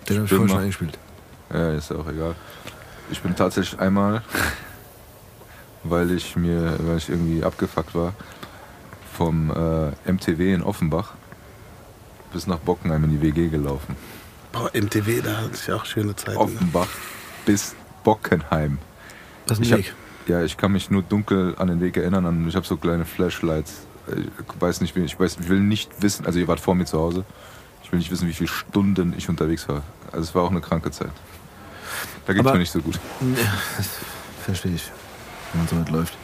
Den habe ich bin vorhin schon mal- eingespielt. Ja, ist ja auch egal. Ich bin tatsächlich einmal, weil ich mir, weil ich irgendwie abgefuckt war, vom äh, MTW in Offenbach bis nach Bockenheim in die WG gelaufen. Boah, MTW, da hatte ich auch schöne Zeiten. Offenbach bis Bockenheim. Das ist Ich ein hab, Weg. Ja, ich kann mich nur dunkel an den Weg erinnern. Und ich habe so kleine Flashlights. Ich weiß nicht, wie- ich weiß, ich will nicht wissen. Also ihr wart vor mir zu Hause. Ich will nicht wissen, wie viele Stunden ich unterwegs war. Also es war auch eine kranke Zeit. Da geht's Aber- mir nicht so gut. Das verstehe ich, wenn man so weit läuft.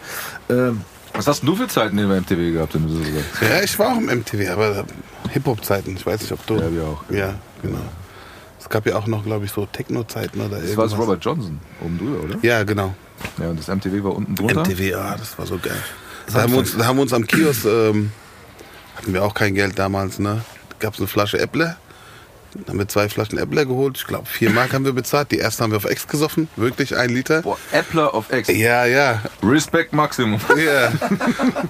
Ähm, Was hast denn du für Zeiten in der MTV gehabt, wenn du so sagst? Ja, ich war auch im MTV, aber Hip-Hop-Zeiten. Ich weiß nicht, ob du. Ja, wir auch. Ja, genau. Es gab ja auch noch, glaube ich, so Techno-Zeiten oder Das war irgendwas. das Robert Johnson oben drüber, oder? Ja, genau. Ja, und das MTV war unten drunter. MTV, ah, das war so geil. Da haben wir uns, da haben wir uns am Kiosk, ähm, hatten wir auch kein Geld damals, ne? Gab es eine Flasche Äpple. Dann haben wir zwei Flaschen Äpple geholt. Ich glaube, vier Mark haben wir bezahlt. Die erste haben wir auf Ex gesoffen. Wirklich ein Liter. Boah, Appler of X. Ja, ja. Respect Maximum. Ja.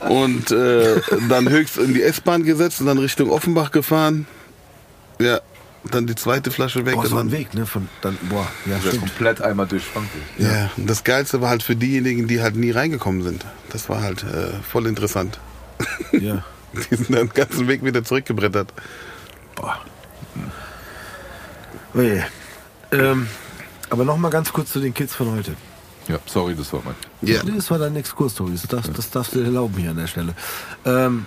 Und äh, dann höchst in die S-Bahn gesetzt und dann Richtung Offenbach gefahren. Ja. Dann die zweite Flasche weg. boah, und so dann, ein Weg, ne? Von, dann, boah, ja, stimmt. komplett einmal durch Frankreich. Ja. Und das Geilste war halt für diejenigen, die halt nie reingekommen sind. Das war halt äh, voll interessant. Ja. Die sind dann den ganzen Weg wieder zurückgebrettert. Oh je. Ähm, aber noch mal ganz kurz zu den Kids von heute. Ja, sorry, das war mein. Ja. Nee, Das war dein Exkurs, Tobi. Das, darfst- das darfst du dir erlauben hier an der Stelle. Ähm,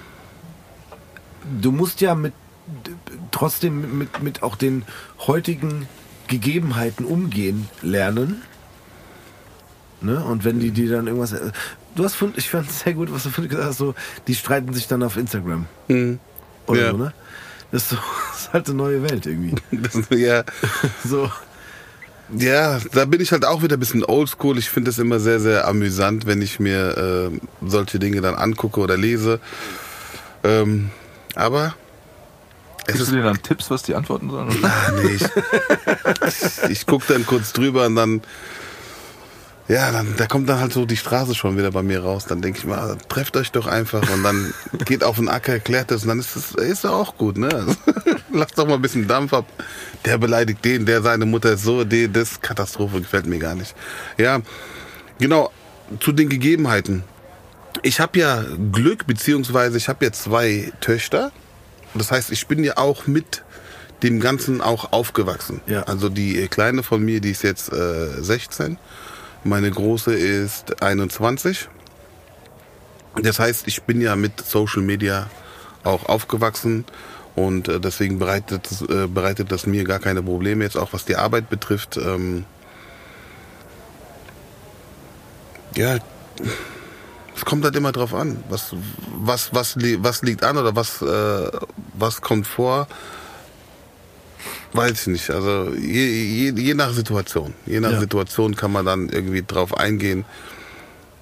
du musst ja mit trotzdem mit, mit, auch den heutigen Gegebenheiten umgehen lernen. Ne? Und wenn die die dann irgendwas. äh, Du hast von, ich fand es sehr gut, was du gesagt hast, so, die streiten sich dann auf Instagram. Mhm. Oder Ja. so, ne? Das ist, so, das ist halt eine neue Welt irgendwie. Das, ja. So. ja, da bin ich halt auch wieder ein bisschen oldschool. Ich finde es immer sehr, sehr amüsant, wenn ich mir äh, solche Dinge dann angucke oder lese. Ähm, aber Gibst ist du denen dann Tipps, was die antworten sollen? Ah, nee, ich, ich gucke dann kurz drüber und dann, ja, dann, da kommt dann halt so die Straße schon wieder bei mir raus. Dann denke ich mal, trefft euch doch einfach und dann geht auf den Acker, erklärt das und dann ist es ist ja auch gut, ne? Also, lasst doch mal ein bisschen Dampf ab. Der beleidigt den, der seine Mutter ist so, die, das Katastrophe gefällt mir gar nicht. Ja, genau, zu den Gegebenheiten. Ich habe ja Glück, beziehungsweise ich habe ja zwei Töchter. Das heißt, ich bin ja auch mit dem Ganzen auch aufgewachsen. Ja. Also die äh, kleine von mir, die ist jetzt äh, 16. Meine große ist 21. Das heißt, ich bin ja mit Social Media auch aufgewachsen und äh, deswegen bereitet, äh, bereitet das mir gar keine Probleme jetzt auch was die Arbeit betrifft. Ähm, ja, es kommt halt immer drauf an, was was was li was liegt an oder was äh, was kommt vor. Weiß ich nicht. Also je, je, je nach Situation. Je nach Ja. Situation kann man dann irgendwie drauf eingehen.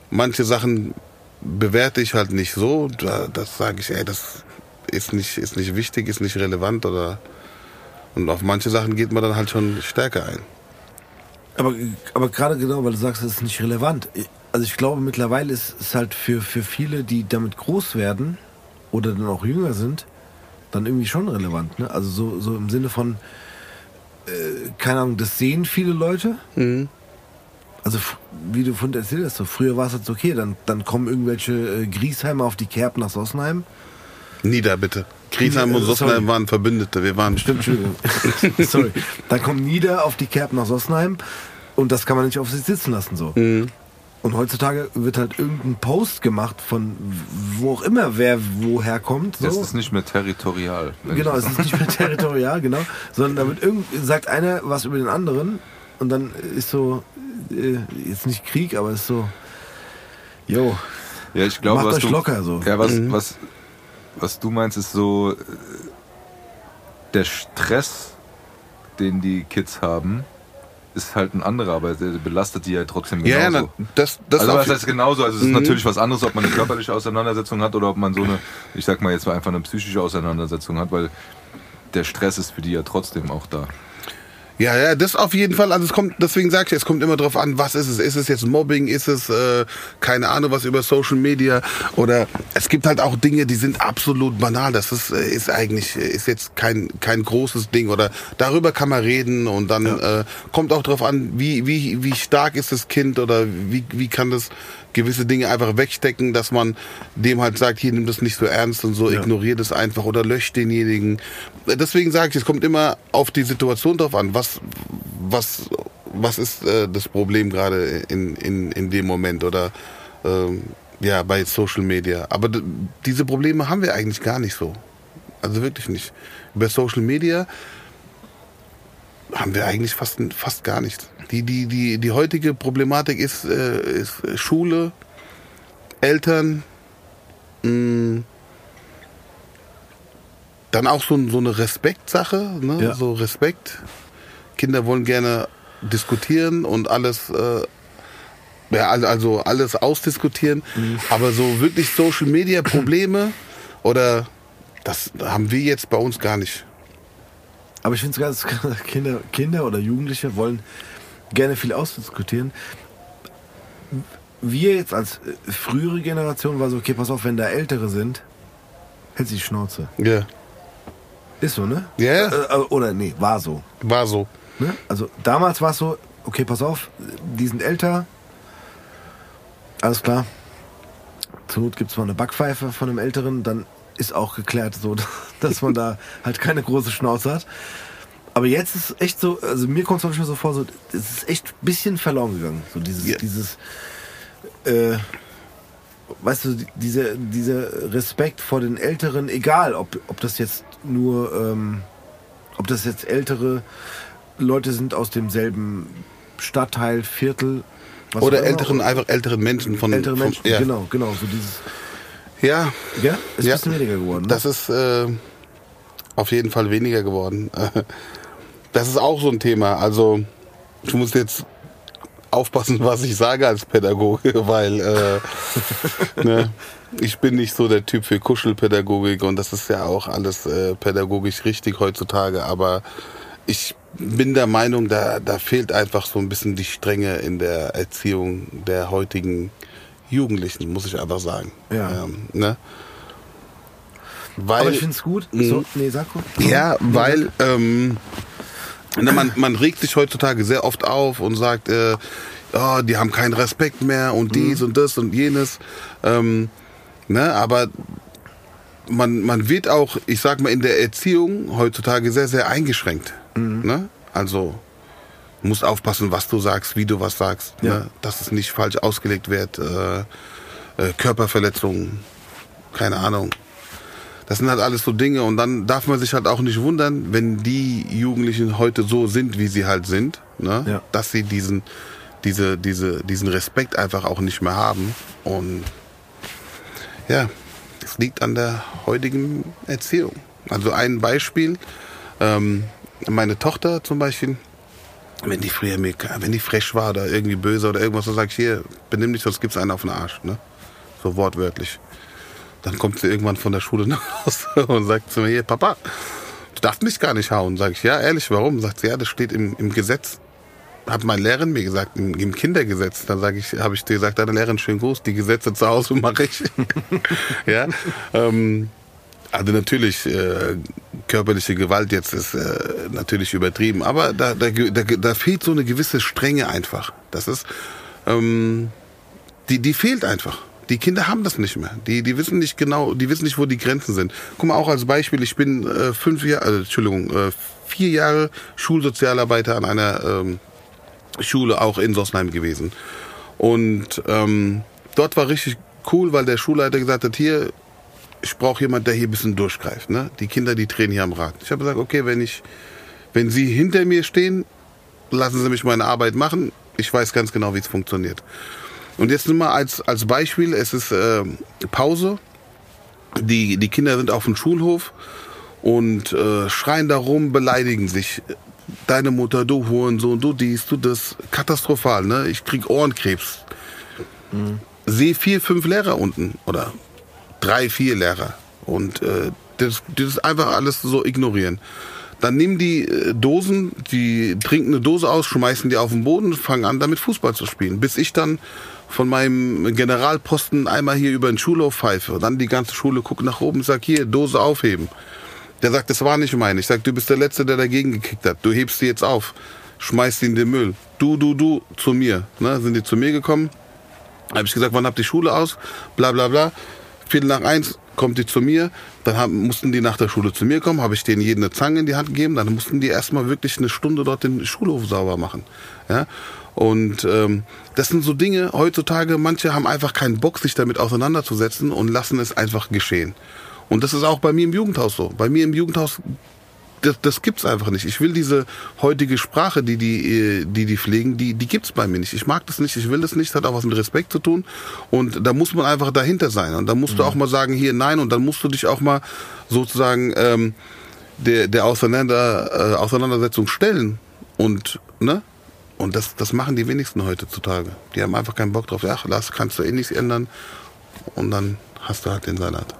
Manche Sachen bewerte ich halt nicht so. Da, das sage ich, ey, das ist nicht, ist nicht wichtig, ist nicht relevant oder und auf manche Sachen geht man dann halt schon stärker ein. Aber, aber gerade genau, weil du sagst, es ist nicht relevant. Also ich glaube, mittlerweile ist es halt für, für viele, die damit groß werden oder dann auch jünger sind, dann irgendwie schon relevant. Ne? Also so, so im Sinne von, äh, keine Ahnung, das sehen viele Leute. Also f- wie du von erzählt hast, so, früher war es jetzt okay, dann, dann kommen irgendwelche äh, Griesheimer auf die Kerb nach Sossenheim. Nieder bitte. Griesheim und Sossenheim sorry. waren Verbündete. Wir waren Stimmt, Entschuldigung. Sorry. Dann kommen Nieder auf die Kerb nach Sossenheim und das kann man nicht auf sich sitzen lassen so. Und heutzutage wird halt irgendein Post gemacht von wo auch immer wer woher kommt. So. Das ist nicht mehr territorial. genau, es ist nicht mehr territorial, genau, sondern da wird irgend sagt einer was über den anderen und dann ist so äh, jetzt nicht Krieg, aber ist so jo, Ja, ich glaube, Macht was euch du, locker so. Ja, was, was, was du meinst, ist so äh, der Stress, den die Kids haben, ist halt ein anderer, aber der belastet die ja trotzdem genauso. Ja, na, das, das also was heißt genauso? Also es ist Mhm. natürlich was anderes, ob man eine körperliche Auseinandersetzung hat oder ob man so eine, ich sag mal jetzt mal einfach eine psychische Auseinandersetzung hat, weil der Stress ist für die ja trotzdem auch da. Ja, ja, das auf jeden Fall. Also es kommt, deswegen sage ich, es kommt immer drauf an, was ist es? Ist es jetzt Mobbing? Ist es äh, keine Ahnung was über Social Media? Oder es gibt halt auch Dinge, die sind absolut banal. Das ist, äh, ist eigentlich äh, ist jetzt kein kein großes Ding. Oder darüber kann man reden und dann äh, kommt auch drauf an, wie wie wie stark ist das Kind oder wie wie kann das gewisse Dinge einfach wegstecken, dass man dem halt sagt, hier nimm das nicht so ernst und so, Ja. ignoriert es einfach oder löscht denjenigen. Deswegen sage ich, es kommt immer auf die Situation drauf an, was, was, was ist äh, das Problem gerade in, in, in dem Moment oder ähm, ja, bei Social Media. Aber diese Probleme haben wir eigentlich gar nicht so. Also wirklich nicht. Über Social Media haben wir eigentlich fast, fast gar nichts. Die, die, die, die heutige Problematik ist, äh, ist Schule, Eltern, mh, dann auch so, so eine Respektsache, ne? Ja. so Respekt. Kinder wollen gerne diskutieren und alles, äh, ja, also- alles ausdiskutieren, aber so wirklich Social Media Probleme oder das haben wir jetzt bei uns gar nicht. Aber ich finde es ganz, Kinder, Kinder oder Jugendliche wollen gerne viel ausdiskutieren. Wir jetzt als frühere Generation war so, okay, pass auf, wenn da Ältere sind, hält sie die Schnauze. Ja, Ist so, ne? Ja, ja. Äh, äh, oder nee, war so. war so. Ne? Also damals war es so, okay, pass auf, die sind älter. Alles klar. Zur Not gibt es mal eine Backpfeife von einem Älteren, dann ist auch geklärt, so, dass man da halt keine große Schnauze hat. Aber jetzt ist echt so, also mir kommt es manchmal so vor, so, es ist echt ein bisschen verloren gegangen. So dieses, Ja. dieses, äh, weißt du, die- dieser, dieser Respekt vor den Älteren, egal ob, ob das jetzt nur, ähm, ob das jetzt ältere Leute sind aus demselben Stadtteil, Viertel. was Oder älteren, einfach älteren Menschen von. ältere von- Menschen, ja. genau, genau, so dieses, Ja, ja, ist Ja. ein bisschen weniger geworden. Ne? das ist äh, auf jeden Fall weniger geworden. Das ist auch so ein Thema. Also, ich muss jetzt aufpassen, was ich sage als Pädagoge, weil äh, ne, ich bin nicht so der Typ für Kuschelpädagogik und das ist ja auch alles äh, pädagogisch richtig heutzutage, aber ich bin der Meinung, da, da fehlt einfach so ein bisschen die Strenge in der Erziehung der heutigen Jugendlichen, muss ich einfach sagen. Ja. Ähm, ne? Weil, Aber ich finde es gut. So, nee, sag gut. ja, weil ähm, man, man regt sich heutzutage sehr oft auf und sagt, äh, oh, die haben keinen Respekt mehr und dies und das und jenes. Ähm, ne, aber man, man wird auch, ich sag mal, in der Erziehung heutzutage sehr, sehr eingeschränkt. Ne? Also du musst aufpassen, was du sagst, wie du was sagst, Ja. ne? dass es nicht falsch ausgelegt wird. Äh, äh, Körperverletzungen, keine Ahnung. Das sind halt alles so Dinge und dann darf man sich halt auch nicht wundern, wenn die Jugendlichen heute so sind, wie sie halt sind, ne? Ja. dass sie diesen, diese, diese, diesen Respekt einfach auch nicht mehr haben. Und ja, das liegt an der heutigen Erziehung. Also ein Beispiel, ähm, meine Tochter zum Beispiel, wenn die früher mir, wenn die frech war oder irgendwie böse oder irgendwas, dann sag ich hier, benimm dich, sonst gibt's einen auf den Arsch, ne? So wortwörtlich. Dann kommt sie irgendwann von der Schule nach Hause und sagt zu mir, hier, Papa, du darfst mich gar nicht hauen. Sag ich, ja, ehrlich, warum? Sagt sie, ja, das steht im, im Gesetz. Hat meine Lehrerin mir gesagt, im, im Kindergesetz. Dann sage ich, habe ich dir gesagt, deine Lehrerin, schönen Gruß, die Gesetze zu Hause mache ich. ja, ähm, also natürlich, äh, körperliche Gewalt jetzt ist äh, natürlich übertrieben, aber da, da, da, da fehlt so eine gewisse Strenge einfach. Das ist, ähm, die, die fehlt einfach. Die Kinder haben das nicht mehr. Die, die wissen nicht genau, die wissen nicht, wo die Grenzen sind. Guck mal, auch als Beispiel, ich bin äh, fünf Jahre, also, Entschuldigung, äh, vier Jahre Schulsozialarbeiter an einer ähm, Schule auch in Sossenheim gewesen. Und ähm, dort war richtig cool, weil der Schulleiter gesagt hat, hier, ich brauche jemand, der hier ein bisschen durchgreift. Ne? Die Kinder, die drehen hier am Rad. Ich habe gesagt, okay, wenn ich, wenn Sie hinter mir stehen, lassen Sie mich meine Arbeit machen. Ich weiß ganz genau, wie es funktioniert. Und jetzt nur mal als, als Beispiel, es ist äh, Pause. Die, die Kinder sind auf dem Schulhof und äh, schreien da rum, beleidigen sich. Deine Mutter, du Hurensohn, du dies, du das. Katastrophal, ne? Ich krieg Ohrenkrebs. Sehe vier, fünf Lehrer unten oder drei, vier Lehrer. Und äh, das, das einfach alles so ignorieren. Dann nehmen die äh, Dosen, die trinken eine Dose aus, schmeißen die auf den Boden und fangen an, damit Fußball zu spielen. Bis ich dann von meinem Generalposten einmal hier über den Schulhof pfeife. Dann die ganze Schule guckt nach oben und sagt, hier, Dose aufheben. Der sagt, das war nicht meine. Ich sag, du bist der Letzte, der dagegen gekickt hat. Du hebst sie jetzt auf. Schmeißt sie in den Müll. Du, du, du, zu mir. Ne, sind die zu mir gekommen. Habe ich gesagt, wann habt ihr Schule aus? Bla bla bla. Viertel nach eins kommt die zu mir. Dann haben, mussten die nach der Schule zu mir kommen. Habe ich denen jeden eine Zange in die Hand gegeben. Dann mussten die erstmal wirklich eine Stunde dort den Schulhof sauber machen. Ja? Und ähm, das sind so Dinge heutzutage, manche haben einfach keinen Bock, sich damit auseinanderzusetzen und lassen es einfach geschehen. Und das ist auch bei mir im Jugendhaus so. Bei mir im Jugendhaus das, das gibt's einfach nicht. Ich will diese heutige Sprache, die die, äh, die, die pflegen, die, die gibt's bei mir nicht. Ich mag das nicht, ich will das nicht, das hat auch was mit Respekt zu tun. Und da muss man einfach dahinter sein. Und da musst du auch mal sagen, hier nein, und dann musst du dich auch mal sozusagen ähm, der, der Auseinander, äh, Auseinandersetzung stellen. Und, ne? Und das, das machen die wenigsten heutzutage. Die haben einfach keinen Bock drauf. Ach, das kannst du eh nichts ändern. Und dann hast du halt den Salat.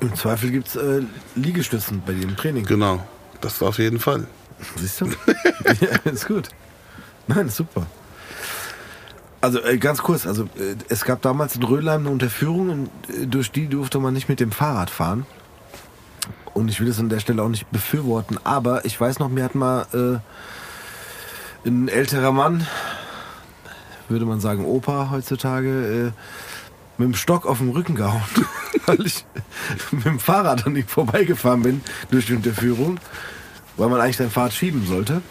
Im Zweifel gibt es äh, Liegestützen bei dir im Training. Genau. Das auf jeden Fall. Siehst du? ja, ist gut. Nein, ist super. Also äh, ganz kurz, also äh, es gab damals in Rödelheim eine Unterführung, äh, durch die durfte man nicht mit dem Fahrrad fahren. Und ich will es an der Stelle auch nicht befürworten, aber ich weiß noch, mir hat mal äh, ein älterer Mann, würde man sagen Opa heutzutage, äh, mit dem Stock auf den Rücken gehauen, weil ich mit dem Fahrrad an ihm vorbeigefahren bin durch die Unterführung, weil man eigentlich sein Fahrrad schieben sollte.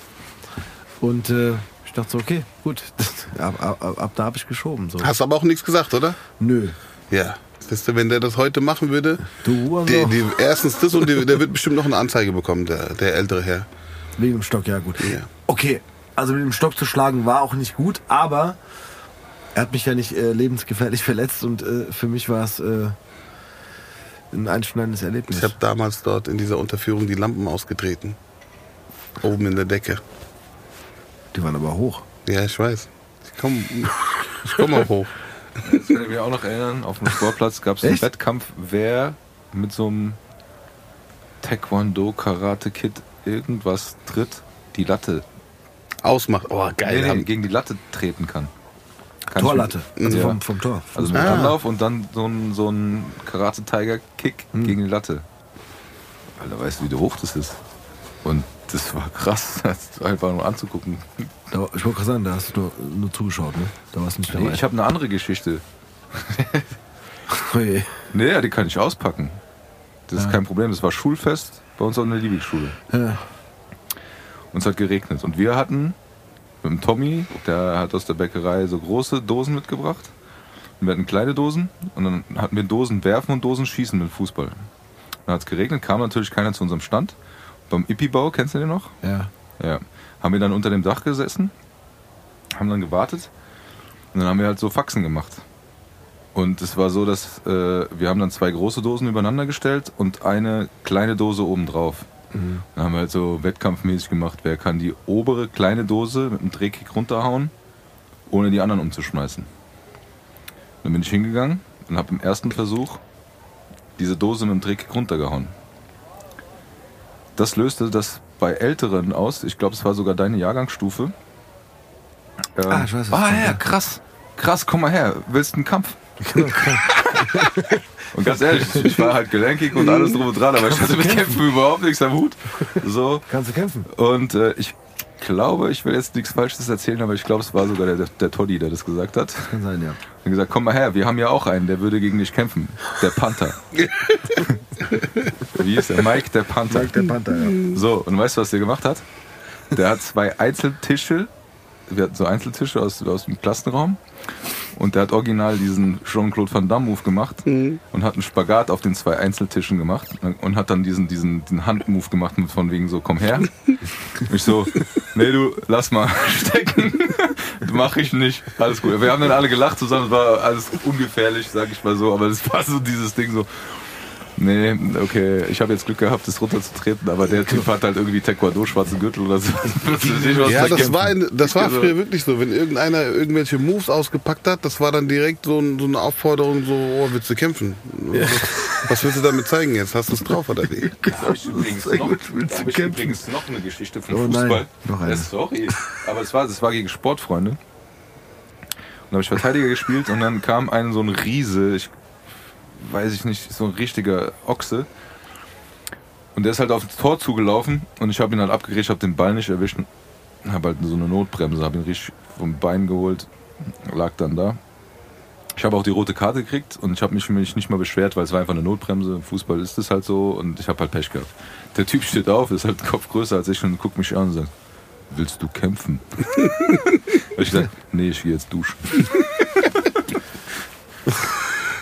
Und äh, ich dachte so, okay, gut, ab, ab, ab, ab da habe ich geschoben. So. Hast aber auch nichts gesagt, oder? Nö. Ja. Weißt du, wenn der das heute machen würde, Du und die, die, erstens das und die, der wird bestimmt noch eine Anzeige bekommen, der, der ältere Herr. Wegen dem Stock, ja gut. Ja. Okay, also mit dem Stock zu schlagen war auch nicht gut, aber er hat mich ja nicht äh, lebensgefährlich verletzt und äh, für mich war es äh, ein einschneidendes Erlebnis. Ich habe damals dort in dieser Unterführung die Lampen ausgetreten. Oben in der Decke. Die waren aber hoch. Ja, ich weiß. Ich komme ich komm auch hoch. Das kann ich mich auch noch erinnern. Auf dem Sportplatz gab es einen? Wettkampf, wer mit so einem Taekwondo, Karate Kid irgendwas tritt, die Latte Ausmacht. Oh, geil. nee, nee, gegen die Latte treten kann. Kann Torlatte, also Ja. vom, vom Tor. Also mit Ah. Anlauf und dann so ein, so ein Karate-Tiger-Kick gegen die Latte. Alter, weißt du, wie hoch das ist? Und das war krass, das einfach nur anzugucken. Da, ich wollte gerade sagen, da hast du nur, nur zugeschaut, ne? Da warst du nicht dabei. Nee, ich habe eine andere Geschichte. Oh. Nee, ja, die kann ich auspacken. Das ist Ja. kein Problem. Das war Schulfest bei uns an der Liebigschule. Ja. Und es hat geregnet. Und wir hatten mit dem Tommy, der hat aus der Bäckerei so große Dosen mitgebracht. Und wir hatten kleine Dosen. Und dann hatten wir Dosen werfen und Dosen schießen mit Fußball. Dann hat es geregnet, kam natürlich keiner zu unserem Stand. Beim Ippi-Bau, kennst du den noch? ja. Ja. Haben wir dann unter dem Dach gesessen, haben dann gewartet und dann haben wir halt so Faxen gemacht. Und es war so, dass äh, wir haben dann zwei große Dosen übereinander gestellt und eine kleine Dose obendrauf. Dann haben wir halt so wettkampfmäßig gemacht, wer kann die obere kleine Dose mit einem Drehkick runterhauen, ohne die anderen umzuschmeißen. Dann bin ich hingegangen und habe im ersten Versuch diese Dose mit dem Drehkick runtergehauen. Das löste das bei Älteren aus. Ich glaube, es war sogar deine Jahrgangsstufe. Ähm, Ah, ich weiß, was ah, ja, krass. Krass, komm mal her. Willst du einen Kampf? und ganz ehrlich, ich war halt gelenkig und alles drum und dran, aber ich hatte mit Kämpfen überhaupt nichts am Hut. So. Kannst du kämpfen? Und äh, ich glaube, ich will jetzt nichts Falsches erzählen, aber ich glaube, es war sogar der, der, der Toddy, der das gesagt hat. Kann sein, ja. Er hat gesagt, komm mal her, wir haben ja auch einen, der würde gegen dich kämpfen. Der Panther. Wie ist der? Mike der Panther. Mike der Panther, ja. So, und weißt du, was der gemacht hat? Der hat zwei Einzeltische, wir hatten so Einzeltische aus, aus dem Klassenraum und der hat original diesen Jean-Claude Van Damme Move gemacht und hat einen Spagat auf den zwei Einzeltischen gemacht und hat dann diesen, diesen, diesen Handmove gemacht mit von wegen so, komm her. Und ich so, nee du, lass mal stecken. Mach ich nicht. Alles gut. Wir haben dann alle gelacht zusammen, es war alles ungefährlich, sag ich mal so, aber es war so dieses Ding so, Nee, okay, ich habe jetzt Glück gehabt, das runterzutreten, aber der Typ hat halt irgendwie Taekwondo, schwarzen Gürtel oder so. Ja, das war, in, das war Also- früher wirklich so. Wenn irgendeiner irgendwelche Moves ausgepackt hat, das war dann direkt so, ein, so eine Aufforderung, so, oh, willst du kämpfen? Was, was willst du damit zeigen jetzt? Hast du es drauf oder wie? Da habe ich, übrigens noch, da hab ich übrigens noch eine Geschichte vom Oh nein, Fußball. noch eine. Ja, sorry, aber es war, es war gegen Sportfreunde. Und da habe ich Verteidiger gespielt und dann kam ein so ein Riese, ich weiß ich nicht, so ein richtiger Ochse. Und der ist halt auf das Tor zugelaufen und ich habe ihn halt abgerichtet, habe den Ball nicht erwischt. Habe halt so eine Notbremse, habe ihn richtig vom Bein geholt, lag dann da. Ich habe auch die rote Karte gekriegt und ich habe mich, mich nicht mal beschwert, weil es war einfach eine Notbremse. Im Fußball ist es halt so und ich habe halt Pech gehabt. Der Typ steht auf, ist halt Kopf größer als ich und guckt mich an und sagt, willst du kämpfen? Ich gesagt, nee, ich gehe jetzt duschen.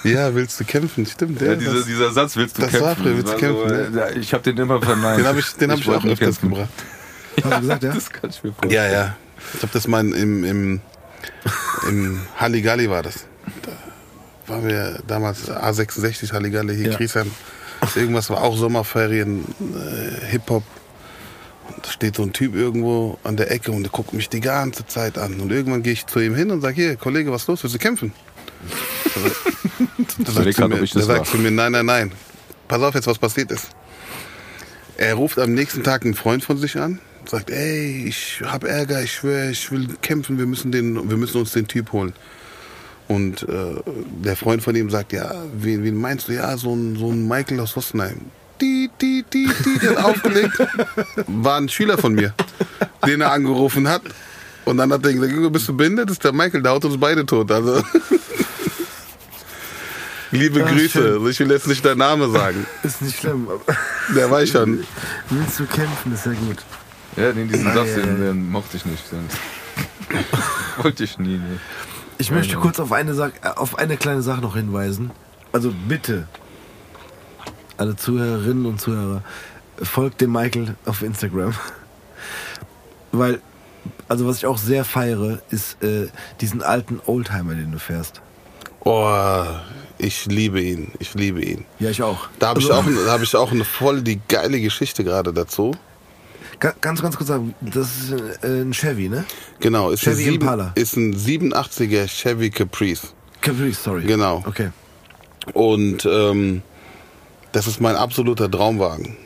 Ja, willst du kämpfen? Stimmt, Ja, ja. dieser, das, dieser Satz, willst du das kämpfen? war früher, willst du war so, kämpfen, äh, Ich habe den immer verneint. den habe ich, den hab ich, auch öfters kämpfen. gebracht. Du gesagt, ja? Das kann ich mir vorstellen. Ja, ja. Ich habe das mal im, im, im Halligalli war das. Da waren wir damals A66 Halligalli hier Ja. Griesheim. Irgendwas war auch Sommerferien, äh, Hip-Hop. Und da steht so ein Typ irgendwo an der Ecke und der guckt mich die ganze Zeit an. Und irgendwann gehe ich zu ihm hin und sage, hier, Kollege, was ist los? Willst du kämpfen? Der sagt, grad, mir, sagt zu mir, nein, nein, nein. Pass auf jetzt, was passiert ist. Er ruft am nächsten Tag einen Freund von sich an, sagt, ey, ich hab Ärger, ich schwöre, ich will kämpfen, wir müssen, den, wir müssen uns den Typ holen. Und äh, der Freund von ihm sagt, ja, wen, wen meinst du? Ja, so ein, so ein Michael aus Hossenheim. Die, die, die, die, der hat aufgelegt. War ein Schüler von mir, den er angerufen hat. Und dann hat er gesagt, bist du behindert? Das ist der Michael, der haut uns beide tot. Also. Liebe Ah, Grüße. schön. Also ich will jetzt nicht deinen Namen sagen. Ist nicht schlimm. aber Der weiß schon. Willst du kämpfen, ist ja gut. Ja, den, diesen Ah, Satz, ja, den, den mochte ich nicht. Den wollte ich nie. Nee. Ich möchte kurz auf eine, Sa- äh, auf eine kleine Sache noch hinweisen. Also bitte, alle Zuhörerinnen und Zuhörer, folgt dem Michael auf Instagram. Weil, also was ich auch sehr feiere, ist äh, diesen alten Oldtimer, den du fährst. Oh, ich liebe ihn. Ich liebe ihn. Ja, ich auch. Da habe ich, Also, auch, da hab ich auch eine voll die geile Geschichte gerade dazu. Ga- Ganz, ganz kurz sagen, das ist äh, ein Chevy, ne? Genau, ist, Chevy ein, Impala. ist ein 87er Chevy Caprice. Caprice, sorry. Genau. Okay. Und ähm, das ist mein absoluter Traumwagen.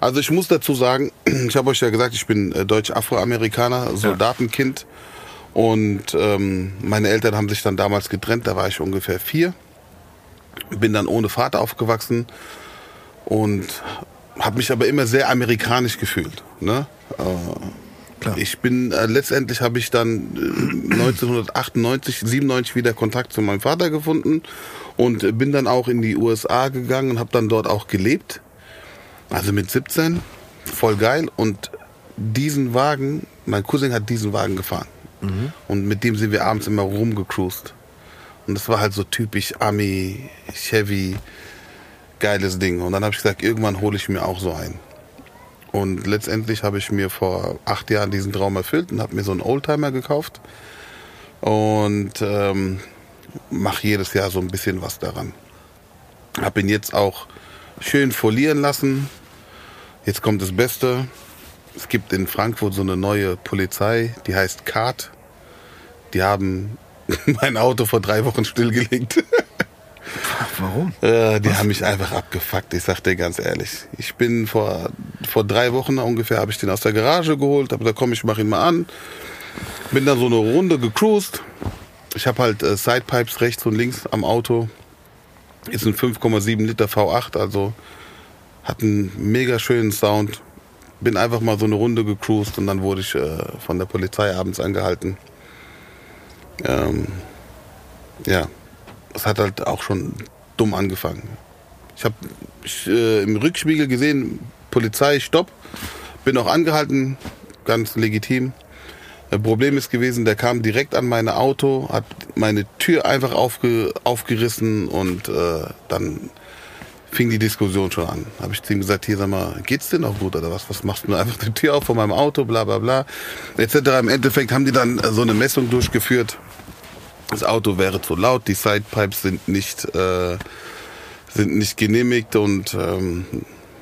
Also ich muss dazu sagen, ich habe euch ja gesagt, ich bin äh, Deutsch-Afroamerikaner, Soldatenkind. Und ähm, meine Eltern haben sich dann damals getrennt, da war ich ungefähr vier. Bin dann ohne Vater aufgewachsen und habe mich aber immer sehr amerikanisch gefühlt. Ne? Klar. Ich bin äh, letztendlich habe ich dann äh, 1998, 97 wieder Kontakt zu meinem Vater gefunden und äh, bin dann auch in die USA gegangen und habe dann dort auch gelebt. Also mit 17, voll geil. Und diesen Wagen, mein Cousin hat diesen Wagen gefahren. Und mit dem sind wir abends immer rumgecruised. Und das war halt so typisch Ami, Chevy, geiles Ding. Und dann habe ich gesagt, irgendwann hole ich mir auch so einen. Und letztendlich habe ich mir vor acht Jahren diesen Traum erfüllt und habe mir so einen Oldtimer gekauft. Und ähm, mache jedes Jahr so ein bisschen was daran. Habe ihn jetzt auch schön folieren lassen. Jetzt kommt das Beste. Es gibt in Frankfurt so eine neue Polizei, die heißt CART. Die haben mein Auto vor drei Wochen stillgelegt. Warum? Äh, die haben mich einfach abgefuckt, ich sag dir ganz ehrlich. Ich bin vor, vor drei Wochen ungefähr, habe ich den aus der Garage geholt, habe gesagt, komm, ich mach ihn mal an. Bin dann so eine Runde gecruised. Ich habe halt äh, Sidepipes rechts und links am Auto. Ist ein 5,7 Liter V8, also hat einen mega schönen Sound. Bin einfach mal so eine Runde gecruised und dann wurde ich äh, von der Polizei abends angehalten. Ähm, ja, es hat halt auch schon dumm angefangen. Ich habe äh, im Rückspiegel gesehen, Polizei, Stopp. Bin auch angehalten, ganz legitim. Das Problem ist gewesen, der kam direkt an mein Auto, hat meine Tür einfach aufge, aufgerissen und äh, dann fing die Diskussion schon an. Habe ich zu ihm gesagt, hier sag mal, geht's dir noch gut oder was? Was machst du einfach die Tür auf von meinem Auto, bla bla bla, etc. Im Endeffekt haben die dann äh, so eine Messung durchgeführt. Das Auto wäre zu laut, die Sidepipes sind nicht, äh, sind nicht genehmigt und ähm,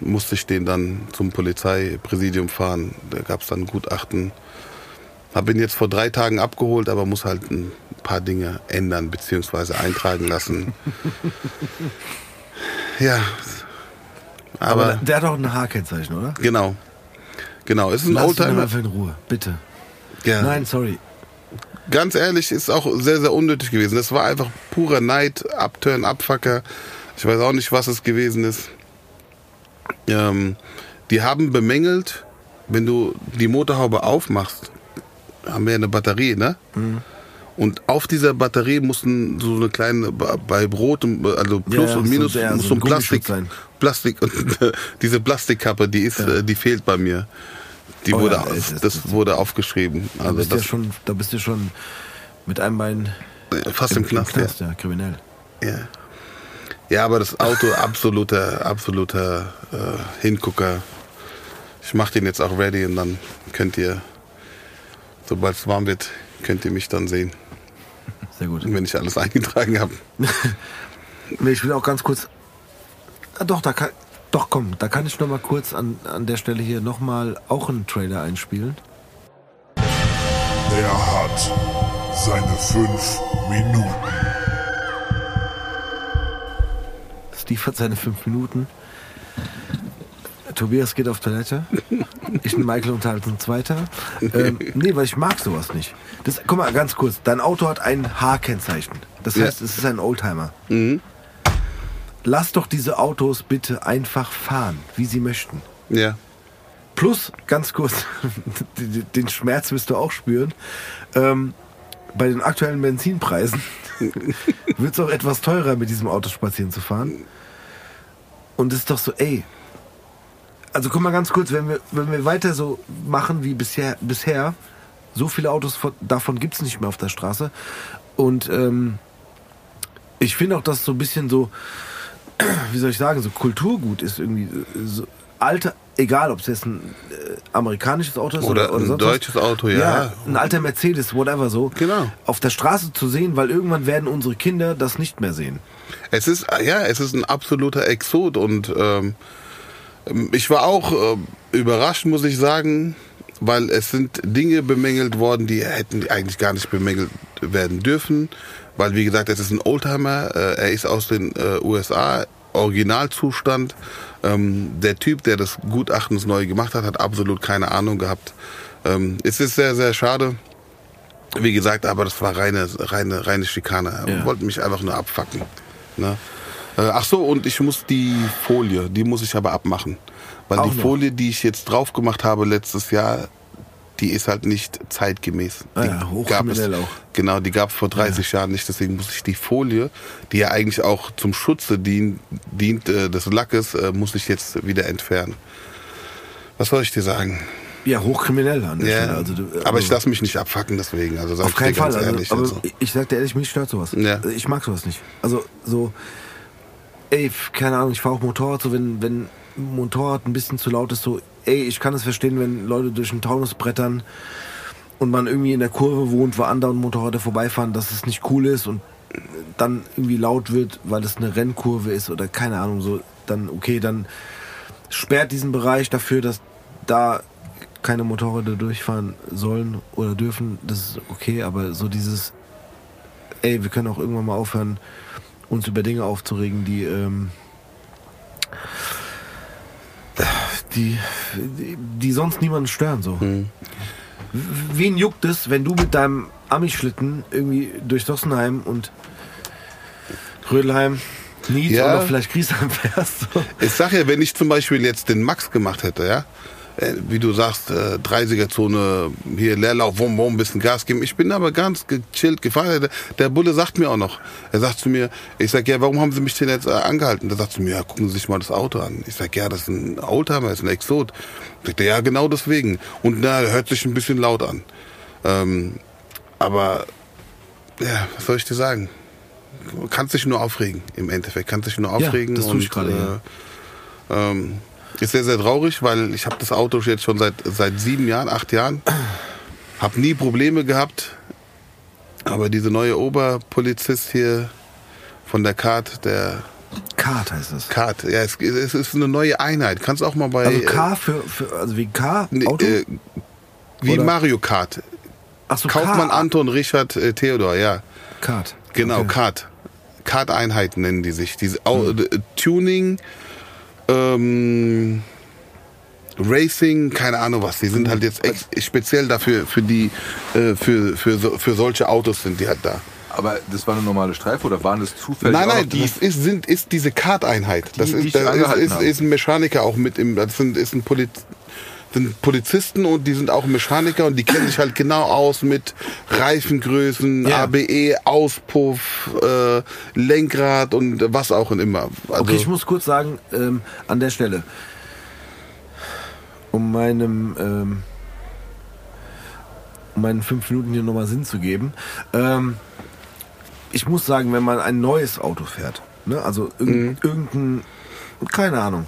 musste ich den dann zum Polizeipräsidium fahren. Da gab es dann ein Gutachten. Habe ihn jetzt vor drei Tagen abgeholt, aber muss halt ein paar Dinge ändern bzw. eintragen lassen. ja, Aber, aber, der hat auch ein H-Kennzeichen, oder? genau, genau. Es ist ein Lass Oldtimer. einfach in Ruhe, bitte. Ja. Nein, sorry. ganz ehrlich, ist auch sehr, sehr unnötig gewesen. Das war einfach purer Neid, Upturn, Abfucker. Ich weiß auch nicht, was es gewesen ist. Ähm, die haben bemängelt, wenn du die Motorhaube aufmachst, haben wir ja eine Batterie, ne? Und auf dieser Batterie mussten so eine kleine, bei Brot, und- also Plus ja, und so Minus, der- muss so so ein Plastik, sein. Plastik, und äh, diese Plastikkappe, die ist, äh, die fehlt bei mir. Die Oh wurde, ja, ist- das wurde aufgeschrieben. Da Also bist, du ja das, schon, da bist du schon mit einem Bein fast im, Knast, ja. ja, kriminell. Ja. Ja, aber das Auto absoluter, absoluter äh, Hingucker. Ich mache den jetzt auch ready und dann könnt ihr, sobald es warm wird, könnt ihr mich dann sehen, Sehr gut. wenn ich alles eingetragen habe. Nee, ich will auch ganz kurz. Ah, doch, da kann. Doch, komm, da kann ich noch mal kurz an, an der Stelle hier noch mal auch einen Trailer einspielen. Er hat seine fünf Minuten. Steve hat seine fünf Minuten. Tobias geht auf Toilette. Ich und Michael unterhalten uns weiter. Ähm, nee, weil ich mag sowas nicht. Das, guck mal, ganz kurz. Dein Auto hat ein H-Kennzeichen. Das Ja. heißt, es ist ein Oldtimer. Lass doch diese Autos bitte einfach fahren, wie sie möchten. Ja. Plus, ganz kurz, den Schmerz wirst du auch spüren. Ähm, bei den aktuellen Benzinpreisen wird es auch etwas teurer, mit diesem Auto spazieren zu fahren. Und es ist doch so, ey. Also guck mal ganz kurz, wenn wir, wenn wir weiter so machen wie bisher, bisher so viele Autos von, davon gibt es nicht mehr auf der Straße. Und ähm, ich finde auch, dass so ein bisschen so, wie soll ich sagen, so Kulturgut ist irgendwie äh, so alte, egal ob es jetzt ein äh, amerikanisches Auto ist Oder oder, oder ein sonst was. deutsches Auto, ja. ein alter Mercedes, whatever so. Genau. Auf der Straße zu sehen, weil irgendwann werden unsere Kinder das nicht mehr sehen. Es ist, ja, es ist ein absoluter Exot und ähm, ich war auch äh, überrascht, muss ich sagen, weil es sind Dinge bemängelt worden, die hätten eigentlich gar nicht bemängelt werden dürfen, weil wie gesagt, es ist ein Oldtimer, äh, er ist aus den äh, USA, Originalzustand. Ähm, der Typ, der das Gutachtens neu gemacht hat, hat absolut keine Ahnung gehabt. Ähm, es ist sehr, sehr schade. Wie gesagt, aber das war reine, reine, reine Schikane. Ja. wollte mich einfach nur abfacken. Ne? Äh, ach so, und ich muss die Folie, die muss ich aber abmachen. Weil Auch die noch? Folie, die ich jetzt drauf gemacht habe letztes Jahr, die ist halt nicht zeitgemäß. Ah die ja, gab es, hochkriminell auch. Genau, die gab es vor 30 Jahren nicht. Deswegen muss ich die Folie, die ja eigentlich auch zum Schutze dient, dient äh, des Lackes, äh, muss ich jetzt wieder entfernen. Was soll ich dir sagen? Ja, hochkriminell an Ja. Also, du- aber ich also- lasse mich nicht abfacken deswegen. Also sag Auf keinen Fall. Also, ehrlich. aber also. ich sag dir ehrlich, mich stört sowas. Ja. Ich mag sowas nicht. Also so, ey, keine Ahnung, ich fahre auch Motorrad, so wenn, wenn Motorrad ein bisschen zu laut ist, so, ey, ich kann es verstehen, wenn Leute durch den Taunus brettern und man irgendwie in der Kurve wohnt, wo andere Motorräder vorbeifahren, dass es nicht cool ist und dann irgendwie laut wird, weil es eine Rennkurve ist oder keine Ahnung, so, dann, okay, dann sperrt diesen Bereich dafür, dass da keine Motorräder durchfahren sollen oder dürfen, das ist okay, aber so dieses, ey, wir können auch irgendwann mal aufhören, uns über Dinge aufzuregen, die, ähm, die, die, sonst niemanden stören, so. W- Wen juckt es, wenn du mit deinem Ami-Schlitten irgendwie durch Sossenheim und Rödelheim, Nied Ja. oder vielleicht Griesheim fährst? So. Ich sag ja, wenn ich zum Beispiel jetzt den Max gemacht hätte, ja, wie du sagst, äh, 30er-Zone, hier Leerlauf, wum, wum, bisschen Gas geben. Ich bin aber ganz gechillt gefahren. Der, der Bulle sagt mir auch noch, er sagt zu mir, ich sag, ja, warum haben Sie mich denn jetzt äh, angehalten? Der sagt zu mir, ja, gucken Sie sich mal das Auto an. Ich sag, ja, das ist ein Oldtimer, das ist ein Exot. Sagt er, ja, genau deswegen. Und na, hört sich ein bisschen laut an. Ähm, aber, ja, was soll ich dir sagen? Kannst dich nur aufregen, im Endeffekt. Kannst dich nur Ja, aufregen. das tue ich gerade, äh, ähm, ist sehr, sehr traurig, weil ich habe das Auto jetzt schon seit, seit sieben Jahren, acht Jahren. Habe nie Probleme gehabt. Aber diese neue Oberpolizist hier von der Kart, der Kart heißt es. Kart, ja, es, es ist eine neue Einheit. Kannst auch mal bei Also K für, für also wie K, äh, Auto? äh, wie Oder- Mario Kart. Ach so, Kaufmann K, Anton Richard äh, Theodor, ja. Kart. Genau, Okay. Kart. Kart-Einheiten nennen die sich. Diese äh, Tuning, ähm, Racing, keine Ahnung was. Die sind halt jetzt speziell dafür, für die, äh, für, für, so, für solche Autos sind die halt da. Aber das war eine normale Streife oder waren das zufällig Nein, nein, die- das ist, sind, ist diese Kart-Einheit. Das Die, die ist, ich da ist, ist, ist ein Mechaniker auch mit im, das sind, ist ein Poliz, sind Polizisten und die sind auch Mechaniker und die kennen sich halt genau aus mit Reifengrößen, Ja. ABE, Auspuff, äh, Lenkrad und was auch immer. Also, Okay, ich muss kurz sagen, ähm, an der Stelle, um meinem, ähm, um meinen fünf Minuten hier nochmal Sinn zu geben, ähm, ich muss sagen, wenn man ein neues Auto fährt, Ne? Also irg irgendein, keine Ahnung.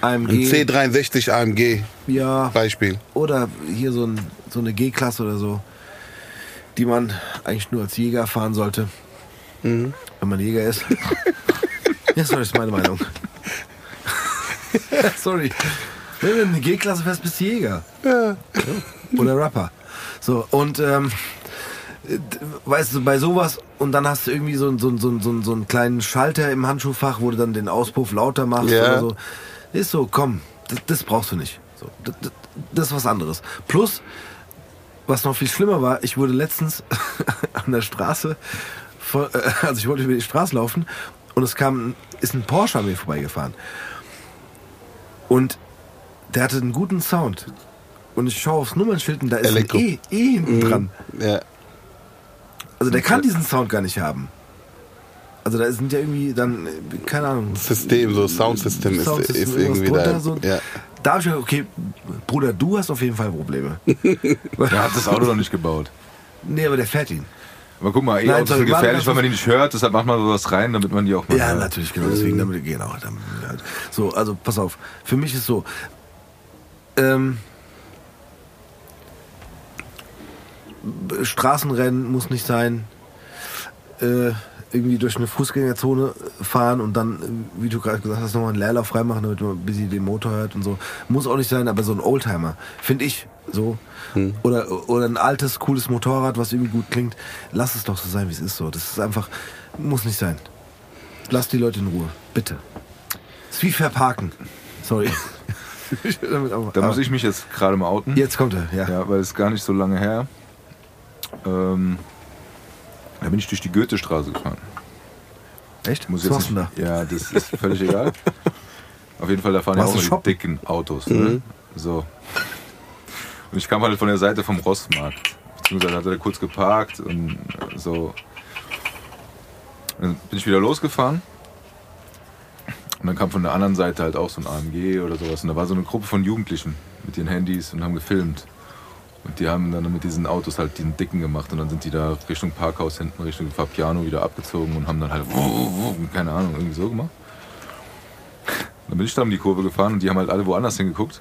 Ein AMG. C63 AMG Ja. Beispiel. Oder hier so, ein, so eine G-Klasse oder so, die man eigentlich nur als Jäger fahren sollte. Mhm. Wenn man Jäger ist. ja, sorry, ist meine Meinung. sorry. Wenn du eine G-Klasse fährst, bist du Jäger. Ja. Oder Rapper. So, und ähm, weißt du, bei sowas, und dann hast du irgendwie so, einen- so, so, so, so einen kleinen Schalter im Handschuhfach, wo du dann den Auspuff lauter machst Ja. oder so. Ist so, komm, das, das brauchst du nicht. So, das, das, ist was anderes. Plus, was noch viel schlimmer war, ich wurde letztens an der Straße, vor, äh, also ich wollte über die Straße laufen und es kam, ist ein Porsche an mir vorbeigefahren. Und der hatte einen guten Sound. Und ich schaue aufs Nummernschild und da ist Elektro. ein E, e hinten dran. Ja. Also der kann diesen Sound gar nicht haben. Also da sind ja irgendwie dann, äh, keine Ahnung. System, so Soundsystem ist, Soundsystem, ist irgendwas irgendwie da. so. Ja. Da habe ich gedacht, okay, Bruder, du hast auf jeden Fall Probleme. Der hat das Auto noch nicht gebaut. nee, aber der fährt ihn. Aber guck mal, Nein, E-Autos sorry, sind gefährlich, weil man die nicht hört, deshalb macht man sowas rein, damit man die auch mal Ja, hört. natürlich, genau. Deswegen damit genau. Damit, ja. So, also pass auf. Für mich ist so. Ähm, Straßenrennen muss nicht sein. Äh, irgendwie durch eine Fußgängerzone fahren und dann, äh, wie du gerade gesagt hast, nochmal einen Leerlauf freimachen, damit man ein bisschen den Motor hört und so. Muss auch nicht sein, aber so ein Oldtimer, finde ich so. Oder, oder ein altes, cooles Motorrad, was irgendwie gut klingt. Lass es doch so sein, wie es ist so. Das ist einfach, muss nicht sein. Lass die Leute in Ruhe, bitte. ist wie verparken. Sorry. Da muss aber- ich mich jetzt gerade mal outen. Jetzt kommt er, ja. Ja, weil es ist gar nicht so lange her. Ähm, da bin ich durch die Goethestraße gefahren. Echt? Muss Was jetzt machst du nicht, Ja, das ist völlig egal. Auf jeden Fall, da fahren Warst ja auch die dicken Autos. Ne? So. Und ich kam halt von der Seite vom Rossmarkt. Beziehungsweise hat er da kurz geparkt und so. Dann bin ich wieder losgefahren. Und dann kam von der anderen Seite halt auch so ein AMG oder sowas. Und da war so eine Gruppe von Jugendlichen mit ihren Handys und haben gefilmt. Und die haben dann mit diesen Autos halt den Dicken gemacht. Und dann sind die da Richtung Parkhaus hinten, Richtung Fabiano wieder abgezogen und haben dann halt, keine Ahnung, irgendwie so gemacht. Dann bin ich da um die Kurve gefahren und die haben halt alle woanders hingeguckt.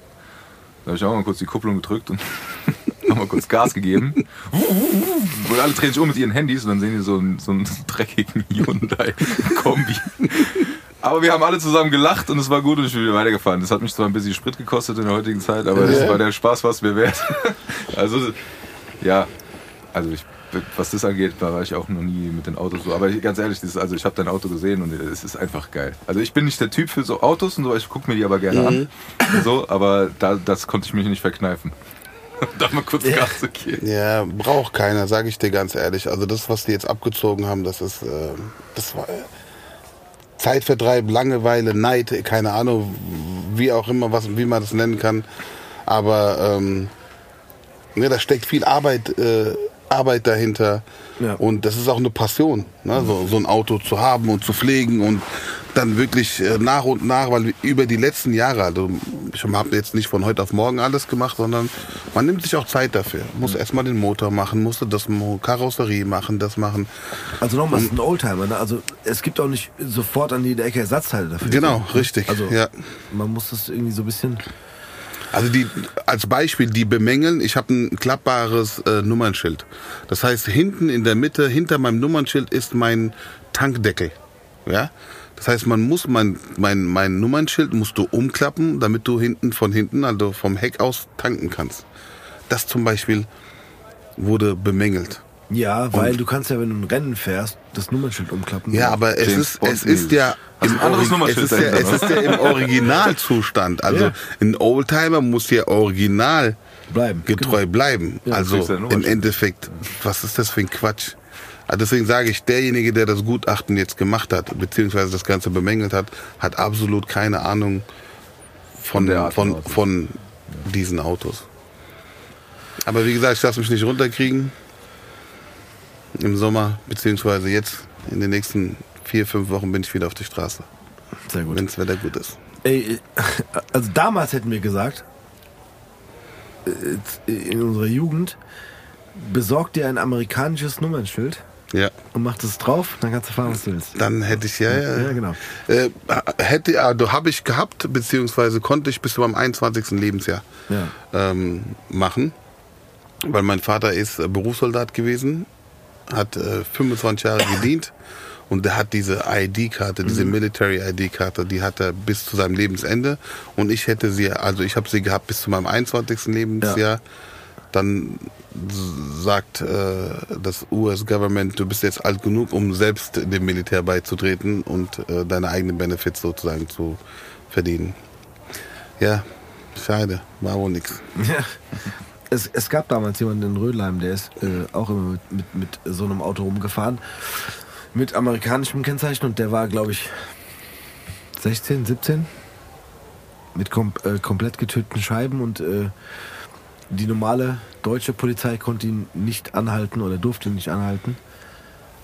Da habe ich auch mal kurz die Kupplung gedrückt und haben mal kurz Gas gegeben. Und alle drehen sich um mit ihren Handys und dann sehen die so einen, so einen dreckigen Hyundai-Kombi. Aber wir haben alle zusammen gelacht und es war gut und ich bin wieder weitergefahren. Das hat mich zwar ein bisschen Sprit gekostet in der heutigen Zeit, aber das war der Spaß was mir wert. Also, ja, also ich, was das angeht, da war ich auch noch nie mit den Autos so. Aber ganz ehrlich, ist, also ich habe dein Auto gesehen und es ist einfach geil. Also ich bin nicht der Typ für so Autos und so, ich gucke mir die aber gerne an. Und so, aber da, das konnte ich mich nicht verkneifen. da mal kurz Gas zu geben. Ja, braucht keiner, sage ich dir ganz ehrlich. Also das, was die jetzt abgezogen haben, das ist, äh, das war Zeitvertreib, Langeweile, Neid, keine Ahnung, wie auch immer, was, wie man das nennen kann. Aber ähm, ne, da steckt viel Arbeit, äh, Arbeit dahinter. Ja. Und das ist auch eine Passion, ne? so, so ein Auto zu haben und zu pflegen und dann wirklich äh, nach und nach, weil über die letzten Jahre, also ich habe jetzt nicht von heute auf morgen alles gemacht, sondern man nimmt sich auch Zeit dafür. Muss erstmal den Motor machen, musste das Karosserie machen, das machen. Also nochmal, es ist ein Oldtimer. Ne? Also es gibt auch nicht sofort an jeder Ecke Ersatzteile dafür. Genau, richtig. Also ja. man muss das irgendwie so ein bisschen... Also die als Beispiel die bemängeln, ich habe ein klappbares äh, Nummernschild. Das heißt, hinten in der Mitte, hinter meinem Nummernschild ist mein Tankdeckel. Ja? Das heißt, man muss mein, mein, mein Nummernschild musst du umklappen, damit du hinten von hinten, also vom Heck aus, tanken kannst. Das zum Beispiel wurde bemängelt. Ja, weil du kannst ja, wenn du ein Rennen fährst, das Nummernschild umklappen. Ja, aber es James ist, Bond es ist ja im Ori- es ist ja, es ist ja im Originalzustand. Also Ja. ein Oldtimer muss ja original Bleiben, getreu bleiben. also kriegst du ja ein im. Endeffekt, was ist das für ein Quatsch? Also deswegen sage ich, derjenige, der das Gutachten jetzt gemacht hat, beziehungsweise das Ganze bemängelt hat, hat absolut keine Ahnung von, Von Art von von diesen Autos. Aber wie gesagt, ich lasse mich nicht runterkriegen. Im Sommer, beziehungsweise jetzt in den nächsten vier, fünf Wochen bin ich wieder auf der Straße, Sehr gut. wenn das Wetter gut ist. Ey, also damals hätten wir gesagt, äh, in unserer Jugend, besorg dir ein amerikanisches Nummernschild Ja. und machst es drauf, dann kannst du fahren, was du willst. Dann hätte ich ja, ja, Ja, genau. Äh, hätte, also habe ich gehabt, beziehungsweise konnte ich bis zu meinem 21. Lebensjahr Ja. ähm, machen, weil mein Vater ist äh, Berufssoldat gewesen, hat äh, 25 Jahre gedient und der hat diese ID-Karte, diese Military ID-Karte, die hat er bis zu seinem Lebensende und ich hätte sie, also ich habe sie gehabt bis zu meinem 21. Lebensjahr. Dann s- sagt äh, das US-Government, du bist jetzt alt genug, um selbst dem Militär beizutreten und äh, deine eigenen Benefits sozusagen zu verdienen. Ja, schade, war wohl nix. Ja. Es, es gab damals jemanden in Rödelheim, der ist äh, auch immer mit, mit, mit so einem Auto rumgefahren. Mit amerikanischem Kennzeichen und der war, glaube ich, 16, 17. Mit kom äh, komplett getöteten Scheiben und äh, die normale deutsche Polizei konnte ihn nicht anhalten oder durfte ihn nicht anhalten,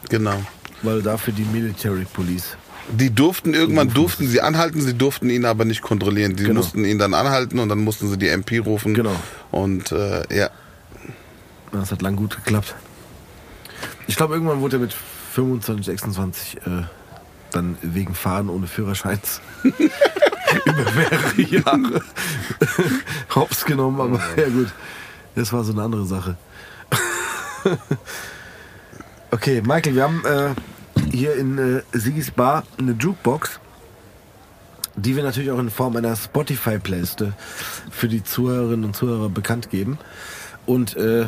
Genau. weil dafür die Military Police. Die durften irgendwann durften sie anhalten, sie durften ihn aber nicht kontrollieren. Die Genau. mussten ihn dann anhalten und dann mussten sie die MP rufen. Genau. Und äh, ja, Das hat lang gut geklappt. Ich glaube, irgendwann wurde er mit 25, 26 äh, dann wegen Fahren ohne Führerscheins über mehrere Jahre hops genommen. Aber ja gut, das war so eine andere Sache. okay, Michael, wir haben äh, hier in äh, Sigis Bar eine Jukebox, die wir natürlich auch in Form einer Spotify-Playlist für die Zuhörerinnen und Zuhörer bekannt geben. Und äh,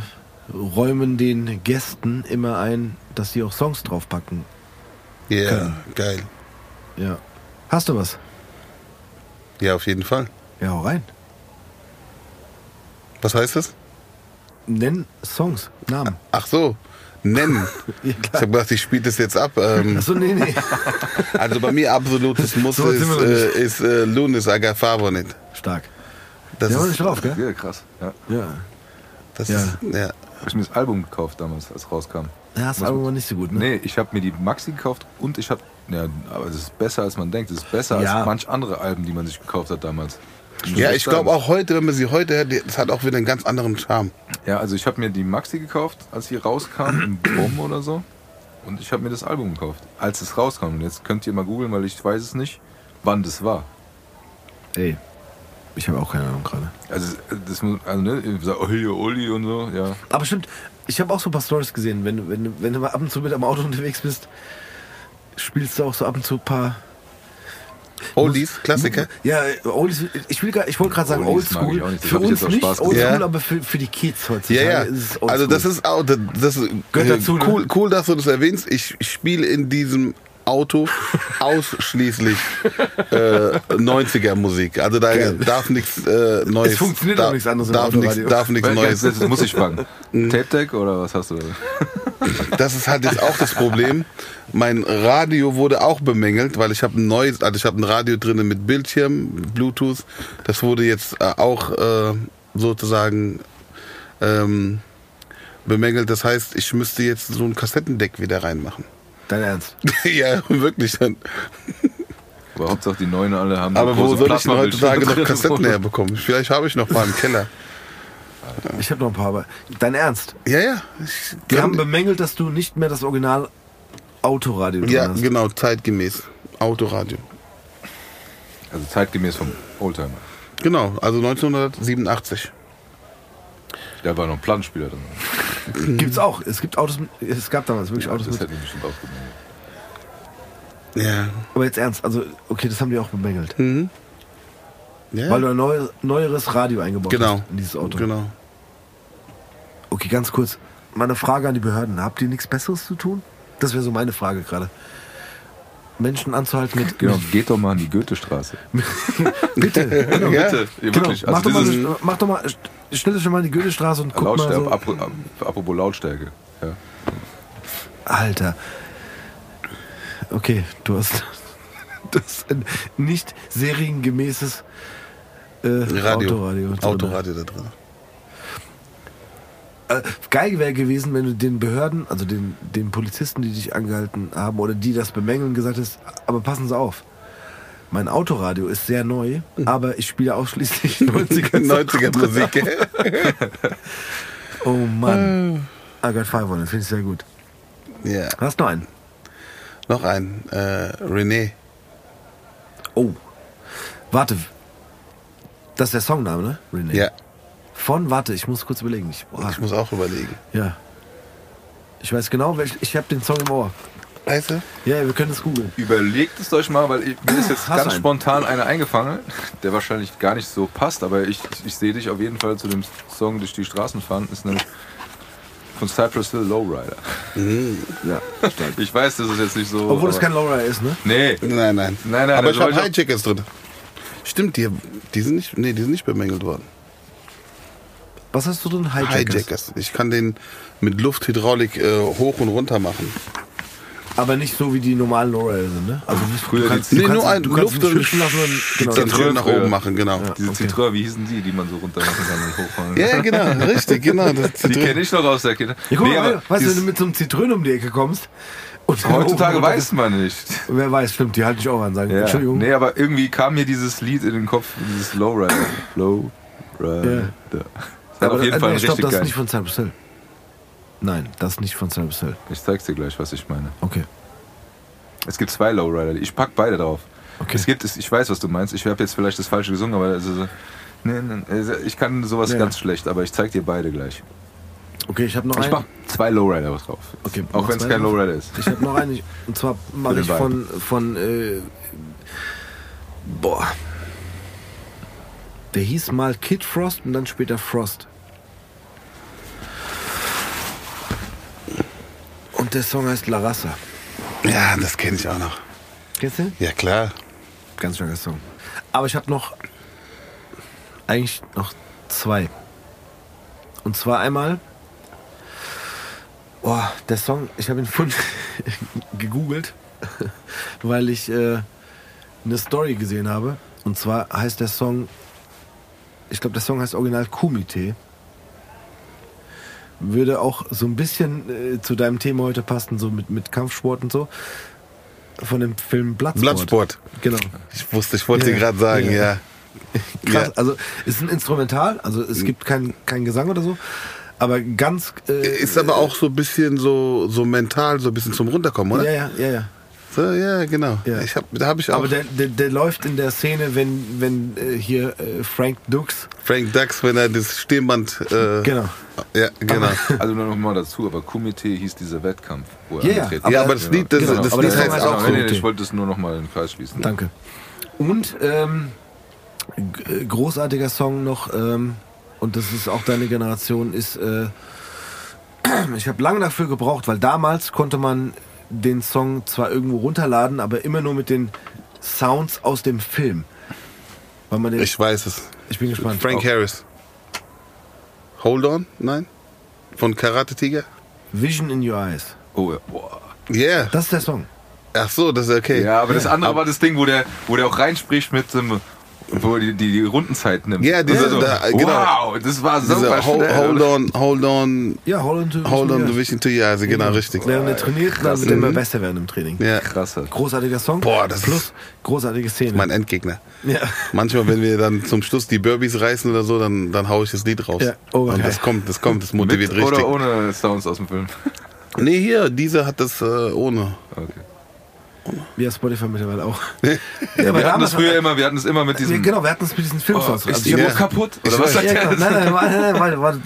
räumen den Gästen immer ein, dass sie auch Songs draufpacken. ja, Können. geil. Ja. Hast du was? Ja, auf jeden Fall. Ja, hau rein. Was heißt das? Nenn Songs, Namen. Ach so, nennen. Ja, Ich habe gedacht, ich spiele das jetzt ab. Ähm, Achso, nee, nee. also bei mir absolutes Muss So ist, äh, ist äh, Lunis Agafavo nicht. Stark. Das Der war ist, nicht drauf, gell? Ja, krass. Ja. Ja. das Ja. ist ja. Hab ich mir das Album gekauft damals, als es rauskam. Ja, das Album war nicht so gut, ne? Nee, ich habe mir die Maxi gekauft und ich habe, ja, aber es ist besser als man denkt. Es ist besser Ja. als manch andere Alben, die man sich gekauft hat damals. Muss ja, ich glaube auch heute, wenn man sie heute hört, das hat auch wieder einen ganz anderen Charme. Ja, also ich habe mir die Maxi gekauft, als sie rauskam, im Bom oder so. Und ich habe mir das Album gekauft, als es rauskam. Und jetzt könnt ihr mal googeln, weil ich weiß es nicht, wann das war. Ey, ich habe auch keine Ahnung gerade. Also, das muss, also, ne, sagt, oh, hier, Uli und so, ja. Aber stimmt, ich habe auch so ein paar Stories gesehen. Wenn, du- wenn, wenn du mal ab und zu mit am Auto unterwegs bist, spielst du auch so ab und zu ein paar. Oldies, Klassiker. Ja, Oldies, ich, will ich wollte gerade sagen Oldschool. Für uns nicht Spaß Oldschool. Ja. aber für, für die Kids heutzutage Ja, ja. ist es Oldschool. Also das ist auch, das, das Gehört äh, dazu, ne? cool, cool, dass du das erwähnst. Ich, spiele in diesem Auto ausschließlich äh, 90er Musik. Also da Geil. darf nichts äh, Neues. Es funktioniert da, auch nichts anderes im darf nichts, Autoradio. darf nichts Neues. Das, muss ich fragen. Tape Deck oder was hast du da? Das ist halt jetzt auch das Problem. Mein Radio wurde auch bemängelt, weil ich habe ein neues, also ich habe ein Radio drinnen mit Bildschirm, Bluetooth. Das wurde jetzt äh, auch äh, sozusagen ähm, bemängelt. Das heißt, ich müsste jetzt so ein Kassettendeck wieder reinmachen. Dein Ernst? ja, wirklich. Dann. Aber Hauptsache die Neuen alle haben Aber wo soll ich denn heutzutage noch. Kassetten herbekommen? Vielleicht habe ich noch mal im Keller. Ich habe noch ein paar, aber dein Ernst? Ja, ja. Ich Wir haben bemängelt, dass du nicht mehr das Original Autoradio drin ja, hast. genau, zeitgemäß. Autoradio. Also zeitgemäß vom Oldtimer. Genau, also 1987. Da war noch ein Plattenspieler drin. Gibt's auch. Es gibt Autos, mit- es gab damals wirklich Autos Das mit. hätte ich bestimmt ausgenommen. Ja. Aber jetzt ernst, also okay, das haben die auch bemängelt. Mhm. Ja. Weil du ein neu, neueres Radio eingebaut Genau. hast in dieses Auto. Genau. Okay, ganz kurz. Meine Frage an die Behörden. Habt ihr nichts Besseres zu tun? Das wäre so meine Frage gerade. Menschen anzuhalten mit... Genau, geht doch mal an die Goethestraße. Bitte. Genau. Ja. Bitte, ja, Genau. wirklich. Mach, Also doch mal, mach doch mal, schnell schon mal in die Goethestraße und guck mal Lautstärke, so. apro- ap- apropos Lautstärke. Ja. Alter. Okay, du hast, du hast ein nicht seriengemäßes äh, Radio. Autoradio. drin. Autoradio da drin. Äh, geil wäre gewesen, wenn du den Behörden, also den, den Polizisten, die dich angehalten haben oder die das bemängeln, gesagt hast, aber passen Sie auf. Mein Autoradio ist sehr neu, aber ich spiele ausschließlich 90er. 90er Musik. Oh Mann. I got five on it, finde ich sehr gut. Ja. Hast noch einen? Noch ein. Äh, René. Oh. Warte. Das ist der Songname, ne? René. Ja. Von, warte, ich muss kurz überlegen. Ich, boah, Ich muss auch überlegen. ja. Ich weiß genau, welch, ich habe den Song im Ohr. Weißt du? Ja, wir können es googeln. Überlegt es euch mal, weil ich, mir ist jetzt Hast ganz einen? spontan einer eingefangen, der wahrscheinlich gar nicht so passt, aber ich, ich, ich sehe dich auf jeden Fall zu dem Song durch die Straßen fahren, ist nämlich von Cypress Hill Lowrider. Ja. Ich weiß, das ist jetzt nicht so. Obwohl es kein Lowrider ist, ne? Nee, Nein, nein. Nein, nein, Aber also ich habe Hijackers drin. Stimmt, die, die sind nicht, nee, die sind nicht bemängelt worden. Was hast du drin? Hijackers. Hijackers. Ich kann den mit Lufthydraulik äh, hoch und runter machen. Aber nicht so wie die normalen Lowrider sind, ne? Also nicht, Früher du kannst, du Nee, kannst, nur ein du kannst Luft- nicht schwimmen lassen, sondern, genau, Die Zentrale nach oben machen, genau. diese okay. Citroën, wie hießen die, die man so runter machen kann und hochfahren Ja, genau, richtig, genau. Das Die kenne ich noch aus der Kinder. Ja, guck Nee, mal, aber weißt du, wenn du mit so einem Zitrone um die Ecke kommst und heutzutage weiß man nicht. Wer weiß, stimmt, die halte ich auch an, sagen. Ja. Entschuldigung. Nee, aber irgendwie kam mir dieses Lied in den Kopf, dieses Lowrider. Lowrider. Das hat aber, auf jeden äh, Fall nee, stopp, das ist geil. nicht von Cypress Hill. Nein, das ist nicht von Cypress Hill. Ich zeig's dir gleich, was ich meine. Okay. Es gibt zwei Lowrider. Ich pack beide drauf. Okay. Es gibt, ich weiß, was du meinst. Ich habe jetzt vielleicht das Falsche gesungen, aber also, so- nee, nee, ich kann sowas Ja. ganz schlecht, aber ich zeig dir beide gleich. Okay, ich habe noch Ich einen. mach zwei Lowrider drauf. Okay, Auch wenn es kein. Lowrider ist. Ich habe noch einen. Und zwar mache ich von, von äh, boah. Der hieß mal Kid Frost und dann später Frost. Und der Song heißt La Raza. Ja, das kenne ich auch noch. Kennst du? Ja, klar. Ganz starker Song. Aber ich habe noch eigentlich noch zwei. Und zwar einmal, oh, der Song, ich habe ihn vorhin gegoogelt, weil ich äh, eine Story gesehen habe. Und zwar heißt der Song, ich glaube, der Song heißt original Kumite. Würde auch so ein bisschen äh, zu deinem Thema heute passen, so mit, mit Kampfsport und so. Von dem Film Bloodsport. Bloodsport. Genau. Ich wusste, ich wollte Ja, gerade sagen, ja. ja. Krass, Ja. also es ist ein Instrumental, also es gibt keinen kein Gesang oder so, aber ganz äh, Ist aber auch so ein bisschen so, so mental, so ein bisschen zum Runterkommen, oder? ja, ja, ja, ja. So, ja, genau. Ja. Ich hab, da habe ich auch Aber der, der, der läuft in der Szene, wenn, wenn äh, hier äh, Frank Dux, Frank Dux, wenn er das Stirnband. Äh, genau, Ja, genau. Also nur noch mal dazu, aber Kumite hieß dieser Wettkampf, wo er ja, angetreten aber- ja, aber das Lied, das, Genau, das aber Lied heißt auch nee, nee, ich wollte es nur noch mal in den Kreis schließen. danke. Und ähm, äh, großartiger Song noch, ähm, und das ist auch deine Generation, ist, äh, ich habe lange dafür gebraucht, weil damals konnte man den Song zwar irgendwo runterladen, aber immer nur mit den Sounds aus dem Film. Weil man den, Ich weiß es. ich bin gespannt. Frank Harris. Hold on? Nein? Von Karate Tiger? Vision in Your Eyes. Oh, ja. Boah. Yeah. Das ist der Song. Ach so, das ist okay. Ja, aber das andere war das Ding, wo der, wo der auch reinspricht mit dem, wo er die, die, die Rundenzeit nimmt. Ja, diese- Also, da, genau. Wow, das war so hold, schnell. hold on, hold on, Ja, Hold on to hold on Vision the Vision to Your Eyes. Genau, richtig. Während er trainiert, dann wird er immer besser werden im Training. Ja, Krasser. Großartiger Song. Boah, das Plus ist- großartige Szene. mein Endgegner. ja. Manchmal, wenn wir dann zum Schluss die Burbys reißen oder so, dann, dann hau ich das Lied raus. Ja, oh, Und geil. das kommt, das kommt, das motiviert Mit richtig. oder ohne Sounds aus dem Film? Nee, hier, dieser hat das äh, ohne. Okay. Ja, Spotify mittlerweile auch. Ja, wir hatten das früher immer, wir hatten es immer mit diesem. genau, wir hatten es mit diesen Filmsongs. Oh, ist Also die Uhr hab- kaputt? Oder Ich was sagt ja, genau. Nein, nein, warte, nein, warte,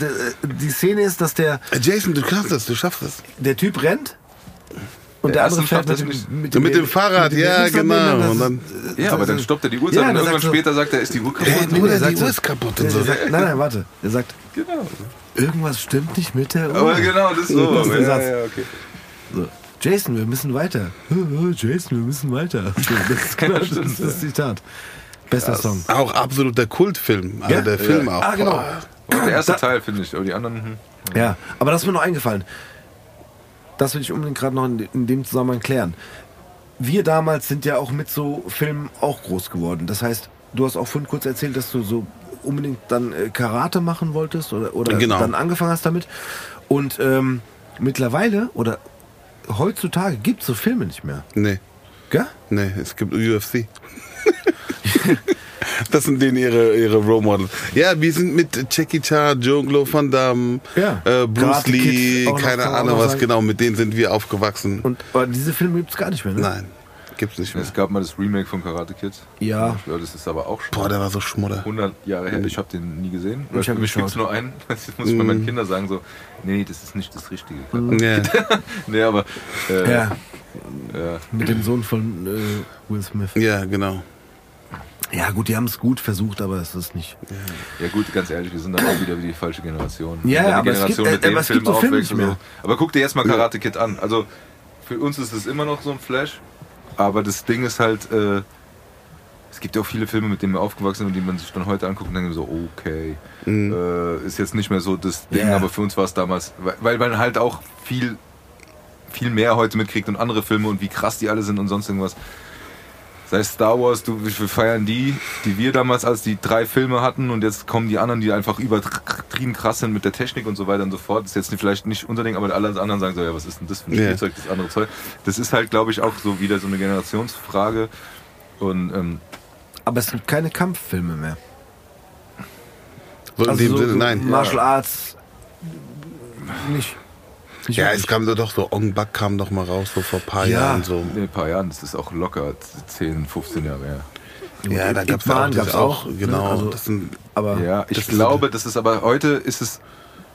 Die Szene ist, dass der, Äh, Jason, du kannst das, du schaffst das. der Typ rennt und der, Der andere fährt schafft mit das dem, mit dem Fahrrad, mit dem ja, genau. Und dann, Ja, aber dann stoppt er die Uhrzeit Ja, und irgendwann so- später sagt er, ist die Uhr kaputt? Hey, Nee, Bruder, der die sagt Uhr ist kaputt und so. sagt, nein, nein, warte. Der sagt, Genau. irgendwas stimmt nicht mit der Uhr. Aber genau, das ist so. Das ist der Satz. ja, okay. So. Jason, wir müssen weiter. Jason, wir müssen weiter. Das ist, genau, das, ist das Zitat. Bester Song. Auch absoluter Kultfilm. Also Ja? der Film auch. Ah, genau. Und der erste Da- Teil finde ich, aber die anderen. Hm. Ja, aber das ist mir noch eingefallen. Das will ich unbedingt gerade noch in, in dem Zusammenhang klären. Wir damals sind ja auch mit so Filmen auch groß geworden. Das heißt, du hast auch vorhin kurz erzählt, dass du so unbedingt dann äh, Karate machen wolltest oder, oder Genau. dann angefangen hast damit. Und ähm, mittlerweile oder heutzutage gibt es so Filme nicht mehr. Nee, Gell? nee, es gibt UFC. Das sind denen ihre, ihre Role Models. Ja, wir sind mit Jackie Chan, Jean-Claude Van Damme, Ja. äh, Bruce Kid Lee, keine Ahnung was, genau, mit denen sind wir aufgewachsen. Und aber diese Filme gibt's gar nicht mehr, ne? Nein, gibt's nicht mehr. Es gab mal das Remake von Karate Kid. Ja. Ja, das ist aber auch schon Boah, der war so schmodder. 100 Jahre her. Ich habe den nie gesehen. Ich Für mich gibt's nur einen. Das muss ich bei meinen Kindern sagen so, nee, das ist nicht das Richtige. Ja. nee, aber äh, Ja, ja. mit dem Sohn von äh, Will Smith. ja, genau. Ja, gut, die haben es gut versucht, aber es ist nicht. Ja gut, ganz ehrlich, wir sind dann auch wieder wie die falsche Generation. Ja, die aber es Generation gibt- mit äh, dem aber es Film gibt so Filme aufwächst mehr. Aber guck dir jetzt mal Karate Kid an. Also für uns ist es immer noch so ein Flash, aber das Ding ist halt, äh, es gibt ja auch viele Filme, mit denen wir aufgewachsen sind und die man sich dann heute anguckt und denkt so, okay, äh, ist jetzt nicht mehr so das Ding, Ja. aber für uns war es damals, weil, weil man halt auch viel, viel mehr heute mitkriegt und andere Filme und wie krass die alle sind und sonst irgendwas. Sei es Star Wars, du, wir feiern die, die wir damals als die drei Filme hatten und jetzt kommen die anderen, die einfach übertrieben krass sind mit der Technik und so weiter und so fort. Das ist jetzt nicht- vielleicht nicht unser Ding, aber alle anderen sagen so, ja, was ist denn das für ein. Spielzeug, das andere Zeug. Das ist halt, glaube ich, auch so wieder so eine Generationsfrage. Und ähm, Aber es gibt keine Kampffilme mehr. So in Also dem so, Sinne, nein. Martial Arts nicht. Nicht Ja, es kam doch so, Ong Bak kam doch mal raus, so vor ein paar Ja. Jahren so. in ein paar Jahren, das ist auch locker 10, 15 Jahre her. Ja, da ja Man auch, gab's auch, ne? genau. Also- das sind, aber Ja, ich das glaube, das ist aber heute ist es,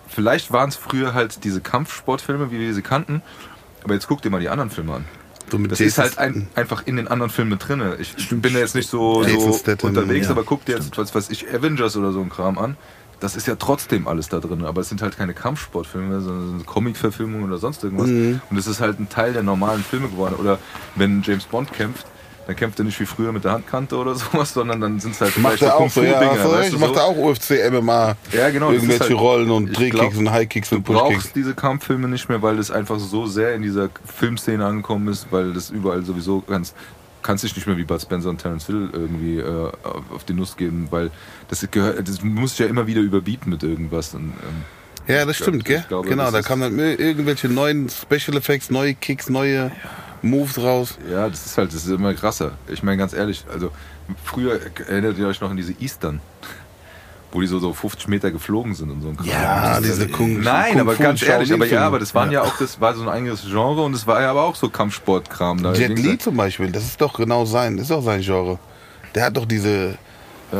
vielleicht waren es früher halt diese Kampfsportfilme, wie wir sie kannten, aber jetzt guck dir mal die anderen Filme an. so mit Das Jason- ist halt ein, einfach in den anderen Filmen drin. Ich bin da jetzt nicht so, so unterwegs, ja. aber guck dir jetzt, was weiß ich, Avengers oder so ein Kram an. Das ist ja trotzdem alles da drin, aber es sind halt keine Kampfsportfilme, sondern sind Comic-Verfilmungen oder sonst irgendwas. Mhm. Und es ist halt ein Teil der normalen Filme geworden. Oder wenn James Bond kämpft, dann kämpft er nicht wie früher mit der Handkante oder sowas, sondern dann sind es halt Macht er auch so, ja, du weißt recht, du macht so? er auch UFC, MMA. Ja, genau. Irgendwelche halt- Rollen und Drehkicks und Highkicks Du und Pushkicks. brauchst diese Kampffilme nicht mehr, weil das einfach so sehr in dieser Filmszene angekommen ist, weil das überall sowieso ganz kannst dich nicht mehr wie Bud Spencer und Terence Hill irgendwie äh, auf die Nuss geben, weil das gehört, das muss ja immer wieder überbieten mit irgendwas. Und, ähm, Ja, das stimmt, gell? glaube, genau, da kamen dann ir- irgendwelche neuen Special Effects, neue Kicks, neue Moves raus. ja, das ist halt, das ist immer krasser. Ich meine ganz ehrlich, also früher erinnert ihr euch noch an diese Eastern, wo die so, so 50 Meter geflogen sind und so ein Kram. Ja, Das ist- diese Kung Nein, Kung aber Fu ganz ehrlich, aber ja, aber das waren ja. auch, das war so ein eigenes Genre und es war ja aber auch so Kampfsportkram da. Jet Li zum Beispiel, das ist doch genau sein, das ist auch sein Genre. Der hat doch diese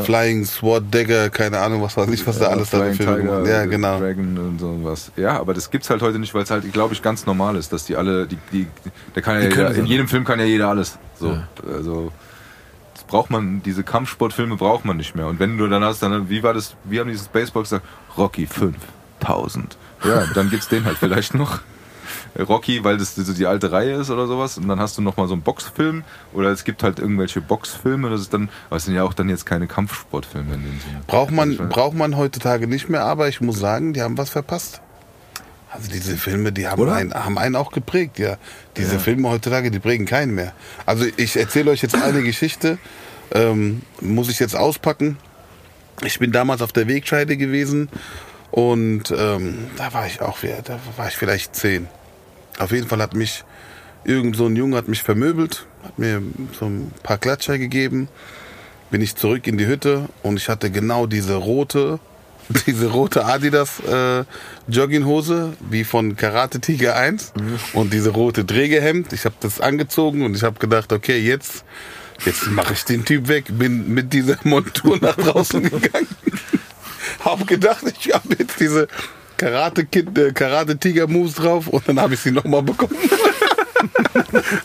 Flying Sword Dagger, keine Ahnung, was weiß ich, was da alles da Flying für Filme Tiger, gemacht. Ja, genau. Dragon und sowas. Ja, aber das gibt's halt heute nicht, weil es halt, glaube ich, ganz normal ist, dass die alle, die, die, der kann ja, Die jeder, das in jedem Film kann ja jeder alles. So, also das braucht man, diese Kampfsportfilme braucht man nicht mehr. Und wenn du dann hast, dann, wie war das, wie haben dieses Baseball gesagt? Rocky 5000. Ja, dann gibt's den halt vielleicht noch. Rocky, weil das so die alte Reihe ist oder sowas. Und dann hast du noch mal so einen Boxfilm oder es gibt halt irgendwelche Boxfilme. Das ist dann, aber es sind ja auch dann jetzt keine Kampfsportfilme in dem Sinne. Braucht man, Also braucht man heutzutage nicht mehr, aber ich muss sagen, die haben was verpasst. Also diese Filme, die haben, einen, haben einen auch geprägt, ja. Diese Filme heutzutage, die prägen keinen mehr. Also ich erzähle euch jetzt eine Geschichte, ähm, muss ich jetzt auspacken. Ich bin damals auf der Wegscheide gewesen und ähm, da war ich auch wieder, da war ich vielleicht zehn. Auf jeden Fall hat mich irgend so ein Junge hat mich vermöbelt, hat mir so ein paar Klatscher gegeben. Bin ich zurück in die Hütte und ich hatte genau diese rote, diese rote Adidas äh, Jogginghose wie von Karate Tiger 1 und diese rote Trägerhemd. Ich habe das angezogen und ich habe gedacht, okay, jetzt jetzt mache ich den Typ weg. Bin mit dieser Montur nach draußen gegangen. hab gedacht, ich habe jetzt diese Karate Kid, äh, Karate Tiger Moves drauf und dann habe ich sie nochmal bekommen.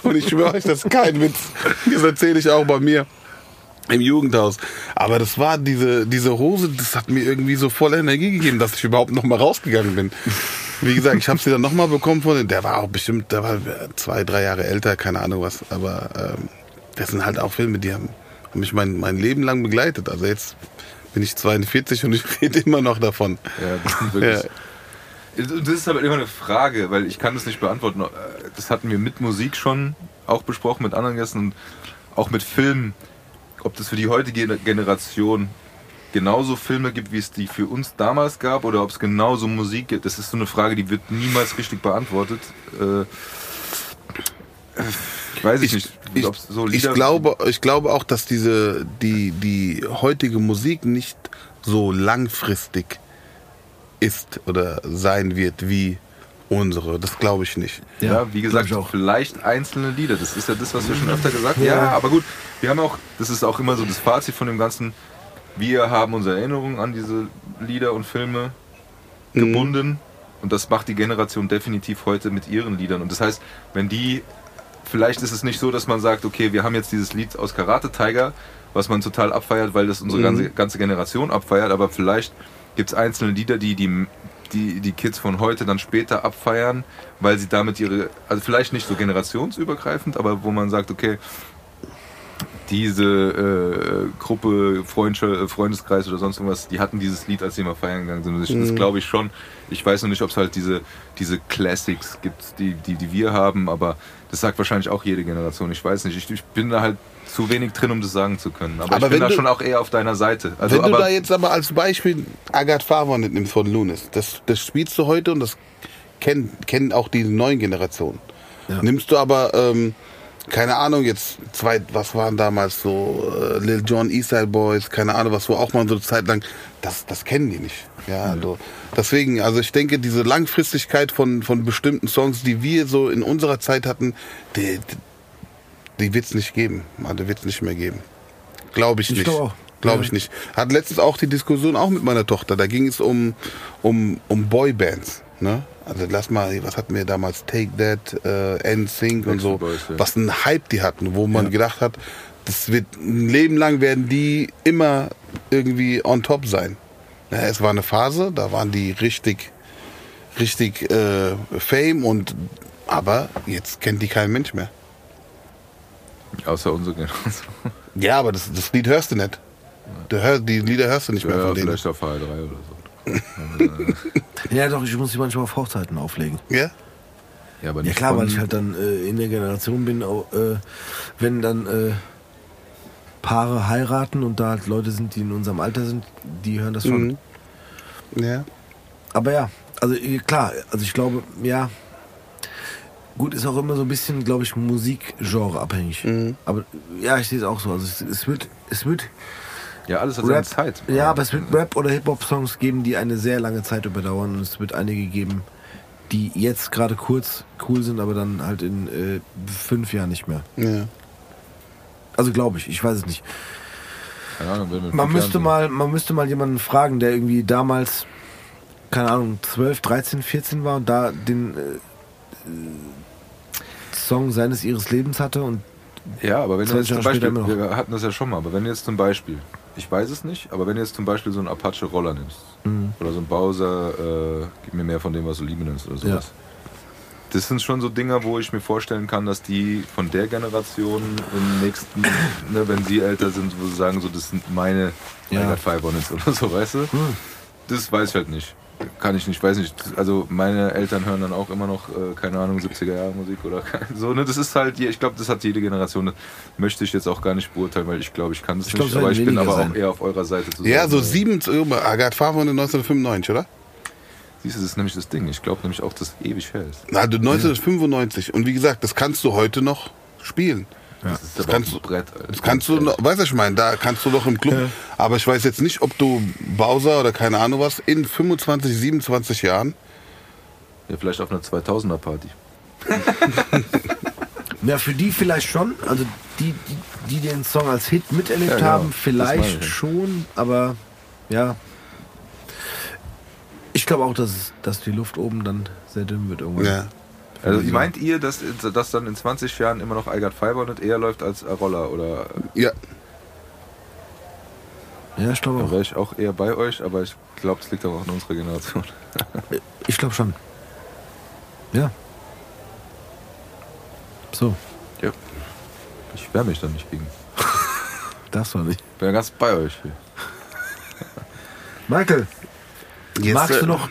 und ich schwöre euch, das ist kein Witz. Das erzähle ich auch bei mir im Jugendhaus. Aber das war diese, diese Hose, das hat mir irgendwie so voll Energie gegeben, dass ich überhaupt nochmal rausgegangen bin. Wie gesagt, ich habe sie dann nochmal bekommen von der war auch bestimmt, der war zwei, drei Jahre älter, keine Ahnung was. Aber ähm, das sind halt auch Filme, die haben, haben mich mein, mein Leben lang begleitet. Also jetzt bin ich 42 und ich rede immer noch davon. Ja, wirklich. Das ist aber immer eine Frage, weil ich kann das nicht beantworten. Das hatten wir mit Musik schon auch besprochen, mit anderen Gästen und auch mit Filmen. Ob das für die heutige Generation genauso Filme gibt, wie es die für uns damals gab, oder ob es genauso Musik gibt, das ist so eine Frage, die wird niemals richtig beantwortet. Äh, Weiß ich, Ich- nicht. Ich, so ich, glaube, ich glaube auch, dass diese, die, die heutige Musik nicht so langfristig ist oder sein wird wie unsere. Das glaube ich nicht. Ja, Ja, wie gesagt, auch. vielleicht einzelne Lieder. Das ist ja das, was wir schon öfter gesagt haben. Ja, aber gut, wir haben auch, das ist auch immer so das Fazit von dem Ganzen. Wir haben unsere Erinnerungen an diese Lieder und Filme gebunden. Und das macht die Generation definitiv heute mit ihren Liedern. Und das heißt, wenn die, vielleicht ist es nicht so, dass man sagt, okay, wir haben jetzt dieses Lied aus Karate Tiger, was man total abfeiert, weil das unsere ganze, ganze Generation abfeiert, aber vielleicht gibt es einzelne Lieder, die die, die die Kids von heute dann später abfeiern, weil sie damit ihre, also vielleicht nicht so generationsübergreifend, aber wo man sagt, okay, diese äh, Gruppe, Freundsche, äh, Freundeskreis oder sonst irgendwas, die hatten dieses Lied, als sie mal feiern gegangen sind. Und Das, das glaube ich schon. Ich weiß noch nicht, ob es halt diese, diese Classics gibt, die, die, die wir haben, aber das sagt wahrscheinlich auch jede Generation. Ich weiß nicht. Ich, ich bin da halt zu wenig drin, um das sagen zu können. Aber, Aber ich bin wenn da du- schon auch eher auf deiner Seite. Also, Wenn du aber, da jetzt aber als Beispiel Agathe Farben nimmst von Lunis, das, das spielst du heute und das kennen, kennen auch die neuen Generationen. Nimmst du aber, ähm, keine Ahnung, jetzt zwei, was waren damals so, äh, Lil Jon, Eastside Boys, keine Ahnung, was wo auch mal so eine Zeit lang, das, das kennen die nicht. Ja, also, deswegen, also ich denke, diese Langfristigkeit von, von bestimmten Songs, die wir so in unserer Zeit hatten, die, die wird es nicht geben. Man, Die wird es nicht mehr geben. Glaube ich, Ich nicht. glaub auch. Glaube Ja. ich nicht. Hat letztens auch die Diskussion auch mit meiner Tochter. Da ging es um, um, um Boybands. Ne? Also lass mal, was hatten wir damals? Take That, äh, NSYNC und so. Boys, ja. Was ein Hype die hatten, wo man gedacht hat, das wird ein Leben lang werden die immer irgendwie on top sein. Ja, es war eine Phase, da waren die richtig, richtig äh, Fame und aber jetzt kennt die kein Mensch mehr. Außer unsere Generation. Ja, aber das, das Lied hörst du nicht. Du hörst, die Lieder hörst du nicht mehr Ja, von denen. vielleicht auf HR3 oder so. Ja, doch, ich muss die manchmal auf Hochzeiten auflegen. Ja? Ja, aber Ja nicht klar, weil ich halt dann äh, in der Generation bin, auch, äh, wenn dann äh, Paare heiraten und da halt Leute sind, die in unserem Alter sind, die hören das schon. Mhm. Ja. Aber ja, also äh, klar, also ich glaube, ja, gut, ist auch immer so ein bisschen, glaube ich, Musikgenre abhängig. Aber ja, ich sehe es auch so. Also es, es wird, es wird Ja, alles hat seine Rap, Zeit. ja, aber es wird Rap oder Hip-Hop-Songs geben, die eine sehr lange Zeit überdauern und es wird einige geben, die jetzt gerade kurz cool sind, aber dann halt in äh, fünf Jahren nicht mehr. ja. Also glaube ich, ich weiß es nicht. Keine Ahnung, wenn wir Man müsste Jahren mal, man müsste mal jemanden fragen, der irgendwie damals, keine Ahnung, 12, 13, 14 war und da den äh, Song seines ihres Lebens hatte und. Ja, aber wenn du 20 jetzt zum Beispiel, wir hatten das ja schon mal, aber wenn jetzt zum Beispiel, ich weiß es nicht, aber wenn jetzt zum Beispiel so einen Apache-Roller nimmst Mhm. oder so einen Bowser, äh, gib mir mehr von dem, was du Liebe nennst oder sowas. Das sind schon so Dinger, wo ich mir vorstellen kann, dass die von der Generation im nächsten, ne, wenn sie älter sind, wo sie sagen, so, das sind meine Ja. ja. Five Bonnets oder so, weißt du? Hm. Das weiß ich halt nicht. Kann ich nicht, weiß nicht. Also meine Eltern hören dann auch immer noch, äh, keine Ahnung, 70er Jahre Musik oder so. Ne? Das ist halt, ich glaube, das hat jede Generation. Das möchte ich jetzt auch gar nicht beurteilen, weil ich glaube, ich kann das Ich glaub, nicht. es aber ich bin aber sein. auch eher auf eurer Seite zu Ja, sagen, so äh, sieben, Agathe Farben 1995, oder? Siehst du, das ist nämlich das Ding. Ich glaube nämlich auch, dass ewig hält. Na, du 1995. Und wie gesagt, das kannst du heute noch spielen. Das ist Das aber kannst ein du- Brett. Alter. Das kannst du, noch, weißt du, ich meine, da kannst du doch im Club. Aber ich weiß jetzt nicht, ob du Bowser oder keine Ahnung was in 25, 27 Jahren. Ja, vielleicht auf einer 2000er Party. Ja, für die vielleicht schon. Also die, die, die den Song als Hit miterlebt Ja, genau. haben, vielleicht ich. schon, aber ja. Ich glaube auch, dass, dass die Luft oben dann sehr dünn wird irgendwann. Ja. Also meint ihr, dass, dass dann in 20 Jahren immer noch I Got Fiber nicht eher läuft als Roller? Oder Ja. Ja, ich glaube da auch. wäre ich auch eher bei euch, aber ich glaube, es liegt auch an unserer Generation. Ich glaube schon. Ja. So, Ja. Ich wehre mich da nicht gegen. das war nicht. Ich bin ja ganz bei euch. Hier. Michael, Jetzt, magst äh, du noch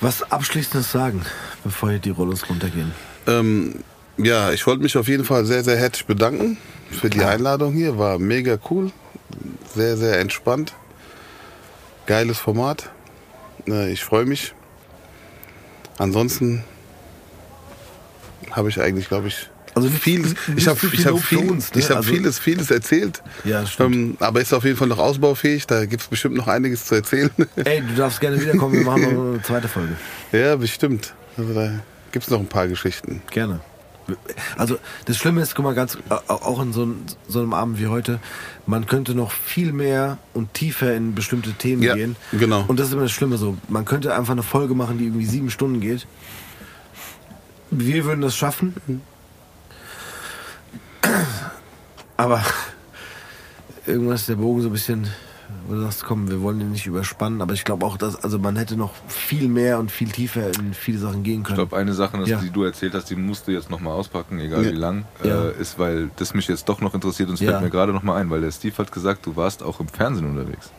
was Abschließendes sagen, bevor hier die Rollos runtergehen? Ähm, ja, ich wollte mich auf jeden Fall sehr, sehr herzlich bedanken für die Einladung hier. War mega cool. Sehr, sehr entspannt. Geiles Format. Äh, Ich freue mich. Ansonsten habe ich eigentlich, glaube ich, Also nicht ich habe viel ich hab viel, uns, ne? ich hab Also- vieles, vieles erzählt. Ja, stimmt. Ähm, aber ist auf jeden Fall noch ausbaufähig. Da gibt es bestimmt noch einiges zu erzählen. Ey, du darfst gerne wiederkommen, wir machen noch eine zweite Folge. ja, bestimmt. Also da gibt es noch ein paar Geschichten. Gerne. Also das Schlimme ist, guck mal, ganz auch in so, einem- so einem Abend wie heute, man könnte noch viel mehr und tiefer in bestimmte Themen Ja, gehen. genau. Und das ist immer das Schlimme so. Man könnte einfach eine Folge machen, die irgendwie sieben Stunden geht. Wir würden das schaffen. Aber irgendwas ist der Bogen so ein bisschen, wo du sagst, komm, wir wollen den nicht überspannen. Aber ich glaube auch, dass also man hätte noch viel mehr und viel tiefer in viele Sachen gehen Ich können. glaube, eine Sache, Ja. die du erzählt hast, die musst du jetzt nochmal auspacken, egal Ja. wie lang, Ja. äh, ist, weil das mich jetzt doch noch interessiert und es Ja. fällt mir gerade nochmal ein, weil der Steve hat gesagt, du warst auch im Fernsehen unterwegs.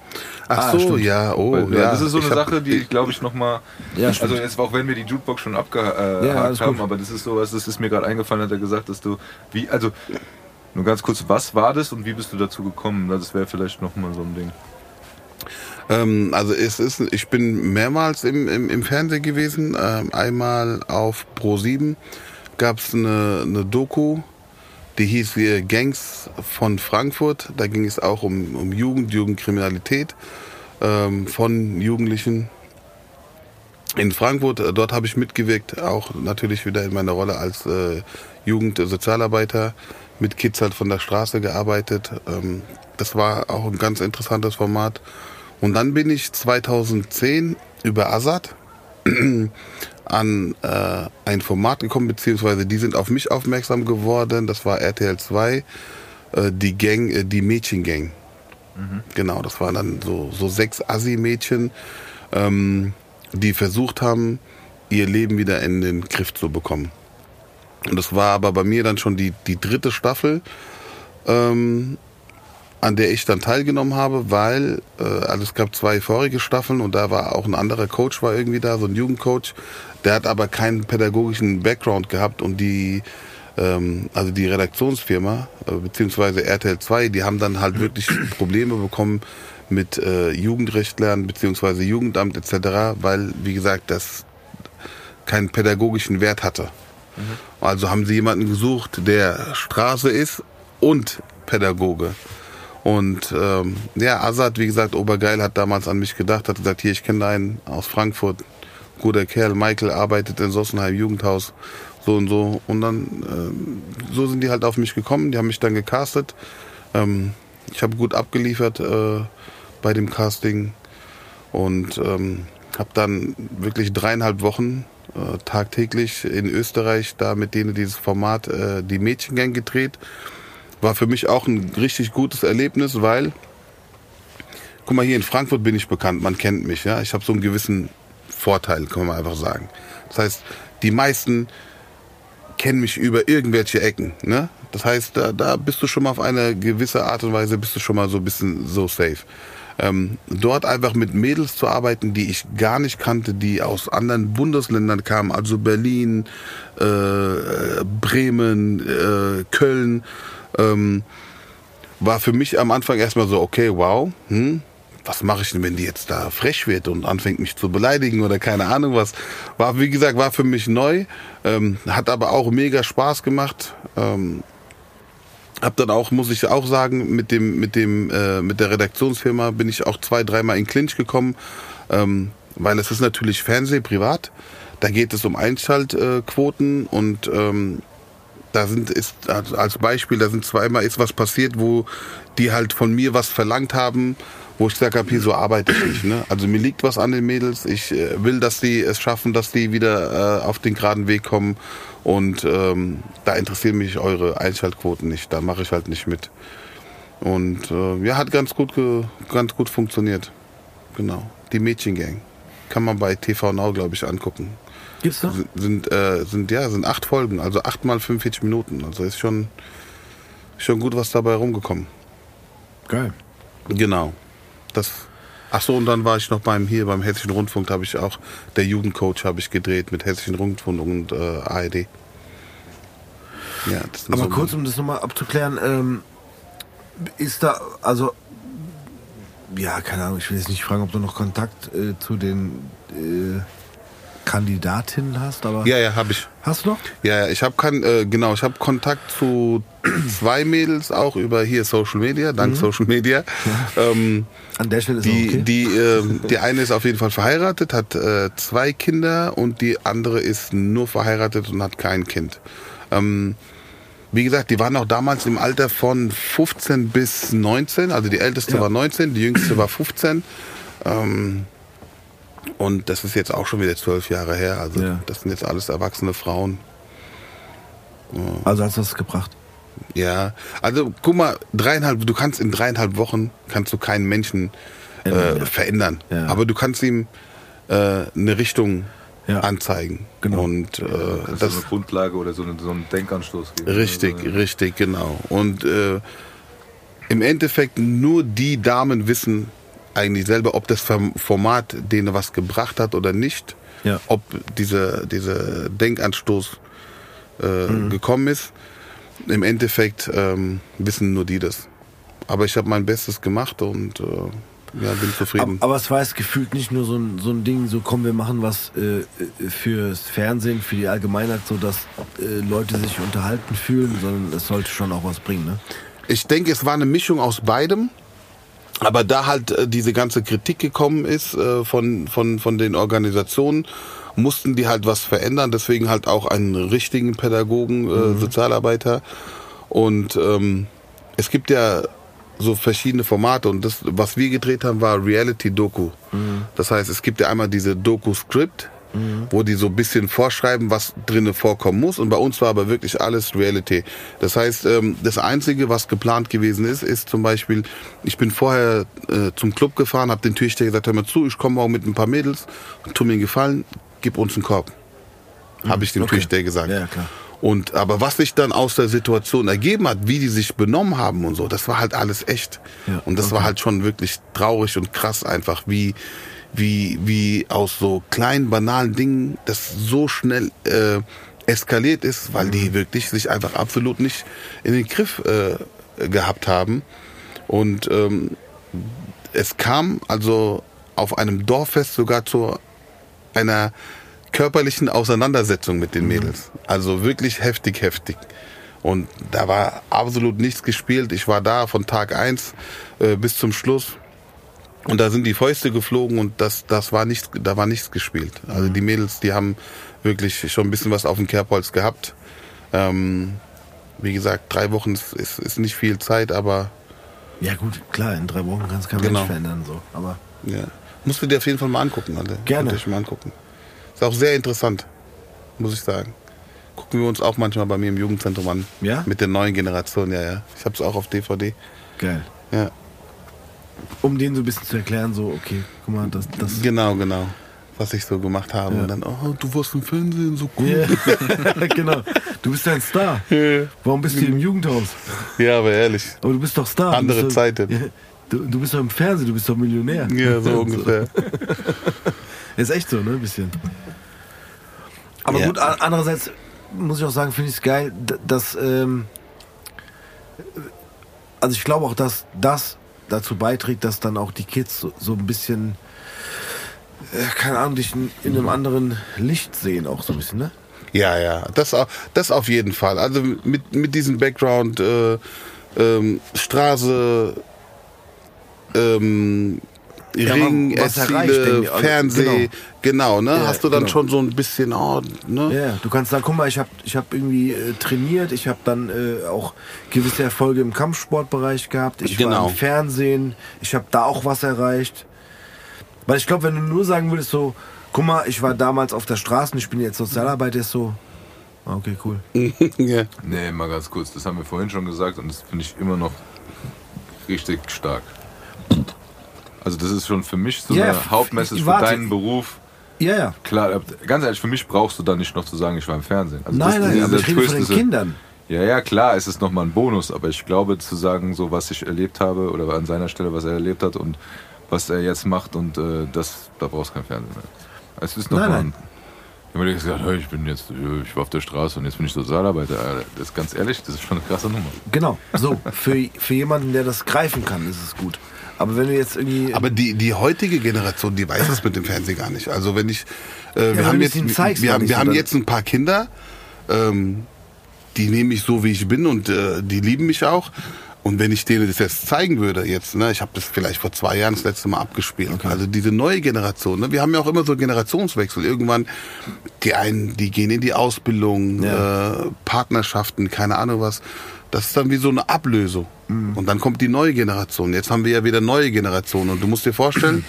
Ach Ah, so, stimmt. ja, oh, weil, ja. Das ist so eine Sache, die ich glaube ich nochmal, Ja, also jetzt auch wenn wir die Jukebox schon abgehakt äh, Ja, haben, gut. aber das ist sowas, das ist mir gerade eingefallen, hat er gesagt, dass du, wie, also nur ganz kurz, was war das und wie bist du dazu gekommen? Das wäre vielleicht nochmal so ein Ding. Ähm, also es ist, ich bin mehrmals im, im, im Fernsehen gewesen. Ähm, einmal auf Pro 7 gab es eine, eine Doku, die hieß Gangs von Frankfurt. Da ging es auch um, um Jugend, Jugendkriminalität ähm, von Jugendlichen in Frankfurt. Dort habe ich mitgewirkt, auch natürlich wieder in meiner Rolle als äh, Jugendsozialarbeiter mit Kids halt von der Straße gearbeitet. Ähm, das war auch ein ganz interessantes Format. Und dann bin ich 2010 über Azad an äh, ein Format gekommen, beziehungsweise die sind auf mich aufmerksam geworden. Das war RTL 2, äh, die Gang, äh, die Mädchengang. Genau, das waren dann so, so sechs Assi-Mädchen, ähm, die versucht haben, ihr Leben wieder in den Griff zu bekommen. Und das war aber bei mir dann schon die, die dritte Staffel, ähm, an der ich dann teilgenommen habe, weil äh, also es gab zwei vorige Staffeln und da war auch ein anderer Coach war irgendwie da, so ein Jugendcoach. Der hat aber keinen pädagogischen Background gehabt und die ähm, also die Redaktionsfirma äh, beziehungsweise RTL 2, die haben dann halt wirklich Probleme bekommen mit äh, Jugendrechtlern beziehungsweise Jugendamt etc., weil wie gesagt das keinen pädagogischen Wert hatte. Also haben sie jemanden gesucht, der Straße ist und Pädagoge. Und ähm, ja, Azad, wie gesagt, Obergeil hat damals an mich gedacht, hat gesagt, hier, ich kenne einen aus Frankfurt, guter Kerl, Michael arbeitet in Sossenheim Jugendhaus, so und so. Und dann, ähm, so sind die halt auf mich gekommen, die haben mich dann gecastet. Ähm, ich habe gut abgeliefert äh, bei dem Casting und ähm, habe dann wirklich dreieinhalb Wochen äh, tagtäglich in Österreich da mit denen dieses Format äh, die Mädchengang gedreht. War für mich auch ein richtig gutes Erlebnis, weil guck mal hier in Frankfurt bin ich bekannt, man kennt mich, ja. Ich habe so einen gewissen Vorteil, kann man einfach sagen. Das heißt, die meisten kennen mich über irgendwelche Ecken, ne? Das heißt, da, da bist du schon mal auf eine gewisse Art und Weise bist du schon mal so ein bisschen so safe. Ähm, dort einfach mit Mädels zu arbeiten, die ich gar nicht kannte, die aus anderen Bundesländern kamen, also Berlin, äh, Bremen, äh, Köln, ähm, war für mich am Anfang erstmal so, okay, wow, hm, was mache ich denn, wenn die jetzt da frech wird und anfängt mich zu beleidigen oder keine Ahnung was. War, wie gesagt, war für mich neu, ähm, hat aber auch mega Spaß gemacht. Ähm, hab dann auch, muss ich auch sagen, mit dem, mit dem, äh, mit der Redaktionsfirma bin ich auch zwei, dreimal in Clinch gekommen, ähm, weil es ist natürlich Fernseh privat. Da geht es um Einschaltquoten und ähm, da sind ist als Beispiel, da sind zweimal ist was passiert, wo die halt von mir was verlangt haben, wo ich gesagt habe, hier so arbeite ich nicht. Ne? Also mir liegt was an den Mädels. Ich äh, will, dass die es schaffen, dass die wieder äh, auf den geraden Weg kommen. Und ähm, da interessieren mich eure Einschaltquoten nicht. Da mache ich halt nicht mit. Und äh, ja, hat ganz gut, ganz gut funktioniert. Genau. Die Mädchengang. Kann man bei TV Now, glaube ich, angucken. Gibt's noch? Sind, sind, äh, sind, ja, sind acht Folgen, also acht mal 45 Minuten. Also ist schon, schon gut was dabei rumgekommen. Geil. Genau. Das. Ach so, und dann war ich noch beim hier beim Hessischen Rundfunk, habe ich auch der Jugendcoach habe ich gedreht mit Hessischen Rundfunk und äh, ARD. Ja, Aber so kurz, um das nochmal abzuklären, ähm, ist da, also, ja, keine Ahnung, ich will jetzt nicht fragen, ob du noch Kontakt äh, zu den äh, Kandidatin hast, aber Ja, ja, habe ich. hast du noch? Ja, ja, ich habe kein, äh, genau, ich habe Kontakt zu zwei Mädels auch über hier Social Media, dank Social Media. Ähm, An der Stelle ist die, okay. die, ähm, die eine ist auf jeden Fall verheiratet, hat äh, zwei Kinder und die andere ist nur verheiratet und hat kein Kind. Ähm, wie gesagt, die waren auch damals im Alter von 15 bis 19. Also die älteste Ja. war 19, die jüngste war 15. Ähm, und das ist jetzt auch schon wieder zwölf Jahre her. Also Ja. das sind jetzt alles erwachsene Frauen. also hast du das gebracht. Ja, also guck mal, dreieinhalb, du kannst in dreieinhalb Wochen kannst du keinen Menschen äh, ja. verändern. Ja. Aber du kannst ihm äh, eine Richtung Ja. anzeigen. Genau. Und äh, Das das ist eine Grundlage oder so, eine, so einen Denkanstoß geben. richtig, Also, richtig, genau. Und äh, im Endeffekt nur die Damen wissen eigentlich selber, ob das Form- Format denen was gebracht hat oder nicht. Ja. Ob dieser diese Denkanstoß äh, Mhm. gekommen ist. Im Endeffekt ähm, wissen nur die das. Aber ich habe mein Bestes gemacht und äh, ja, bin Aber, zufrieden. aber es war jetzt gefühlt nicht nur so ein, so ein Ding, so komm, wir machen was äh, äh, fürs Fernsehen, für die Allgemeinheit, so dass äh, Leute sich unterhalten fühlen, sondern es sollte schon auch was bringen, ne? Ich denke, es war eine Mischung aus beidem. Aber da halt äh, diese ganze Kritik gekommen ist äh, von, von, von den Organisationen, mussten die halt was verändern. Deswegen halt auch einen richtigen Pädagogen, äh, Sozialarbeiter. Und ähm, es gibt ja so verschiedene Formate und das, was wir gedreht haben, war Reality-Doku. Das heißt, es gibt ja einmal diese Doku-Script, wo die so ein bisschen vorschreiben, was drinnen vorkommen muss. Und bei uns war aber wirklich alles Reality. Das heißt, ähm, das Einzige, was geplant gewesen ist, ist zum Beispiel, ich bin vorher äh, zum Club gefahren, habe den Türsteher gesagt, hör mal zu, ich komme morgen mit ein paar Mädels, tu mir einen Gefallen, gib uns einen Korb. Habe ich dem okay. Türsteher gesagt. Ja, klar. Und aber was sich dann aus der Situation ergeben hat, wie die sich benommen haben und so, das war halt alles echt. Ja, und das okay. war halt schon wirklich traurig und krass einfach, wie wie wie aus so kleinen banalen Dingen das so schnell äh, eskaliert ist, weil Mhm. die wirklich sich einfach absolut nicht in den Griff äh, gehabt haben. Und ähm, es kam also auf einem Dorffest sogar zu einer körperlichen Auseinandersetzung mit den Mädels. Also wirklich heftig, heftig. Und da war absolut nichts gespielt. Ich war da von Tag eins äh, bis zum Schluss. Und da sind die Fäuste geflogen und das, das war nichts, da war nichts gespielt. Also die Mädels, die haben wirklich schon ein bisschen was auf dem Kerbholz gehabt. Ähm, wie gesagt, drei Wochen ist, ist, ist nicht viel Zeit, aber Ja gut, klar, in drei Wochen kannst du kein Genau. Mensch verändern, so. Aber ja. Musst du dir auf jeden Fall mal angucken, Alter. Gerne. Könnt mal angucken. Ist auch sehr interessant, muss ich sagen. Gucken wir uns auch manchmal bei mir im Jugendzentrum an. Ja? Mit der neuen Generation, ja, ja. Ich hab's auch auf DVD. geil. Ja. Um denen so ein bisschen zu erklären, so, okay, guck mal, das, das Genau, genau. Was ich so gemacht habe. Ja. Und dann, oh, du warst im Fernsehen, so cool. Ja, genau. Du bist ein Star. Warum bist du im Jugendhaus? Ja, aber ehrlich. Aber du bist doch Star. Andere du doch, Zeiten. Du, du bist doch im Fernsehen, du bist doch Millionär. Ja, so ungefähr. Ist echt so, ne? Ein bisschen. Aber Ja. gut, andererseits muss ich auch sagen, finde ich es geil, dass. Ähm, also ich glaube auch, dass das dazu beiträgt, dass dann auch die Kids so, so ein bisschen. Äh, keine Ahnung, dich in, in einem anderen Licht sehen, auch so ein bisschen, ne? Ja, ja, das, das auf jeden Fall. Also mit, mit diesem Background, äh, ähm, Straße, ähm, Ring, man- was erreicht, Erziele, denke ich. Also, Fernseh, genau, ne? Ja, Hast du dann genau. schon so ein bisschen, oh, ne? Ja, du kannst sagen, guck mal, ich habe ich hab irgendwie äh, trainiert, ich habe dann äh, auch gewisse Erfolge im Kampfsportbereich gehabt, ich war Genau. im Fernsehen, ich habe da auch was erreicht. Weil ich glaube, wenn du nur sagen würdest so, guck mal, ich war damals auf der Straße und ich bin jetzt Sozialarbeiter, ist so, ah, okay, cool. ja. Nee, mal ganz kurz. Das haben wir vorhin schon gesagt und das finde ich immer noch richtig stark. Also das ist schon für mich so Ja, eine Hauptmessage für deinen Beruf. Ja, ja. Klar, ganz ehrlich, für mich brauchst du da nicht noch zu sagen, ich war im Fernsehen. Also Nein, nein, dieser aber ich rede von den Kindern. Ja, ja, klar, es ist nochmal ein Bonus, aber ich glaube zu sagen, so was ich erlebt habe oder an seiner Stelle, was er erlebt hat und was er jetzt macht und äh, das, da brauchst du kein Fernsehen mehr. Es ist Nein, nochmal nein. ein. Ich habe mir gesagt, hey, ich bin jetzt, ich war auf der Straße und jetzt bin ich Sozialarbeiter. Das ist ganz ehrlich, das ist schon eine krasse Nummer. Genau, so, für, für jemanden, der das greifen kann, ist es gut. Aber wenn du jetzt irgendwie. Aber die, die heutige Generation, die weiß es mit dem Fernsehen gar nicht. Also wenn ich, äh, wir wenn haben jetzt, wir, haben, wir so, haben jetzt ein paar Kinder, ähm, die nehme ich so, wie ich bin und äh, die lieben mich auch. Und wenn ich denen das jetzt zeigen würde, jetzt, ne, ich habe das vielleicht vor zwei Jahren das letzte Mal abgespielt. Also diese neue Generation, ne, wir haben ja auch immer so Generationswechsel. Irgendwann, die einen, die gehen in die Ausbildung, Ja. äh, Partnerschaften, keine Ahnung was. Das ist dann wie so eine Ablösung. Und dann kommt die neue Generation. Jetzt haben wir ja wieder neue Generationen. Und du musst dir vorstellen,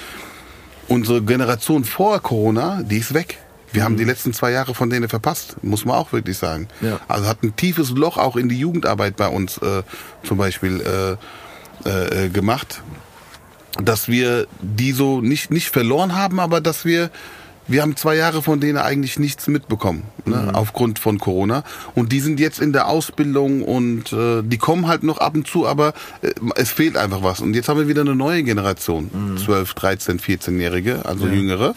unsere Generation vor Corona, die ist weg. Wir haben die letzten zwei Jahre von denen verpasst, muss man auch wirklich sagen. Ja. Also hat ein tiefes Loch auch in die Jugendarbeit bei uns äh, zum Beispiel äh, äh, äh, gemacht, dass wir die so nicht nicht verloren haben, aber dass wir wir haben zwei Jahre von denen eigentlich nichts mitbekommen, ne, aufgrund von Corona. Und die sind jetzt in der Ausbildung und äh, die kommen halt noch ab und zu, aber äh, es fehlt einfach was. Und jetzt haben wir wieder eine neue Generation, 12, 13, 14-Jährige, also jüngere,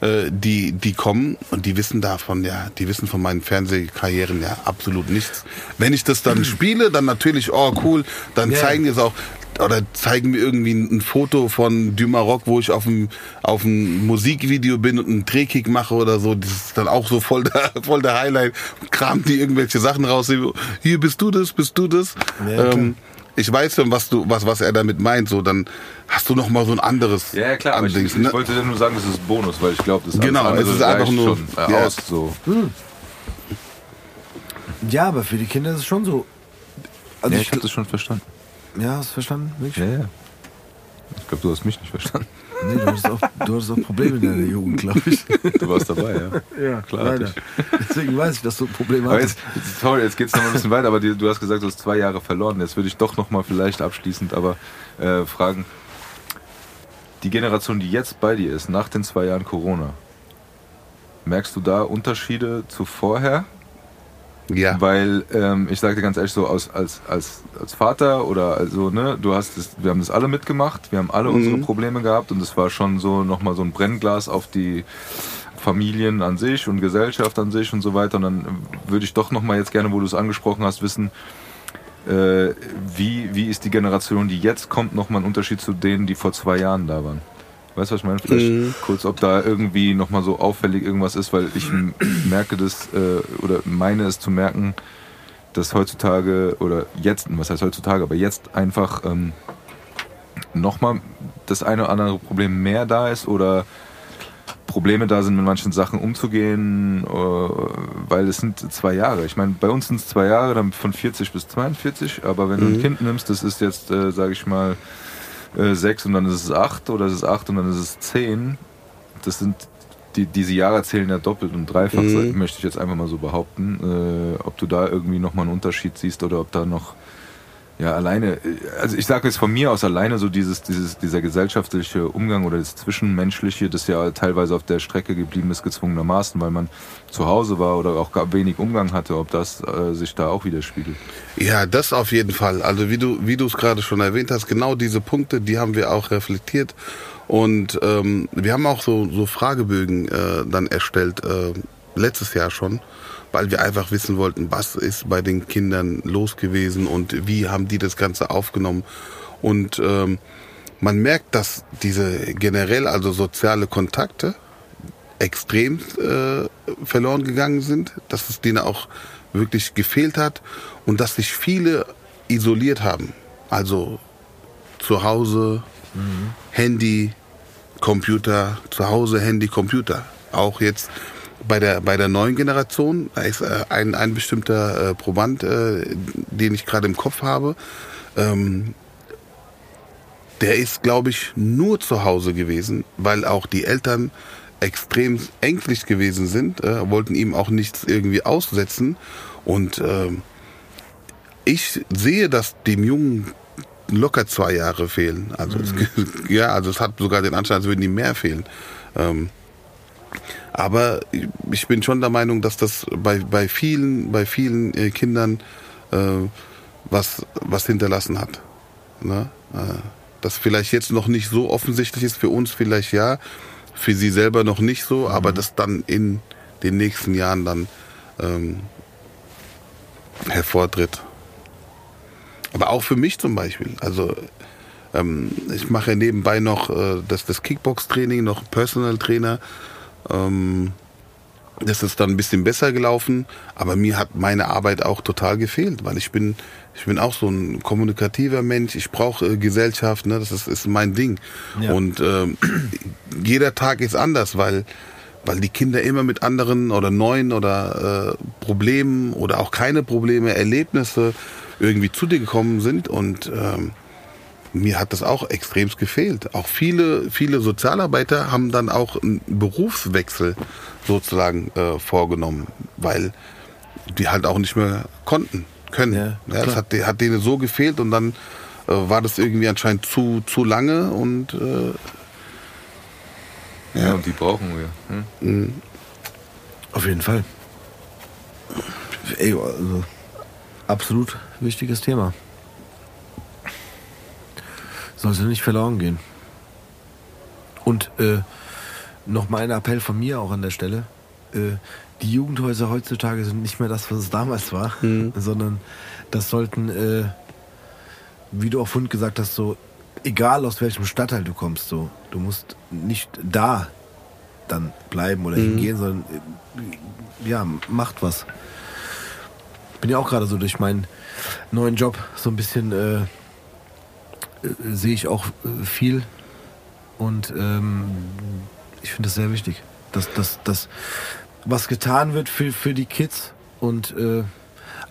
äh, die, die kommen und die wissen davon, ja, die wissen von meinen Fernsehkarrieren ja absolut nichts. Wenn ich das dann spiele, dann natürlich, oh cool, dann Ja. zeigen die es auch oder zeigen mir irgendwie ein Foto von Du Maroc, wo ich auf dem auf dem Musikvideo bin und einen Drehkick mache oder so. Das ist dann auch so voll der, voll der Highlight. Kramt die irgendwelche Sachen raus. Hier bist du das, bist du das. Ja, ähm, ich weiß schon, was du, was, was er damit meint. So, dann hast du noch mal so ein anderes Ja, ja, klar, aber ich, Andings, ich ne? wollte dir nur sagen, das ist Bonus, weil ich glaube, das Genau, es ist einfach nur- schon äh, ja. aus. So. Ja, aber für die Kinder ist es schon so. Also Ja, ich, ich habe das schon verstanden. Ja, hast du verstanden? Wirklich? Ja, ja. Ich glaube, du hast mich nicht verstanden. Nee, du hattest, auch, du hattest auch Probleme in deiner Jugend, glaube ich. Du warst dabei, ja. Ja, Klar, leider. Deswegen weiß ich, dass du Probleme Aber hattest. jetzt, jetzt, sorry, jetzt geht's noch mal ein bisschen weiter, aber die, du hast gesagt, du hast zwei Jahre verloren. Jetzt würde ich doch noch mal vielleicht abschließend aber äh, fragen, die Generation, die jetzt bei dir ist, nach den zwei Jahren Corona, merkst du da Unterschiede zu vorher? Ja. Weil ähm, ich sage dir ganz ehrlich so aus, als, als, als Vater oder also ne, du hast das, wir haben das alle mitgemacht, wir haben alle unsere Probleme gehabt und es war schon so nochmal so ein Brennglas auf die Familien an sich und Gesellschaft an sich und so weiter. Und dann würde ich doch nochmal jetzt gerne, wo du es angesprochen hast, wissen, äh, wie, wie ist die Generation, die jetzt kommt, nochmal ein Unterschied zu denen, die vor zwei Jahren da waren? Weißt du, was ich meine? Vielleicht kurz, ob da irgendwie nochmal so auffällig irgendwas ist, weil ich merke das äh, oder meine es zu merken, dass heutzutage oder jetzt, was heißt heutzutage, aber jetzt einfach ähm, nochmal das eine oder andere Problem mehr da ist oder Probleme da sind, mit manchen Sachen umzugehen, äh, weil es sind zwei Jahre. Ich meine, bei uns sind es zwei Jahre, dann von 40 bis 42, aber wenn du ein Kind nimmst, das ist jetzt, äh, sage ich mal, äh, sechs und dann ist es acht oder es ist acht und dann ist es zehn. Das sind die, diese Jahre zählen ja doppelt und dreifach, Mhm. möchte ich jetzt einfach mal so behaupten. Äh, ob du da irgendwie nochmal einen Unterschied siehst oder ob da noch ja, alleine, äh, also ich sage jetzt von mir aus alleine so dieses, dieses, dieser gesellschaftliche Umgang oder das Zwischenmenschliche, das ja teilweise auf der Strecke geblieben ist, gezwungenermaßen, weil man zu Hause war oder auch gar wenig Umgang hatte, ob das äh, sich da auch widerspiegelt. Ja, das auf jeden Fall. Also wie du wie du es gerade schon erwähnt hast, genau diese Punkte, die haben wir auch reflektiert und ähm, wir haben auch so so Fragebögen äh, dann erstellt äh, letztes Jahr schon, weil wir einfach wissen wollten, was ist bei den Kindern los gewesen und wie haben die das Ganze aufgenommen und ähm, man merkt, dass diese generell also soziale Kontakte extrem äh, verloren gegangen sind, dass es denen auch wirklich gefehlt hat und dass sich viele isoliert haben. Also zu Hause, Handy, Computer, zu Hause Handy, Computer. Auch jetzt bei der bei der neuen Generation, da ist äh, ein, ein bestimmter äh, Proband, äh, den ich gerade im Kopf habe, ähm, der ist, glaube ich, nur zu Hause gewesen, weil auch die Eltern extrem ängstlich gewesen sind, äh, wollten ihm auch nichts irgendwie aussetzen. Und ähm, ich sehe, dass dem Jungen locker zwei Jahre fehlen. Also es, ja, also es hat sogar den Anschein, als würden ihm mehr fehlen. Ähm, aber ich bin schon der Meinung, dass das bei, bei vielen, bei vielen äh, Kindern äh, was, was hinterlassen hat. Ne? Äh, das vielleicht jetzt noch nicht so offensichtlich ist, für uns vielleicht ja, für sie selber noch nicht so, aber das dann in den nächsten Jahren dann ähm, hervortritt. Aber auch für mich zum Beispiel. Also Ähm, ich mache ja nebenbei noch äh, das, das Kickbox-Training, noch Personal Trainer. Ähm, das ist dann ein bisschen besser gelaufen, aber mir hat meine Arbeit auch total gefehlt, weil ich bin, ich bin auch so ein kommunikativer Mensch. Ich brauche äh, Gesellschaft, ne? das ist, ist mein Ding. Ja. Und ähm, jeder Tag ist anders, weil weil die Kinder immer mit anderen oder neuen oder äh, Problemen oder auch keine Probleme, Erlebnisse irgendwie zu dir gekommen sind und ähm, mir hat das auch extremst gefehlt. Auch viele, viele Sozialarbeiter haben dann auch einen Berufswechsel sozusagen äh, vorgenommen, weil die halt auch nicht mehr konnten, können. Ja, Ja, das hat, hat denen so gefehlt und dann äh, war das irgendwie anscheinend zu, zu lange und äh, Ja, und die brauchen wir. Hm? Auf jeden Fall. Ey, also, absolut wichtiges Thema. Sollte nicht verloren gehen. Und äh, noch mal ein Appell von mir auch an der Stelle. Äh, die Jugendhäuser heutzutage sind nicht mehr das, was es damals war, sondern das sollten, äh, wie du auch vorhin gesagt hast, so, egal aus welchem Stadtteil du kommst, so, du musst nicht da dann bleiben oder hingehen, sondern äh, ja, macht was. Bin ja auch gerade so durch meinen neuen Job so ein bisschen äh, sehe ich auch äh, viel und ähm, ich finde das sehr wichtig, dass, dass, dass was getan wird für, für die Kids und äh,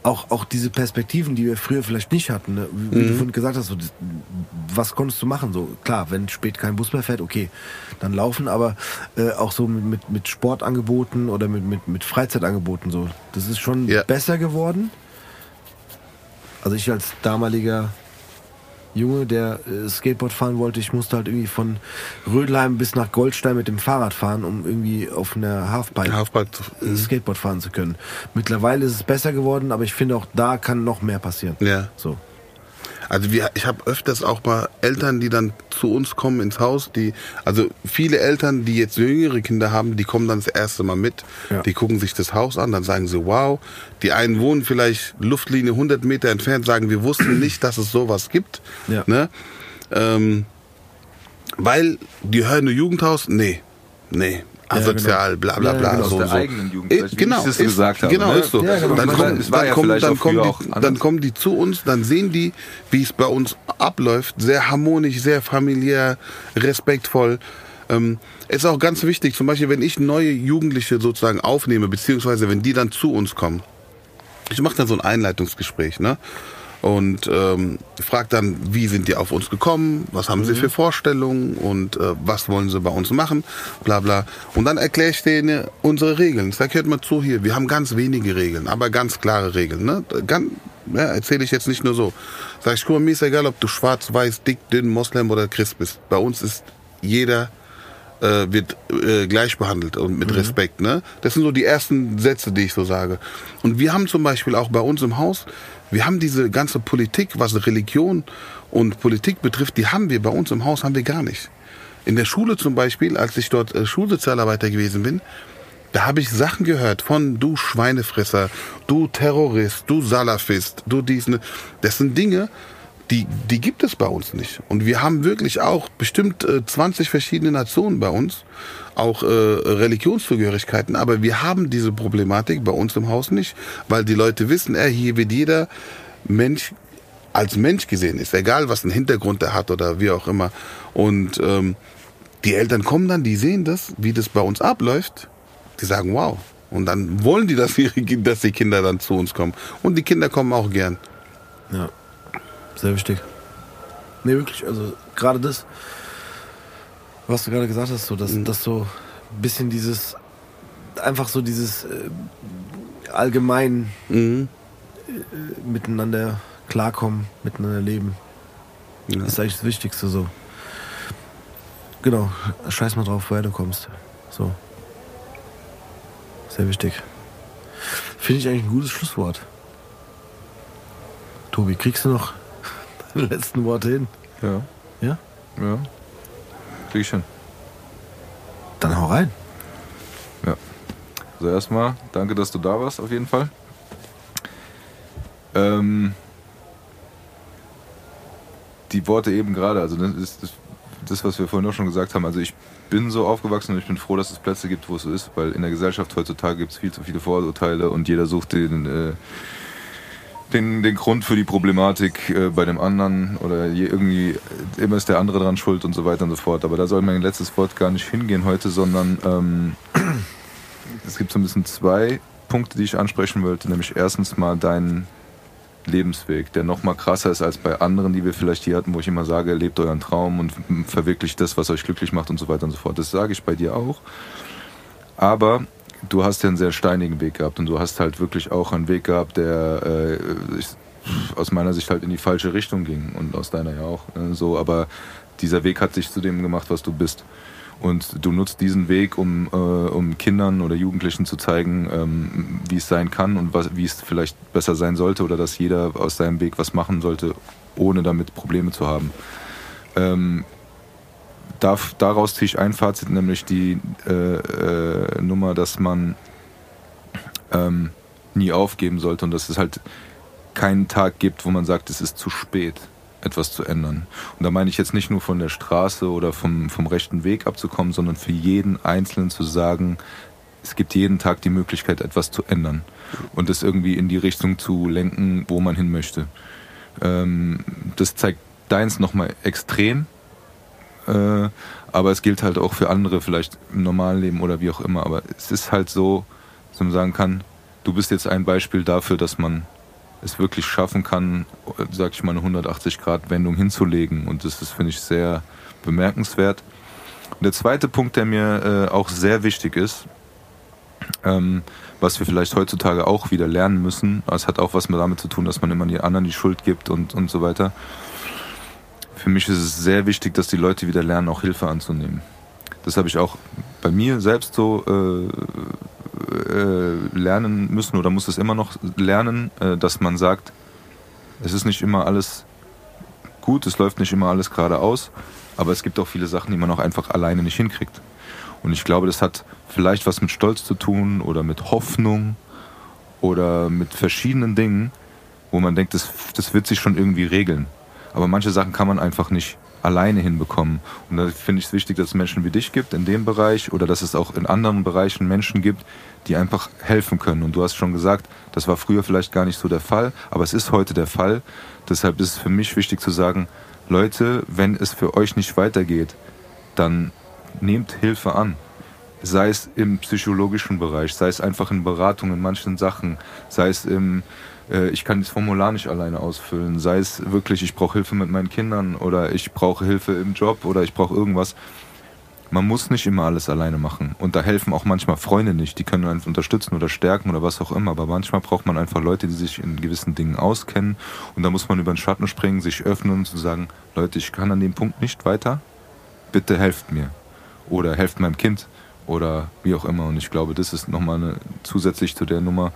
auch, auch diese Perspektiven, die wir früher vielleicht nicht hatten, ne? wie, wie du vorhin gesagt hast, so, was konntest du machen? So klar, wenn spät kein Bus mehr fährt, okay, dann laufen, aber äh, auch so mit, mit, mit Sportangeboten oder mit, mit, mit Freizeitangeboten so, das ist schon Ja. besser geworden. Also ich als damaliger Junge, der äh, Skateboard fahren wollte, ich musste halt irgendwie von Rödelheim bis nach Goldstein mit dem Fahrrad fahren, um irgendwie auf einer Halfpipe Halfpipe äh, Skateboard fahren zu können. Mittlerweile ist es besser geworden, aber ich finde auch da kann noch mehr passieren. ja. So. Also wir, ich habe öfters auch mal Eltern, die dann zu uns kommen ins Haus, die, also viele Eltern, die jetzt jüngere Kinder haben, die kommen dann das erste Mal mit, Ja. die gucken sich das Haus an, dann sagen sie, wow, die einen wohnen vielleicht Luftlinie 100 Meter entfernt, sagen, wir wussten nicht, dass es sowas gibt, Ja. ne? ähm, weil die hören nur Jugendhaus, nee, nee, asozial, bla bla Ja, bla. genau, aus so, der so. eigenen Jugend, Äh, wie genau, ist, gesagt habe, genau ne? ist so. Ja, genau. Dann, kommen, dann, ja dann, die, dann kommen die zu uns, dann sehen die, wie es bei uns abläuft, sehr harmonisch, sehr familiär, respektvoll. Ähm, ist auch ganz wichtig, zum Beispiel, wenn ich neue Jugendliche sozusagen aufnehme, beziehungsweise wenn die dann zu uns kommen, ich mache dann so ein Einleitungsgespräch, ne? Und ähm, frag dann, wie sind die auf uns gekommen, was haben sie für Vorstellungen und äh, was wollen sie bei uns machen, bla bla. Und dann erkläre ich denen unsere Regeln. Ich sag, hört mal zu hier, wir haben ganz wenige Regeln, aber ganz klare Regeln. Ne? Ganz, ja, erzähle ich jetzt nicht nur so. Sag ich, guck mal, mir ist egal, ob du schwarz, weiß, dick, dünn, Moslem oder Christ bist. Bei uns ist jeder äh, wird äh, gleich behandelt und mit Respekt. Ne? Das sind so die ersten Sätze, die ich so sage. Und wir haben zum Beispiel auch bei uns im Haus, wir haben diese ganze Politik, was Religion und Politik betrifft, die haben wir bei uns im Haus, haben wir gar nicht. In der Schule zum Beispiel, als ich dort äh, Schulsozialarbeiter gewesen bin, da habe ich Sachen gehört von du Schweinefresser, du Terrorist, du Salafist, du diesen. Das sind Dinge, die, die gibt es bei uns nicht. Und wir haben wirklich auch bestimmt äh, 20 verschiedene Nationen bei uns, auch äh, Religionszugehörigkeiten, aber wir haben diese Problematik bei uns im Haus nicht, weil die Leute wissen, äh, hier wird jeder Mensch als Mensch gesehen ist, egal was einen Hintergrund er hat oder wie auch immer. Und ähm, die Eltern kommen dann, die sehen das, wie das bei uns abläuft, die sagen, wow. Und dann wollen die, dass, ihre, dass die Kinder dann zu uns kommen. Und die Kinder kommen auch gern. Ja. Sehr wichtig. Nee, wirklich, also gerade das, was du gerade gesagt hast, so, dass, dass so ein bisschen dieses, einfach so dieses äh, allgemein Mhm. äh, miteinander klarkommen, miteinander leben, Ja. ist eigentlich das Wichtigste so. Genau, scheiß mal drauf, woher du kommst. So. Sehr wichtig. Finde ich eigentlich ein gutes Schlusswort. Tobi, kriegst du noch deine letzten Worte hin? Ja, Ja? ja. Krieg ich hin. Dann hau rein. Ja. Also erstmal, danke, dass du da warst, auf jeden Fall. Ähm, die Worte eben gerade, also das ist das, das, was wir vorhin auch schon gesagt haben. Also ich bin so aufgewachsen und ich bin froh, dass es Plätze gibt, wo es so ist, weil in der Gesellschaft heutzutage gibt es viel zu viele Vorurteile und jeder sucht den, äh, den, den Grund für die Problematik äh, bei dem anderen oder irgendwie äh, immer ist der andere dran schuld und so weiter und so fort. Aber da soll mein letztes Wort gar nicht hingehen heute, sondern ähm, es gibt so ein bisschen zwei Punkte, die ich ansprechen wollte, nämlich erstens mal deinen Lebensweg, der noch mal krasser ist als bei anderen, die wir vielleicht hier hatten, wo ich immer sage, lebt euren Traum und verwirklicht das, was euch glücklich macht und so weiter und so fort. Das sage ich bei dir auch. Aber du hast ja einen sehr steinigen Weg gehabt und du hast halt wirklich auch einen Weg gehabt, der äh, ich, aus meiner Sicht halt in die falsche Richtung ging und aus deiner ja auch. Ne? So, aber dieser Weg hat dich zu dem gemacht, was du bist. Und du nutzt diesen Weg, um, äh, um Kindern oder Jugendlichen zu zeigen, ähm, wie es sein kann und was, wie es vielleicht besser sein sollte oder dass jeder aus seinem Weg was machen sollte, ohne damit Probleme zu haben. Ähm, darf, daraus ziehe ich ein Fazit, nämlich die äh, äh, Nummer, dass man ähm, nie aufgeben sollte und dass es halt keinen Tag gibt, wo man sagt, es ist zu spät etwas zu ändern. Und da meine ich jetzt nicht nur von der Straße oder vom, vom rechten Weg abzukommen, sondern für jeden Einzelnen zu sagen, es gibt jeden Tag die Möglichkeit, etwas zu ändern und es irgendwie in die Richtung zu lenken, wo man hin möchte. Ähm, das zeigt deins nochmal extrem, äh, aber es gilt halt auch für andere, vielleicht im normalen Leben oder wie auch immer. Aber es ist halt so, dass man sagen kann, du bist jetzt ein Beispiel dafür, dass man es wirklich schaffen kann, sag ich mal, eine 180-Grad-Wendung hinzulegen. Und das ist, finde ich, sehr bemerkenswert. Und der zweite Punkt, der mir äh, auch sehr wichtig ist, ähm, was wir vielleicht heutzutage auch wieder lernen müssen, es hat auch was damit zu tun, dass man immer den anderen die Schuld gibt und, und so weiter. Für mich ist es sehr wichtig, dass die Leute wieder lernen, auch Hilfe anzunehmen. Das habe ich auch bei mir selbst so äh, äh, lernen müssen oder muss es immer noch lernen, äh, dass man sagt, es ist nicht immer alles gut, es läuft nicht immer alles geradeaus, aber es gibt auch viele Sachen, die man auch einfach alleine nicht hinkriegt. Und ich glaube, das hat vielleicht was mit Stolz zu tun oder mit Hoffnung oder mit verschiedenen Dingen, wo man denkt, das, das wird sich schon irgendwie regeln. Aber manche Sachen kann man einfach nicht alleine hinbekommen. Und da finde ich es wichtig, dass es Menschen wie dich gibt in dem Bereich oder dass es auch in anderen Bereichen Menschen gibt, die einfach helfen können. Und du hast schon gesagt, das war früher vielleicht gar nicht so der Fall, aber es ist heute der Fall. Deshalb ist es für mich wichtig zu sagen, Leute, wenn es für euch nicht weitergeht, dann nehmt Hilfe an. Sei es im psychologischen Bereich, sei es einfach in Beratung in manchen Sachen, sei es im ich kann das Formular nicht alleine ausfüllen. Sei es wirklich, ich brauche Hilfe mit meinen Kindern oder ich brauche Hilfe im Job oder ich brauche irgendwas. Man muss nicht immer alles alleine machen. Und da helfen auch manchmal Freunde nicht. Die können einen unterstützen oder stärken oder was auch immer. Aber manchmal braucht man einfach Leute, die sich in gewissen Dingen auskennen. Und da muss man über den Schatten springen, sich öffnen und sagen, Leute, ich kann an dem Punkt nicht weiter. Bitte helft mir. Oder helft meinem Kind. Oder wie auch immer. Und ich glaube, das ist nochmal eine, zusätzlich zu der Nummer,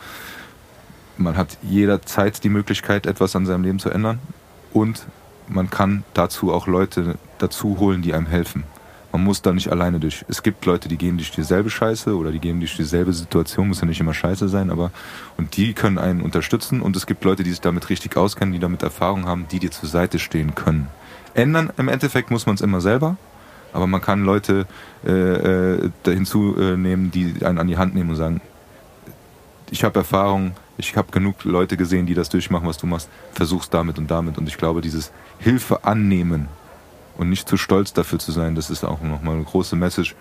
man hat jederzeit die Möglichkeit, etwas an seinem Leben zu ändern und man kann dazu auch Leute dazu holen, die einem helfen. Man muss da nicht alleine durch. Es gibt Leute, die gehen durch dieselbe Scheiße oder die gehen durch dieselbe Situation, muss ja nicht immer scheiße sein, aber und die können einen unterstützen und es gibt Leute, die sich damit richtig auskennen, die damit Erfahrung haben, die dir zur Seite stehen können. Ändern im Endeffekt muss man es immer selber, aber man kann Leute äh, äh, hinzunehmen, die einen an die Hand nehmen und sagen, ich habe Erfahrung, ich habe genug Leute gesehen, die das durchmachen, was du machst. Versuch's damit und damit. Und ich glaube, dieses Hilfe annehmen und nicht zu stolz dafür zu sein, das ist auch nochmal eine große Message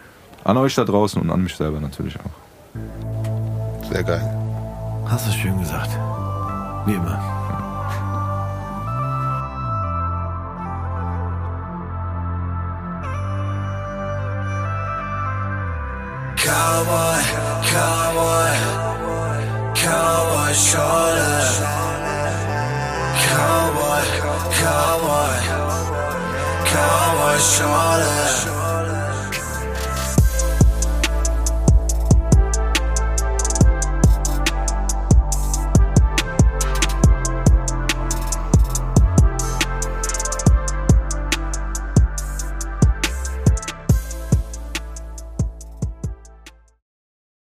an euch da draußen und an mich selber natürlich auch. Sehr geil. Hast du schön gesagt. Wie immer. Cowboy, cowboy, cowboy shoulder. Cowboy, cowboy, cowboy shoulder.